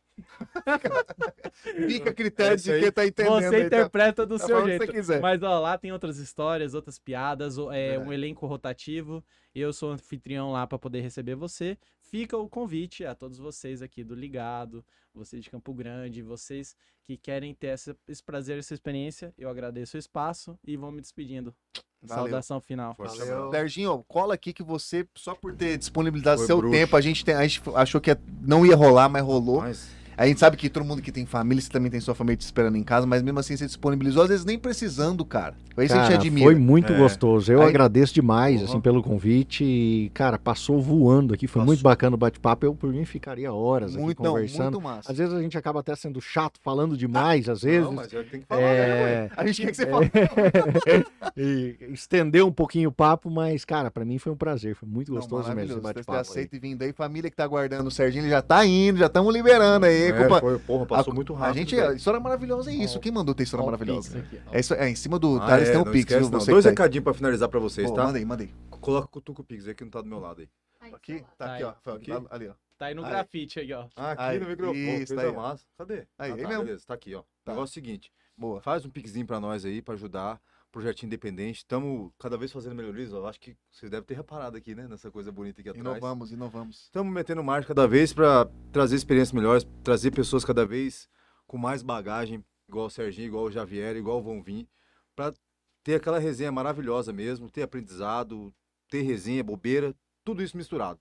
Fica a critério Isso de quem tá entendendo. Você aí, tá? interpreta do Tá seu falando o que jeito. você quiser. Mas ó, lá tem outras histórias, outras piadas, o- é um elenco rotativo. Eu sou anfitrião lá para poder receber você. Fica o convite a todos vocês aqui do Ligado, vocês de Campo Grande, vocês que querem ter essa- esse prazer, essa experiência. Eu agradeço o espaço e vou me despedindo. Valeu. Saudação final. Valeu. Serginho, cola aqui que você, só por ter disponibilizado Foi seu bruxo. tempo, a gente, tem- a gente achou que não ia rolar, mas rolou. Mas, A gente sabe que todo mundo que tem família, você também tem sua família te esperando em casa, mas mesmo assim você disponibilizou, às vezes nem precisando, cara. Foi isso que a gente Cara, admira. foi muito É. gostoso. Eu Aí- agradeço demais, Porra. assim, pelo convite. E, cara, passou voando aqui. Foi Passou. muito bacana o bate-papo. Eu, por mim, ficaria horas muito, aqui não, conversando. muito massa. Às vezes a gente acaba até sendo chato, falando demais, às vezes. não, mas eu tenho que falar, né? É, A gente quer que você fale. e estender um pouquinho o papo, mas, cara, pra mim foi um prazer. Foi muito Não, gostoso mesmo esse bate-papo. aceito e vindo aí, família que tá aguardando o Serginho, ele já tá indo, já estamos liberando aí. É, culpa- foi, porra, passou a- muito A rápido. gente, velho. a história maravilhosa é isso. Ó, Quem mandou ter história Ó o maravilhosa? Aqui, ó. É, isso, é em cima do Ah, Thales é, tem o não Pix, esquece, viu? Dois tá recadinhos pra finalizar pra vocês, Pô, tá? Manda aí. Coloca o Tuco Pix aí que não tá do meu lado aí. Aí, Aqui? Tá aqui, ó. Foi Aqui? Ali, ó. Tá aí no Aí. grafite aí, ó. Ah, aqui Aí, no microfone. isso, coisa aí, massa. Cadê? Aí, ah, aí tá, mesmo. beleza. Tá aqui, ó. Tá. O negócio é o seguinte. Boa. Faz um pixzinho pra nós aí, pra ajudar. Projetinho independente. Estamos cada vez fazendo melhorias. Eu acho que vocês devem ter reparado aqui, né? Nessa coisa bonita aqui atrás. Inovamos, inovamos. Estamos metendo marcha cada vez para trazer experiências melhores, trazer pessoas cada vez com mais bagagem, igual o Serginho, igual o Javier, igual vão vir, para ter aquela resenha maravilhosa mesmo, ter aprendizado, ter resenha, bobeira, tudo isso misturado.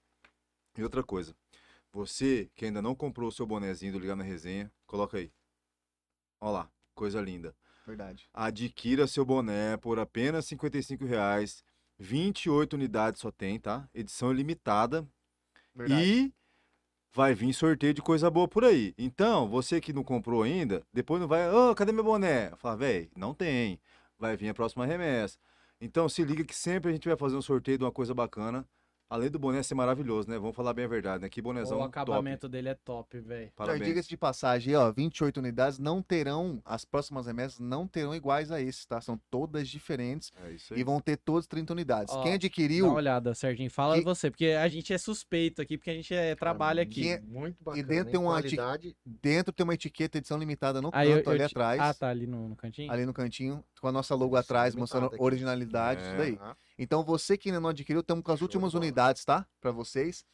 E outra coisa, você que ainda não comprou o seu bonezinho do Ligar na Resenha, coloca aí. Olha lá, coisa linda. Verdade. Adquira seu boné por apenas 55 reais. 28 unidades só tem, tá? Edição limitada. Verdade. E vai vir sorteio de coisa boa por aí. Então, você que não comprou ainda, depois não vai, ô, cadê meu boné? Fala, velho, não tem. Vai vir a próxima remessa. Então, se liga que sempre a gente vai fazer um sorteio de uma coisa bacana. Além do boné ser maravilhoso, né? Vamos falar bem a verdade, né? Que bonézão o top. acabamento dele é top, velho. Então, e Parabéns. diga-se de passagem, ó, 28 unidades não terão, as próximas remessas não terão iguais a esse, tá? São todas diferentes É isso aí. e vão ter todas 30 unidades. Ó, Quem Dá adquiriu, uma olhada, Serginho. Fala Que- você, porque a gente é suspeito aqui, porque a gente é, trabalha aqui. Quem é- Muito bacana. dentro hein? tem uma eti- dentro tem uma etiqueta edição limitada no Aí eu- canto, eu ali te- atrás. Ah, tá ali no, no cantinho. Ali no cantinho, com a nossa logo Edição atrás, mostrando aqui. originalidade, isso É. daí. Ah, Então, você que ainda não adquiriu, estamos com as Show últimas de bola. unidades, tá? Pra vocês.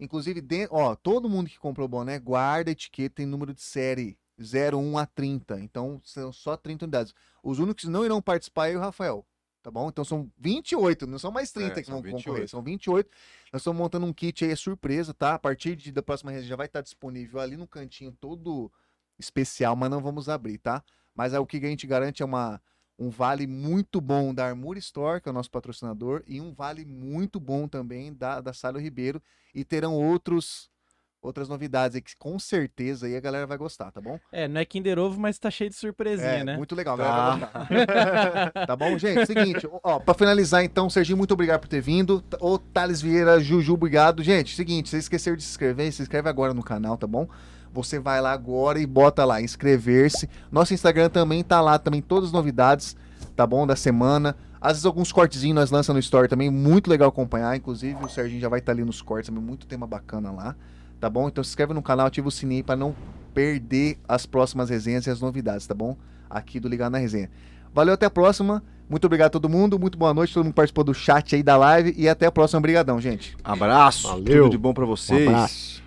Inclusive, de- ó, todo mundo que comprou boné, guarda a etiqueta em número de série 01 a 30. Então, são só 30 unidades. Os únicos que não irão participar é o Rafael. Tá bom? Então são 28, não são mais 30 É, que vão 28. concorrer. São 28. Nós estamos montando um kit aí, é surpresa, tá? A partir de, da próxima resenha já vai estar disponível ali no cantinho, todo especial, mas não vamos abrir, tá? Mas é o que a gente garante é uma, um vale muito bom da Armura Store, que é o nosso patrocinador, e um vale muito bom também da, da Salo Ribeiro. E terão outros outras novidades aí que com certeza aí a galera vai gostar, tá bom? É, não é Kinder Ovo, mas tá cheio de surpresinha, é, né? muito legal, a galera vai gostar. tá bom, gente? Seguinte, ó, pra finalizar então, Serginho, muito obrigado por ter vindo. Ô, Thales Vieira, Juju, obrigado. Gente, seguinte, vocês esqueceram de se inscrever, se inscreve agora no canal, tá bom? Você vai lá agora e bota lá, inscrever-se. Nosso Instagram também tá lá, também todas as novidades, tá bom? Da semana. Às vezes alguns cortezinhos nós lançamos no Story também, muito legal acompanhar. Inclusive o Serginho já vai estar ali nos cortes também, muito tema bacana lá, tá bom? Então se inscreve no canal, ativa o sininho para não perder as próximas resenhas e as novidades, tá bom? Aqui do Ligado na Resenha. Valeu, até a próxima. Muito obrigado a todo mundo. Muito boa noite, todo mundo que participou do chat aí da live. E até a próxima. Obrigadão, gente. Abraço. Valeu. Tudo de bom pra Um vocês. abraço.